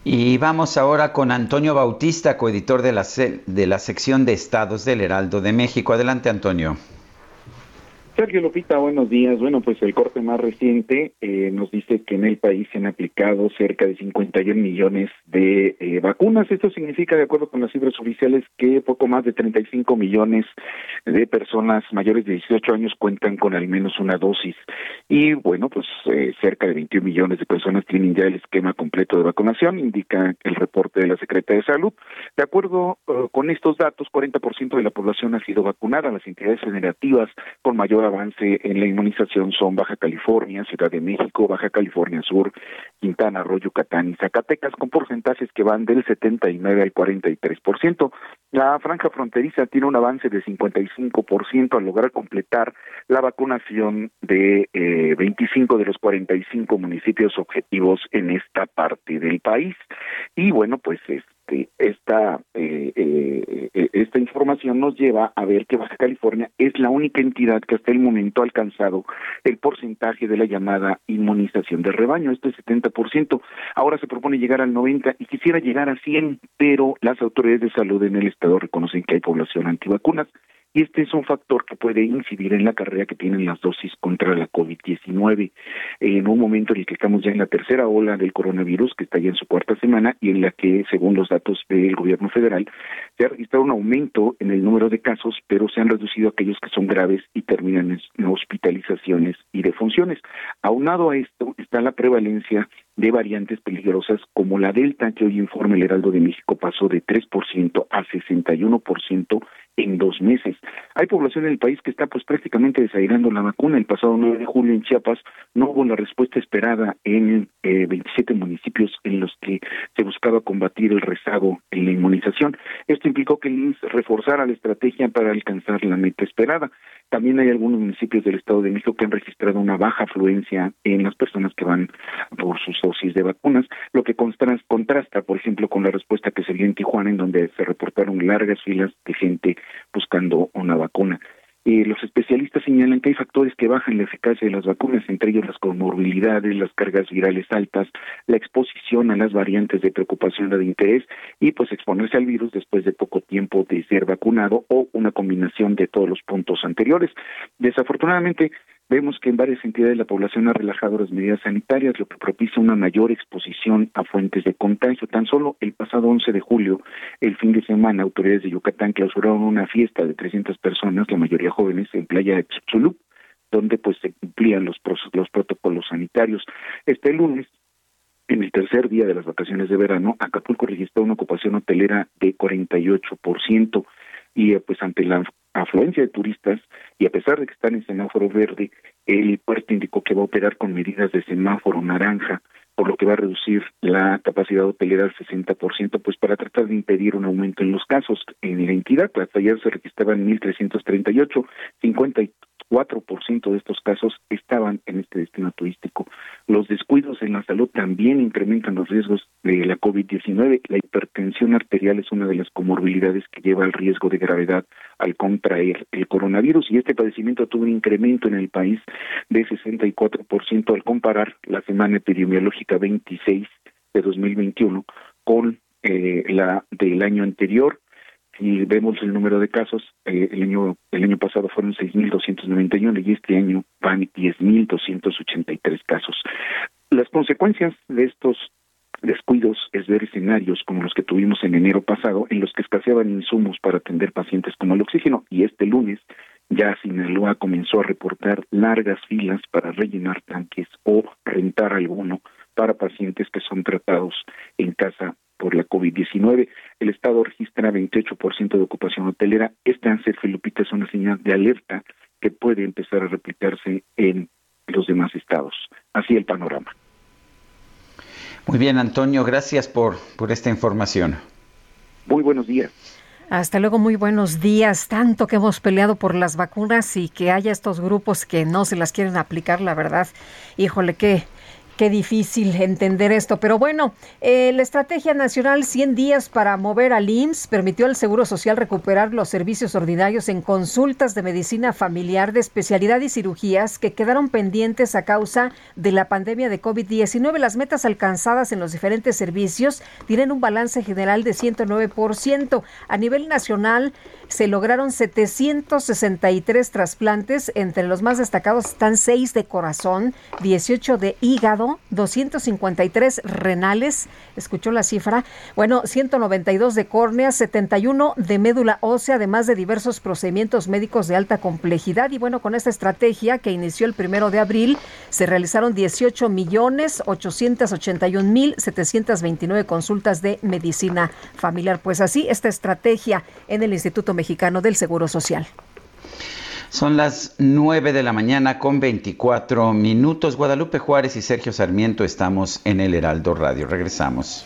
Y vamos ahora con Antonio Bautista, coeditor de la, de la sección de estados del Heraldo de México. Adelante, Antonio. Sergio Lupita, buenos días. Bueno, pues el corte más reciente eh, nos dice que en el país se han aplicado cerca de 51 millones de eh, vacunas. Esto significa, de acuerdo con las cifras oficiales, que poco más de 35 millones de personas mayores de 18 años cuentan con al menos una dosis. Y bueno, pues eh, cerca de 21 millones de personas tienen ya el esquema completo de vacunación, indica el reporte de la Secretaría de Salud. De acuerdo con estos datos, 40% de la población ha sido vacunada. Las entidades federativas con mayor avance en la inmunización son Baja California, Ciudad de México, Baja California Sur, Quintana Roo, Yucatán y Zacatecas, con porcentajes que van del 79 al 43%. La franja fronteriza tiene un avance de 55% al lograr completar la vacunación de eh, 25 de los 45 municipios objetivos en esta parte del país. Y bueno, pues es este, esta eh, eh, eh, esta información nos lleva a ver que Baja California es la única entidad que hasta el momento ha alcanzado el porcentaje de la llamada inmunización de rebaño, esto es 70%. Ahora se propone llegar al 90 y quisiera llegar a 100, pero las autoridades de salud en el estado reconocen que hay población antivacunas y este es un factor que puede incidir en la carrera que tienen las dosis contra la COVID-19 en un momento en el que estamos ya en la tercera ola del coronavirus que está ya en su cuarta semana y en la que según los datos del gobierno federal se ha registrado un aumento en el número de casos pero se han reducido aquellos que son graves y terminan en hospitalizaciones y defunciones. Aunado a esto está la prevalencia de variantes peligrosas como la Delta, que hoy informa el Heraldo de México pasó de 3% a 61% en dos meses. Hay población en el país que está pues prácticamente desairando la vacuna. El pasado 9 de julio en Chiapas no hubo la respuesta esperada en eh, 27 municipios en los que se buscaba combatir el rezago en la inmunización. Esto implicó que el INS reforzara la estrategia para alcanzar la meta esperada. También hay algunos municipios del Estado de México que han registrado una baja afluencia en las personas que van por sus dosis de vacunas, lo que contrasta, por ejemplo, con la respuesta que se dio en Tijuana, en donde se reportaron largas filas de gente buscando una vacuna. Eh, los especialistas señalan que hay factores que bajan la eficacia de las vacunas, entre ellos las comorbilidades, las cargas virales altas, la exposición a las variantes de preocupación o de interés y pues exponerse al virus después de poco tiempo de ser vacunado o una combinación de todos los puntos anteriores. Desafortunadamente, Vemos que en varias entidades la población ha relajado las medidas sanitarias, lo que propicia una mayor exposición a fuentes de contagio. Tan solo el pasado 11 de julio, el fin de semana, autoridades de Yucatán clausuraron una fiesta de 300 personas, la mayoría jóvenes, en playa de Chipchulú, donde pues se cumplían los, los protocolos sanitarios. Este lunes, en el tercer día de las vacaciones de verano, Acapulco registró una ocupación hotelera de 48% y eh, pues ante la afluencia de turistas y a pesar de que están en semáforo verde, el puerto indicó que va a operar con medidas de semáforo naranja, por lo que va a reducir la capacidad hotelera al 60%, pues para tratar de impedir un aumento en los casos en la entidad. Hasta ayer se registraban 1.338, 50 4% de estos casos estaban en este destino turístico. Los descuidos en la salud también incrementan los riesgos de la COVID-19. La hipertensión arterial es una de las comorbilidades que lleva al riesgo de gravedad al contraer el coronavirus y este padecimiento tuvo un incremento en el país de 64% al comparar la semana epidemiológica 26 de 2021 con eh, la del año anterior si vemos el número de casos, eh, el año el año pasado fueron 6.291 y este año van 10.283 casos. Las consecuencias de estos descuidos es ver escenarios como los que tuvimos en enero pasado, en los que escaseaban insumos para atender pacientes como el oxígeno, y este lunes ya Sinaloa comenzó a reportar largas filas para rellenar tanques o rentar alguno para pacientes que son tratados en casa por la COVID-19. El Estado registra 28% de ocupación hotelera. Este Sergio Lupita, es una señal de alerta que puede empezar a replicarse en los demás estados. Así el panorama. Muy bien, Antonio, gracias por, por esta información. Muy buenos días. Hasta luego, muy buenos días. Tanto que hemos peleado por las vacunas y que haya estos grupos que no se las quieren aplicar, la verdad. Híjole, qué, Qué difícil entender esto, pero bueno, eh, la Estrategia Nacional 100 días para mover al IMSS permitió al Seguro Social recuperar los servicios ordinarios en consultas de medicina familiar de especialidad y cirugías que quedaron pendientes a causa de la pandemia de COVID-19. Las metas alcanzadas en los diferentes servicios tienen un balance general de 109%. A nivel nacional, se lograron 763 trasplantes. Entre los más destacados están 6 de corazón, 18 de hígado, 253 renales. ¿Escuchó la cifra? Bueno, 192 de córnea, 71 de médula ósea, además de diversos procedimientos médicos de alta complejidad. Y bueno, con esta estrategia que inició el primero de abril, se realizaron 18 millones 881 mil 729 consultas de medicina familiar. Pues así, esta estrategia en el Instituto Mexicano del Seguro Social. Son las 9 de la mañana con 24 minutos. Guadalupe Juárez y Sergio Sarmiento estamos en el Heraldo Radio. Regresamos.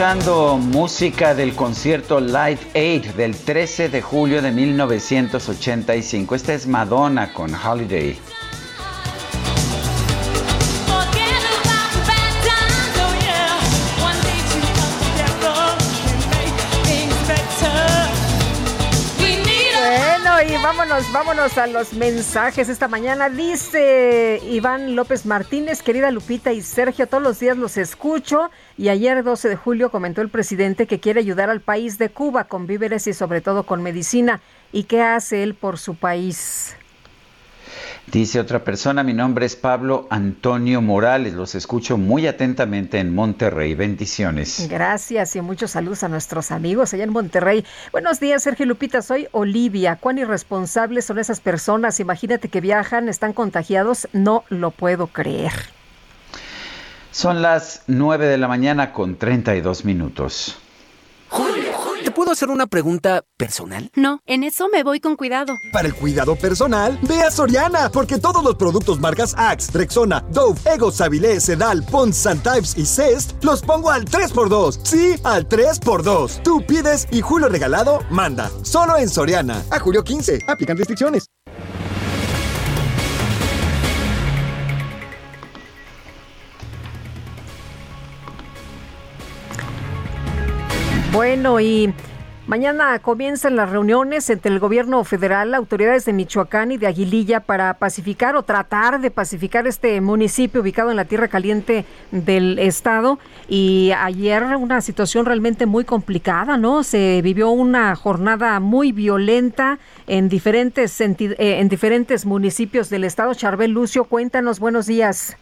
Escuchando música del concierto Live Aid del 13 de julio de 1985. Esta es Madonna con Holiday. Vámonos, a los mensajes esta mañana. Dice Iván López Martínez, querida Lupita y Sergio, todos los días los escucho. Y ayer 12 de julio comentó el presidente que quiere ayudar al país de Cuba con víveres y sobre todo con medicina. ¿Y qué hace él por su país? Dice otra persona, mi nombre es Pablo Antonio Morales, los escucho muy atentamente en Monterrey. Bendiciones. Gracias y muchos saludos a nuestros amigos allá en Monterrey. Buenos días, Sergio Lupita. Soy Olivia. ¿Cuán irresponsables son esas personas? Imagínate que viajan, están contagiados. No lo puedo creer. Son las 9 de la mañana con 32 minutos. ¿Te puedo hacer una pregunta personal? No, en eso me voy con cuidado. Para el cuidado personal, ve a Soriana, porque todos los productos marcas Axe, Rexona, Dove, Ego, Savile, Sedal, Pons, Santypes y Cest los pongo al 3x2. Sí, al 3x2. Tú pides y Julio Regalado manda. Solo en Soriana. A julio 15. Aplican restricciones. Bueno, y mañana comienzan las reuniones entre el gobierno federal, autoridades de Michoacán y de Aguililla para pacificar o tratar de pacificar este municipio ubicado en la tierra caliente del estado. Y ayer una situación realmente muy complicada, ¿no? Se vivió una jornada muy violenta en diferentes, eh, en diferentes municipios del estado. Charbel Lucio, cuéntanos, buenos días.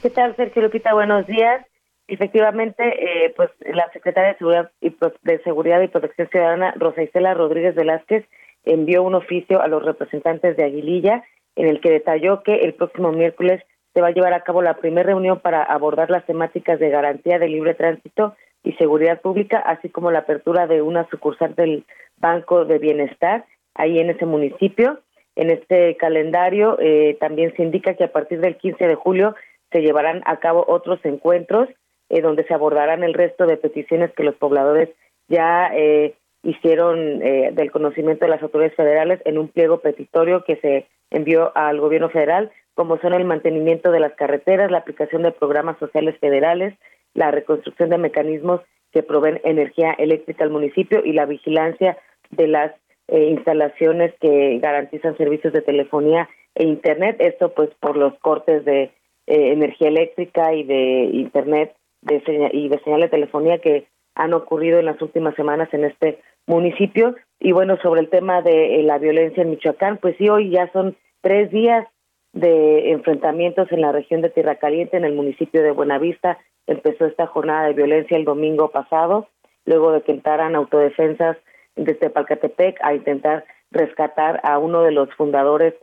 ¿Qué tal, Sergio Lupita? Buenos días. Efectivamente, eh, pues la secretaria de Seguridad y, Pro- de Seguridad y Protección Ciudadana, Rosa Isela Rodríguez Velázquez, envió un oficio a los representantes de Aguililla en el que detalló que el próximo miércoles se va a llevar a cabo la primera reunión para abordar las temáticas de garantía de libre tránsito y seguridad pública, así como la apertura de una sucursal del Banco de Bienestar ahí en ese municipio. En este calendario eh, también se indica que a partir del 15 de julio se llevarán a cabo otros encuentros eh, donde se abordarán el resto de peticiones que los pobladores ya eh, hicieron eh, del conocimiento de las autoridades federales en un pliego petitorio que se envió al gobierno federal, como son el mantenimiento de las carreteras, la aplicación de programas sociales federales, la reconstrucción de mecanismos que proveen energía eléctrica al municipio y la vigilancia de las eh, instalaciones que garantizan servicios de telefonía e internet. Esto pues por los cortes de eh, energía eléctrica y de internet de y de señal de telefonía que han ocurrido en las últimas semanas en este municipio. Y bueno, sobre el tema de eh, la violencia en Michoacán, pues sí, hoy ya son tres días de enfrentamientos en la región de Tierra Caliente, en el municipio de Buenavista. Empezó esta jornada de violencia el domingo pasado, luego de que entraran autodefensas desde Palcatepec a intentar rescatar a uno de los fundadores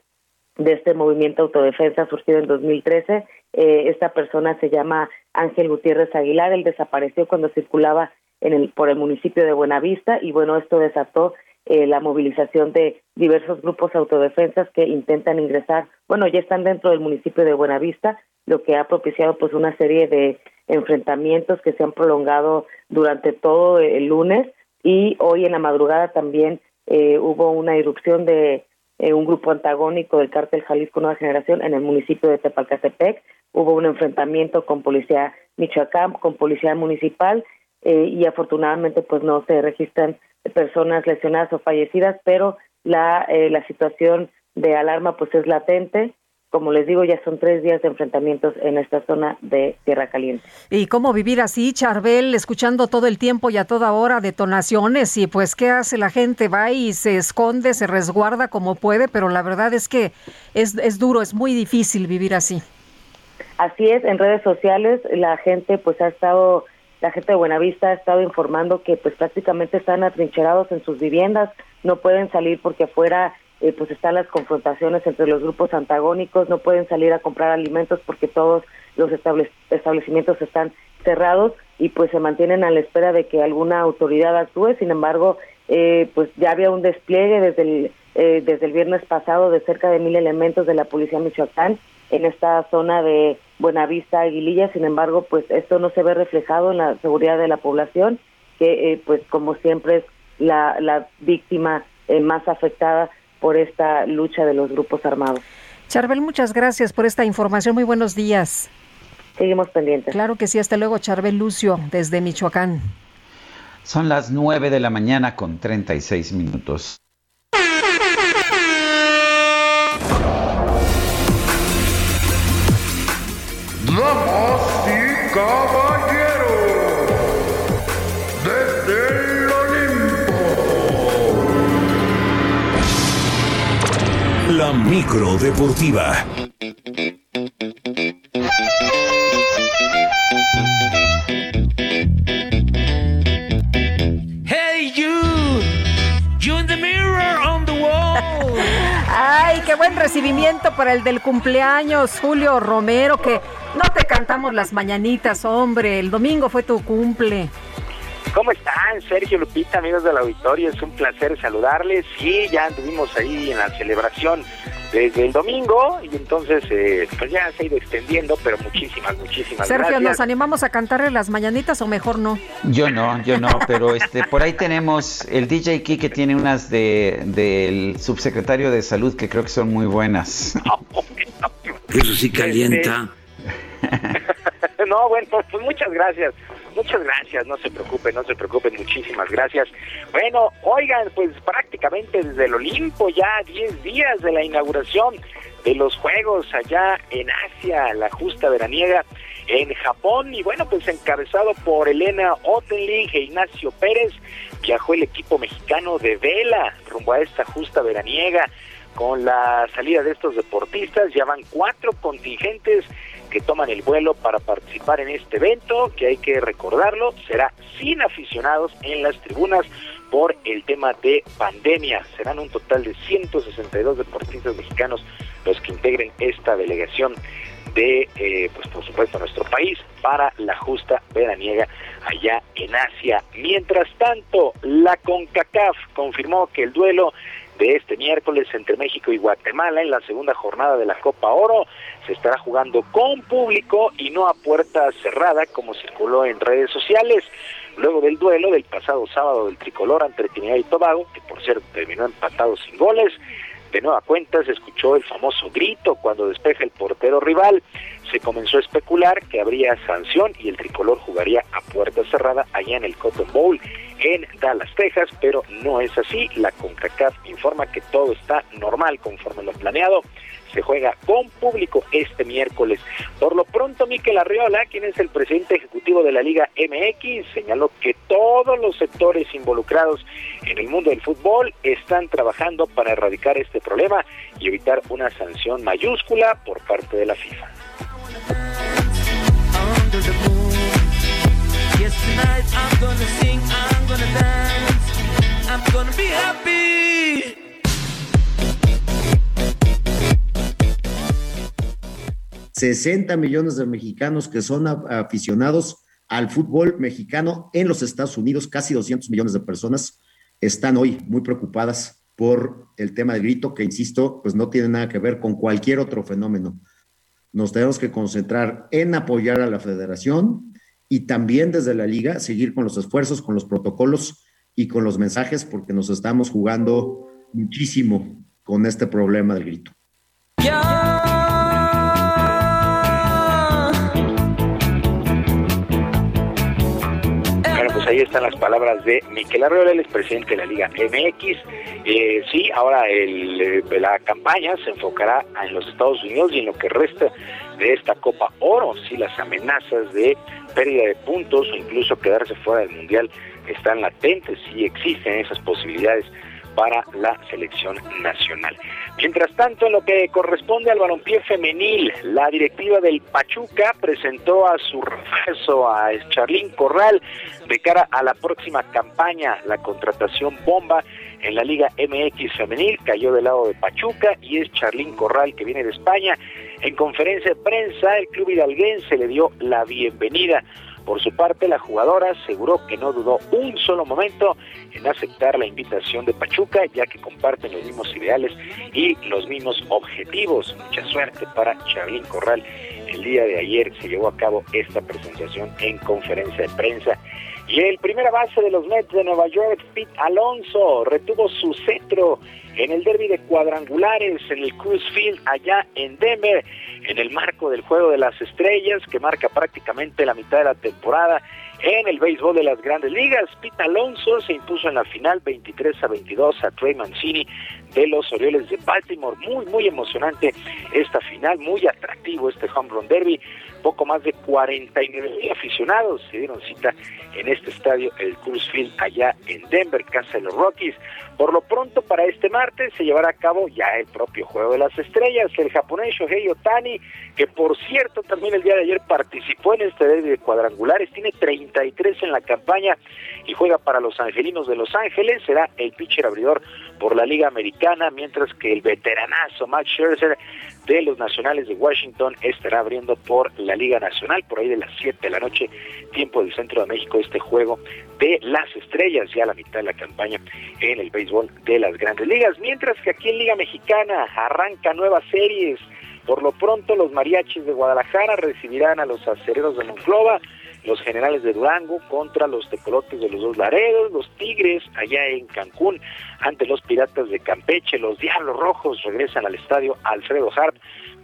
de este movimiento autodefensa surgido en 2013. Eh, esta persona se llama Ángel Gutiérrez Aguilar. Él desapareció cuando circulaba en el, por el municipio de Buenavista y bueno, esto desató eh, la movilización de diversos grupos autodefensas que intentan ingresar, bueno, ya están dentro del municipio de Buenavista, lo que ha propiciado pues una serie de enfrentamientos que se han prolongado durante todo el lunes y hoy en la madrugada también eh, hubo una irrupción de eh, un grupo antagónico del cártel Jalisco Nueva Generación en el municipio de Tepalcatepec. Hubo un enfrentamiento con policía Michoacán, con policía municipal eh, y afortunadamente pues no se registran personas lesionadas o fallecidas, pero la, eh, la situación de alarma pues es latente. Como les digo, ya son tres días de enfrentamientos en esta zona de Tierra Caliente. ¿Y cómo vivir así, Charbel, escuchando todo el tiempo y a toda hora detonaciones? Y pues, ¿qué hace la gente? Va y se esconde, se resguarda como puede, pero la verdad es que es, es duro, es muy difícil vivir así. Así es, en redes sociales la gente pues ha estado, la gente de Buenavista ha estado informando que pues prácticamente están atrincherados en sus viviendas, no pueden salir porque afuera eh, pues están las confrontaciones entre los grupos antagónicos, no pueden salir a comprar alimentos porque todos los estable- establecimientos están cerrados y pues se mantienen a la espera de que alguna autoridad actúe. Sin embargo, eh, pues ya había un despliegue desde el, eh, desde el viernes pasado de cerca de mil elementos de la Policía Michoacán en esta zona de Buenavista, Aguililla. Sin embargo, pues esto no se ve reflejado en la seguridad de la población, que eh, pues como siempre es la, la víctima eh, más afectada por esta lucha de los grupos armados. Charbel, muchas gracias por esta información. Muy buenos días. Seguimos pendientes. Claro que sí, hasta luego, Charbel Lucio, desde Michoacán. Son las 9 de la mañana con 36 minutos. Damas y caballeros, La micro deportiva. Hey you, you in the mirror on the wall. Ay, qué buen recibimiento para el del cumpleaños, Julio Romero, que No te cantamos las mañanitas, hombre. El domingo fue tu cumple. ¿Cómo están, Sergio Lupita, amigos del auditorio? Es un placer saludarles. Sí, ya anduvimos ahí en la celebración desde el domingo y entonces eh, pues ya se ha ido extendiendo, pero muchísimas, muchísimas Sergio, gracias. ¿nos animamos a cantarle las mañanitas o mejor no? Yo no, yo no, pero este por ahí tenemos el DJ Key que tiene unas de del subsecretario de salud que creo que son muy buenas. Eso sí calienta. no, bueno, pues muchas gracias. Muchas gracias, no se preocupen, no se preocupen, muchísimas gracias. Bueno, oigan, pues prácticamente desde el Olimpo ya 10 días de la inauguración de los Juegos allá en Asia, la justa veraniega en Japón y bueno, pues encabezado por Elena Ottenling e Ignacio Pérez, viajó el equipo mexicano de vela rumbo a esta justa veraniega. Con la salida de estos deportistas ya van cuatro contingentes que toman el vuelo para participar en este evento, que hay que recordarlo, será sin aficionados en las tribunas por el tema de pandemia. Serán un total de 162 deportistas mexicanos los que integren esta delegación de, eh, pues por supuesto, nuestro país para la justa veraniega allá en Asia. Mientras tanto, la CONCACAF confirmó que el duelo de este miércoles entre México y Guatemala en la segunda jornada de la Copa Oro se estará jugando con público y no a puerta cerrada como circuló en redes sociales. Luego del duelo del pasado sábado del tricolor ante Trinidad y Tobago, que por cierto terminó empatado sin goles, de nueva cuenta se escuchó el famoso grito cuando despeja el portero rival. Se comenzó a especular que habría sanción y el tricolor jugaría a puerta cerrada allá en el Cotton Bowl en Dallas, Texas, pero no es así. La CONCACAF informa que todo está normal conforme lo planeado. Se juega con público este miércoles. Por lo pronto, Miquel Arriola, quien es el presidente ejecutivo de la Liga MX, señaló que todos los sectores involucrados en el mundo del fútbol están trabajando para erradicar este problema y evitar una sanción mayúscula por parte de la FIFA. I'm gonna be happy. 60 millones de mexicanos que son aficionados al fútbol mexicano en los Estados Unidos, casi 200 millones de personas están hoy muy preocupadas por el tema del grito, que insisto, pues no tiene nada que ver con cualquier otro fenómeno. Nos tenemos que concentrar en apoyar a la federación y también desde la liga seguir con los esfuerzos, con los protocolos y con los mensajes, porque nos estamos jugando muchísimo con este problema del grito. Pues ahí están las palabras de Miquel Arreola, el presidente de la Liga MX. Eh, sí, ahora eh, la campaña se enfocará en los Estados Unidos y en lo que resta de esta Copa Oro. Sí, las amenazas de pérdida de puntos o incluso quedarse fuera del Mundial están latentes, sí existen esas posibilidades para la selección nacional. Mientras tanto, en lo que corresponde al balompié femenil, la directiva del Pachuca presentó a su refuerzo a Charlín Corral de cara a la próxima campaña, la contratación bomba en la Liga MX femenil, cayó del lado de Pachuca y es Charlín Corral que viene de España. En conferencia de prensa, el club hidalguense le dio la bienvenida. Por su parte, la jugadora aseguró que no dudó un solo momento en aceptar la invitación de Pachuca, ya que comparten los mismos ideales y los mismos objetivos. Mucha suerte para Charlín Corral. El día de ayer se llevó a cabo esta presentación en conferencia de prensa. Y el primera base de los Mets de Nueva York, Pete Alonso, retuvo su cetro en el derby de cuadrangulares en el Cruz Field allá en Denver, en el marco del Juego de las Estrellas, que marca prácticamente la mitad de la temporada en el béisbol de las grandes ligas. Pete Alonso se impuso en la final 23 a 22 a Trey Mancini de los Orioles de Baltimore. Muy, muy emocionante esta final, muy atractivo este home run derby. Poco más de 49 mil aficionados se dieron cita en este estadio, el Cruz Field, allá en Denver, casa de los Rockies. Por lo pronto, para este martes se llevará a cabo ya el propio Juego de las Estrellas. El japonés Shohei Otani, que por cierto también el día de ayer participó en este derby de cuadrangulares, tiene 33 en la campaña y juega para los Angelinos de Los Ángeles. Será el pitcher abridor por la Liga Americana, mientras que el veteranazo Max Scherzer de los Nacionales de Washington estará abriendo por la Liga Nacional por ahí de las 7 de la noche, tiempo del centro de México, este juego de las estrellas, ya a la mitad de la campaña en el béisbol de las grandes ligas. Mientras que aquí en Liga Mexicana arranca nuevas series. Por lo pronto, los mariachis de Guadalajara recibirán a los acereros de Monclova, los generales de Durango contra los tecolotes de los dos Laredos, los Tigres allá en Cancún ante los piratas de Campeche, los Diablos Rojos regresan al estadio Alfredo Harp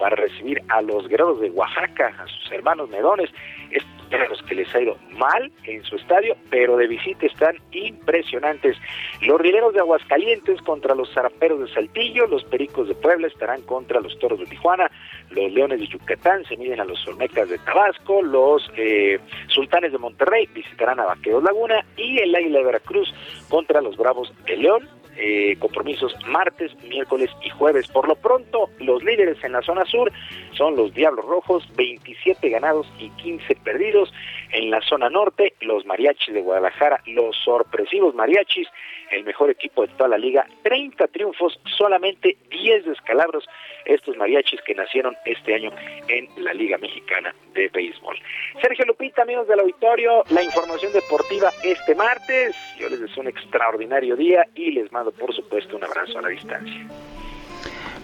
para recibir a los guerreros de Oaxaca, a sus hermanos medones, estos guerreros que les ha ido mal en su estadio, pero de visita están impresionantes. Los rileros de Aguascalientes contra los zaraperos de Saltillo, los pericos de Puebla estarán contra los toros de Tijuana, los leones de Yucatán se miden a los olmecas de Tabasco, los eh, sultanes de Monterrey visitarán a Vaqueros Laguna y el águila de Veracruz contra los bravos de León eh, compromisos martes, miércoles y jueves. Por lo pronto, los líderes en la zona sur son los Diablos Rojos, 27 ganados y 15 perdidos. En la zona norte, los Mariachis de Guadalajara, los sorpresivos Mariachis, el mejor equipo de toda la liga, 30 triunfos, solamente 10 descalabros. Estos mariachis que nacieron este año en la Liga Mexicana de Béisbol. Sergio Lupita, amigos del auditorio, la información deportiva este martes. Yo les deseo un extraordinario día y les mando, por supuesto, un abrazo a la distancia.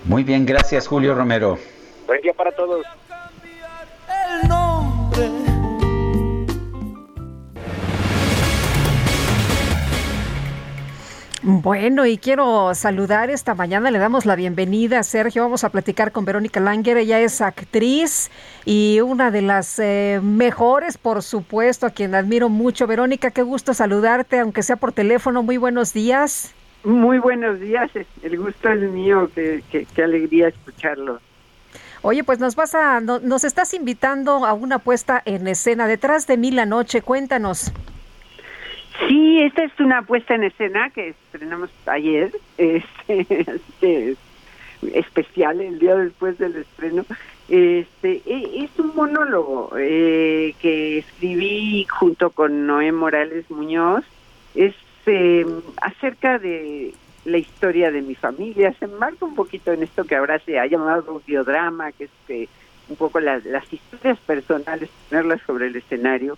Muy bien, gracias Julio Romero. Buen día para todos. El nombre. Bueno, y quiero saludar esta mañana, le damos la bienvenida a Sergio, vamos a platicar con Verónica Langer, ella es actriz y una de las eh, mejores, por supuesto, a quien admiro mucho. Verónica, qué gusto saludarte, aunque sea por teléfono, muy buenos días. Muy buenos días, el gusto es mío, qué, qué, qué alegría escucharlo. Oye, pues nos vas a, no- nos estás invitando a una puesta en escena detrás de mí la noche, cuéntanos. Sí, esta es una puesta en escena que estrenamos ayer, este, así que es especial el día después del estreno. Este e- es un monólogo eh, que escribí junto con Noé Morales Muñoz. Es eh, acerca de la historia de mi familia. Se enmarca un poquito en esto que ahora se ha llamado biodrama, que es eh, un poco las historias personales, ponerlas sobre el escenario.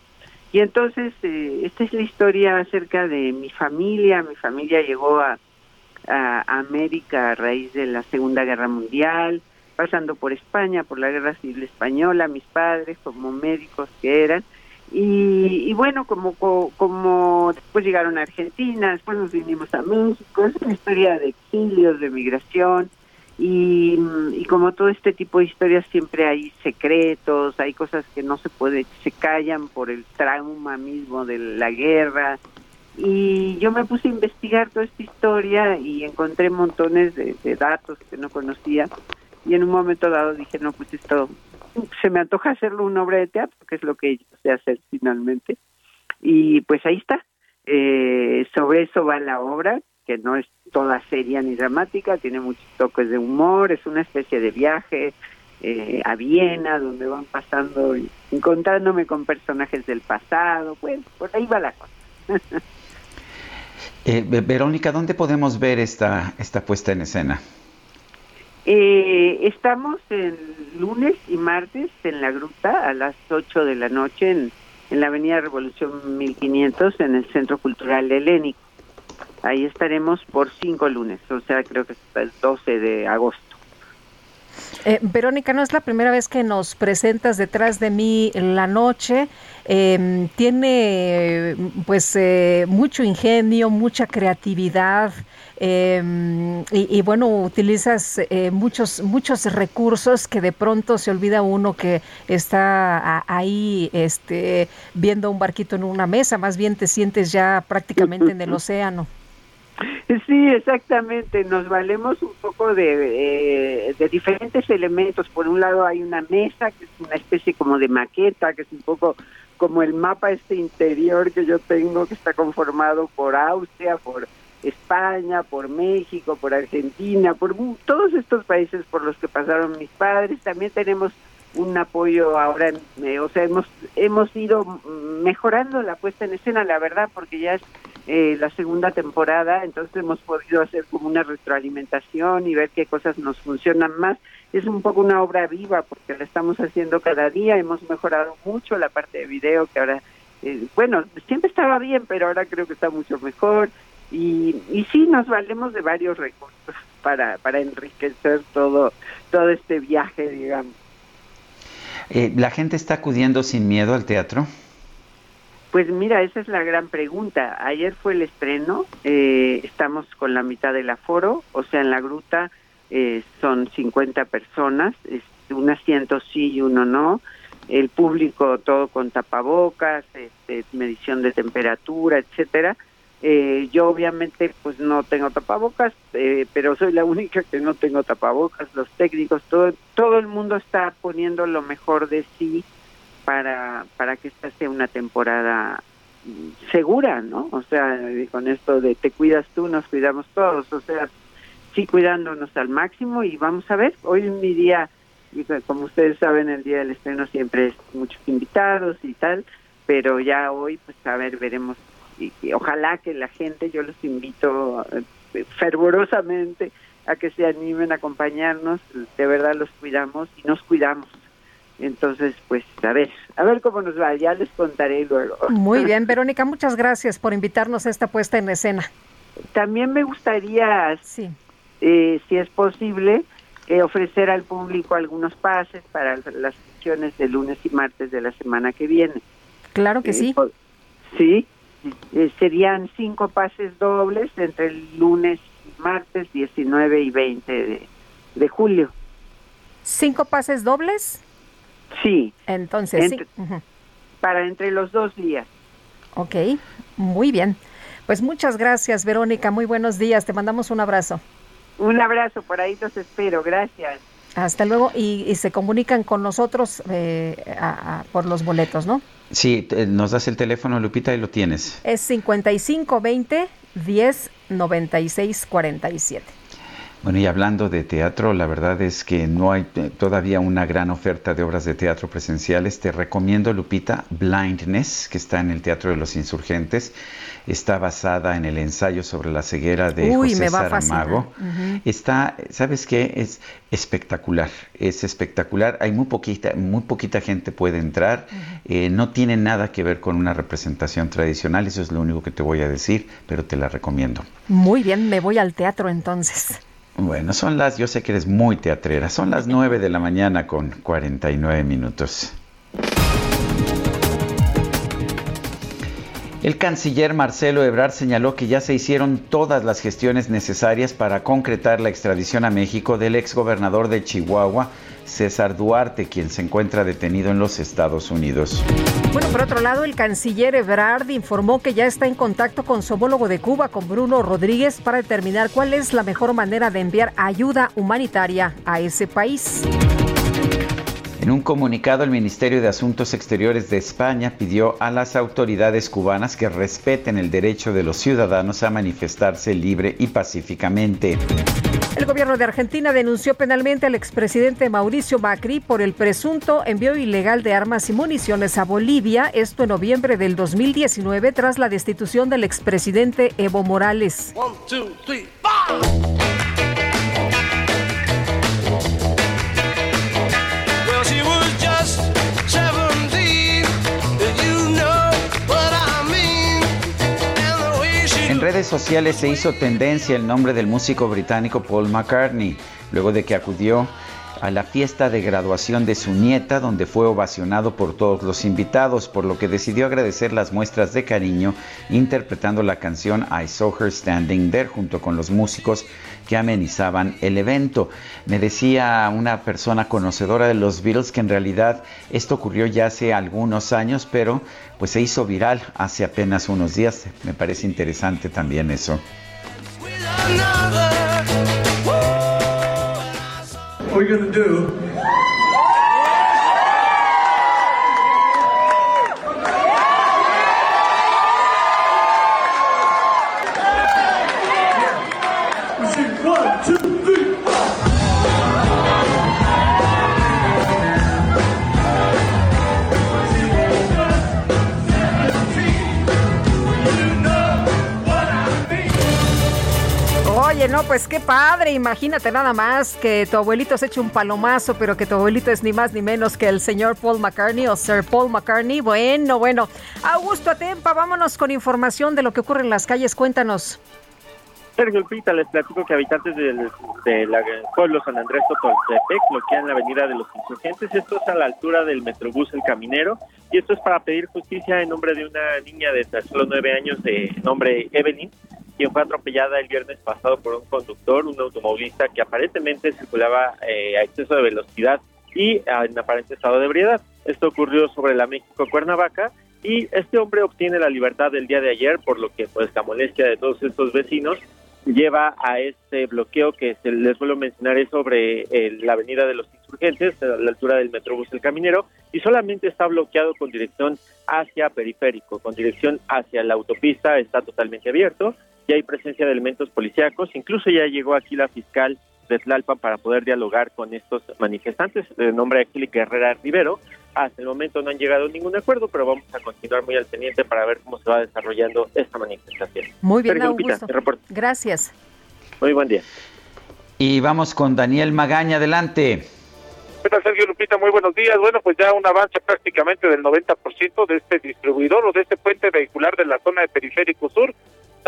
Y entonces, eh, esta es la historia acerca de mi familia. Mi familia llegó a, América a raíz de la Segunda Guerra Mundial, pasando por España, por la Guerra Civil Española, mis padres como médicos que eran. Y, y bueno, como, co- como después llegaron a Argentina, después nos vinimos a México, es una historia de exilios, de migración, y, como todo este tipo de historias siempre hay secretos, hay cosas que no se puede, se callan por el trauma mismo de la guerra. Y yo me puse a investigar toda esta historia y encontré montones de, de datos que no conocía. Y en un momento dado dije, no, pues esto se me antoja hacerlo una obra de teatro, que es lo que yo sé hacer finalmente. Y pues ahí está. Eh, sobre eso va la obra, que no es toda seria ni dramática, tiene muchos toques de humor, es una especie de viaje eh, a Viena, donde van pasando, y encontrándome con personajes del pasado, pues por ahí va la cosa. Eh, Ve- Verónica, ¿dónde podemos ver esta, esta puesta en escena? Eh, estamos el lunes y martes en la gruta a las 8 de la noche en, en la Avenida Revolución 1500 en el Centro Cultural Helénico. Ahí estaremos por cinco lunes, o sea, creo que hasta el 12 de agosto. Eh, Verónica, no es la primera vez que nos presentas detrás de mí la noche. Eh, tiene pues eh, mucho ingenio, mucha creatividad eh, y, y, bueno, utilizas eh, muchos, muchos recursos que de pronto se olvida uno que está ahí este, viendo un barquito en una mesa, más bien te sientes ya prácticamente en el océano. Sí, exactamente. Nos valemos un poco de, eh, de diferentes elementos. Por un lado hay una mesa que es una especie como de maqueta, que es un poco como el mapa este interior que yo tengo, que está conformado por Austria, por España, por México, por Argentina, por todos estos países por los que pasaron mis padres. También tenemos un apoyo ahora, eh, o sea, hemos hemos ido mejorando la puesta en escena, la verdad, porque ya es eh, la segunda temporada, entonces hemos podido hacer como una retroalimentación y ver qué cosas nos funcionan más. Es un poco una obra viva porque la estamos haciendo cada día, hemos mejorado mucho la parte de video que ahora, eh, bueno, siempre estaba bien, pero ahora creo que está mucho mejor. Y, y sí, nos valemos de varios recursos para, para enriquecer todo, todo este viaje, digamos. Eh, ¿La gente está acudiendo sin miedo al teatro? Pues mira, esa es la gran pregunta. Ayer fue el estreno, eh, estamos con la mitad del aforo, o sea, en la gruta eh, son 50 personas, es, un asiento sí y uno no. El público todo con tapabocas, este, medición de temperatura, etcétera. Eh, yo obviamente pues no tengo tapabocas, eh, pero soy la única que no tengo tapabocas. Los técnicos, todo todo el mundo está poniendo lo mejor de sí para para que esta sea una temporada mm, segura, ¿no? O sea, con esto de te cuidas tú, nos cuidamos todos, o sea, sí cuidándonos al máximo y vamos a ver, hoy es mi día, como ustedes saben, el día del estreno siempre es muchos invitados y tal, pero ya hoy, pues a ver, veremos, y, y ojalá que la gente, yo los invito eh, fervorosamente a que se animen a acompañarnos, de verdad los cuidamos y nos cuidamos. Entonces, pues a ver, a ver cómo nos va, ya les contaré luego. Muy bien, Verónica, muchas gracias por invitarnos a esta puesta en escena. También me gustaría, eh, si es posible, eh, ofrecer al público algunos pases para las sesiones de lunes y martes de la semana que viene. Claro que Eh, sí. Sí, eh, serían cinco pases dobles entre el lunes y martes 19 y 20 de, de julio. ¿Cinco pases dobles? Sí. Entonces, Entre- sí. Ujú. Para entre los dos días. Ok, muy bien. Pues muchas gracias, Verónica. Muy buenos días. Te mandamos un abrazo. Un abrazo, por ahí los espero. Gracias. Hasta luego. Y, y se comunican con nosotros eh, a- a- por los boletos, ¿no? Sí, nos das el teléfono, Lupita, y lo tienes. Es 5520 10 96 47. Bueno, y hablando de teatro, la verdad es que no hay todavía una gran oferta de obras de teatro presenciales. Te recomiendo, Lupita, Blindness, que está en el Teatro de los Insurgentes. Está basada en el ensayo sobre la ceguera de Uy, José me va a fascinar. Saramago. Ujú. Está, ¿sabes qué? Es espectacular, es espectacular. Hay muy poquita, muy poquita gente puede entrar. Eh, no tiene nada que ver con una representación tradicional, eso es lo único que te voy a decir, pero te la recomiendo. Muy bien, me voy al teatro entonces. Bueno, son las, yo sé que eres muy teatrera, son las 9 de la mañana con 49 minutos. El canciller Marcelo Ebrard señaló que ya se hicieron todas las gestiones necesarias para concretar la extradición a México del exgobernador de Chihuahua, César Duarte, quien se encuentra detenido en los Estados Unidos. Bueno, por otro lado, el canciller Ebrard informó que ya está en contacto con su homólogo de Cuba, con Bruno Rodríguez, para determinar cuál es la mejor manera de enviar ayuda humanitaria a ese país. En un comunicado, el Ministerio de Asuntos Exteriores de España pidió a las autoridades cubanas que respeten el derecho de los ciudadanos a manifestarse libre y pacíficamente. El gobierno de Argentina denunció penalmente al expresidente Mauricio Macri por el presunto envío ilegal de armas y municiones a Bolivia, esto en noviembre del 2019 tras la destitución del expresidente Evo Morales. One, two, three, En redes sociales se hizo tendencia el nombre del músico británico Paul McCartney, luego de que acudió a la fiesta de graduación de su nieta, donde fue ovacionado por todos los invitados, por lo que decidió agradecer las muestras de cariño interpretando la canción I Saw Her Standing There junto con los músicos que amenizaban el evento. Me decía una persona conocedora de los Beatles que en realidad esto ocurrió ya hace algunos años, pero pues se hizo viral hace apenas unos días. Me parece interesante también eso. Pues qué padre. Imagínate nada más que tu abuelito se eche un palomazo, pero que tu abuelito es ni más ni menos que el señor Paul McCartney o Sir Paul McCartney. Bueno, bueno. Augusto Atempa, vámonos con información de lo que ocurre en las calles. Cuéntanos. Sergio Pita, les platico que habitantes del pueblo San Andrés Totoltepec bloquean la avenida de los insurgentes. Esto es a la altura del Metrobús El Caminero. Y esto es para pedir justicia en nombre de una niña de tan solo nueve años de nombre Evelyn, quien fue atropellada el viernes pasado por un conductor, un automovilista que aparentemente circulaba eh, a exceso de velocidad y en aparente estado de ebriedad. Esto ocurrió sobre la México Cuernavaca y este hombre obtiene la libertad el día de ayer, por lo que pues la molestia de todos estos vecinos lleva a este bloqueo que se les vuelvo a mencionar es sobre eh, la avenida de los insurgentes, a la altura del Metrobús El Caminero, y solamente está bloqueado con dirección hacia periférico, con dirección hacia la autopista está totalmente abierto, ya hay presencia de elementos policíacos, incluso ya llegó aquí la fiscal de Tlalpan para poder dialogar con estos manifestantes, de nombre Angélica Herrera Rivero, hasta el momento no han llegado a ningún acuerdo, pero vamos a continuar muy al pendiente para ver cómo se va desarrollando esta manifestación. Muy bien, Sergio Lupita, Augusto. el reporte. Gracias. Muy buen día. Y vamos con Daniel Magaña, adelante. ¿Qué tal, Sergio Lupita? Muy buenos días. Bueno, pues ya un avance prácticamente del 90% de este distribuidor o de este puente vehicular de la zona de Periférico Sur.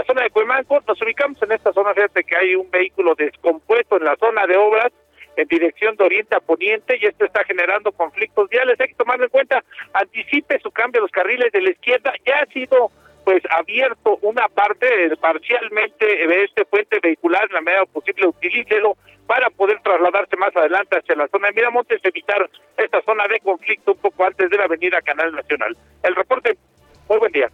Zona de Cuemanco, nos ubicamos en esta zona, fíjate que hay un vehículo descompuesto en la zona de obras en dirección de oriente a poniente y esto está generando conflictos viales. Hay que tomarlo en cuenta, anticipe su cambio a los carriles de la izquierda. Ya ha sido pues abierto una parte eh, parcialmente de este puente vehicular en la medida posible utilícelo para poder trasladarse más adelante hacia la zona de Miramontes, evitar esta zona de conflicto un poco antes de la avenida Canal Nacional. El reporte, muy buen día.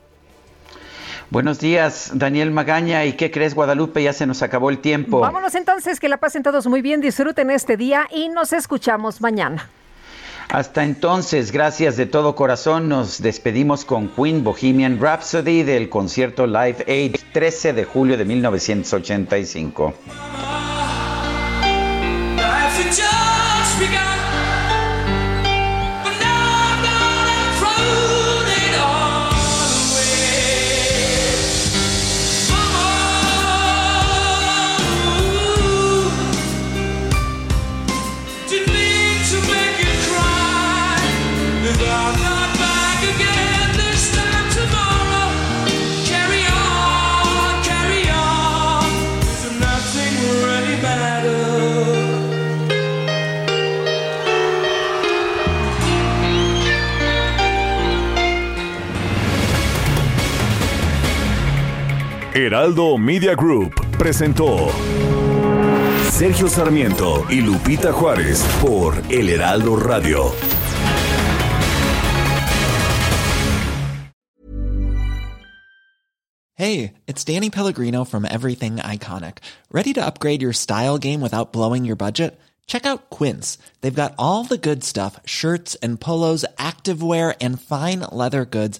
Buenos días, Daniel Magaña. ¿Y qué crees, Guadalupe? Ya se nos acabó el tiempo. Vámonos entonces, que la pasen todos muy bien, disfruten este día y nos escuchamos mañana. Hasta entonces, gracias de todo corazón. Nos despedimos con Queen Bohemian Rhapsody del concierto Live Aid 13 de julio de 1985. Heraldo Media Group presentó Sergio Sarmiento y Lupita Juárez por El Heraldo Radio. Hey, it's Danny Pellegrino from Everything Iconic. Ready to upgrade your style game without blowing your budget? Check out Quince. They've got all the good stuff shirts and polos, activewear, and fine leather goods,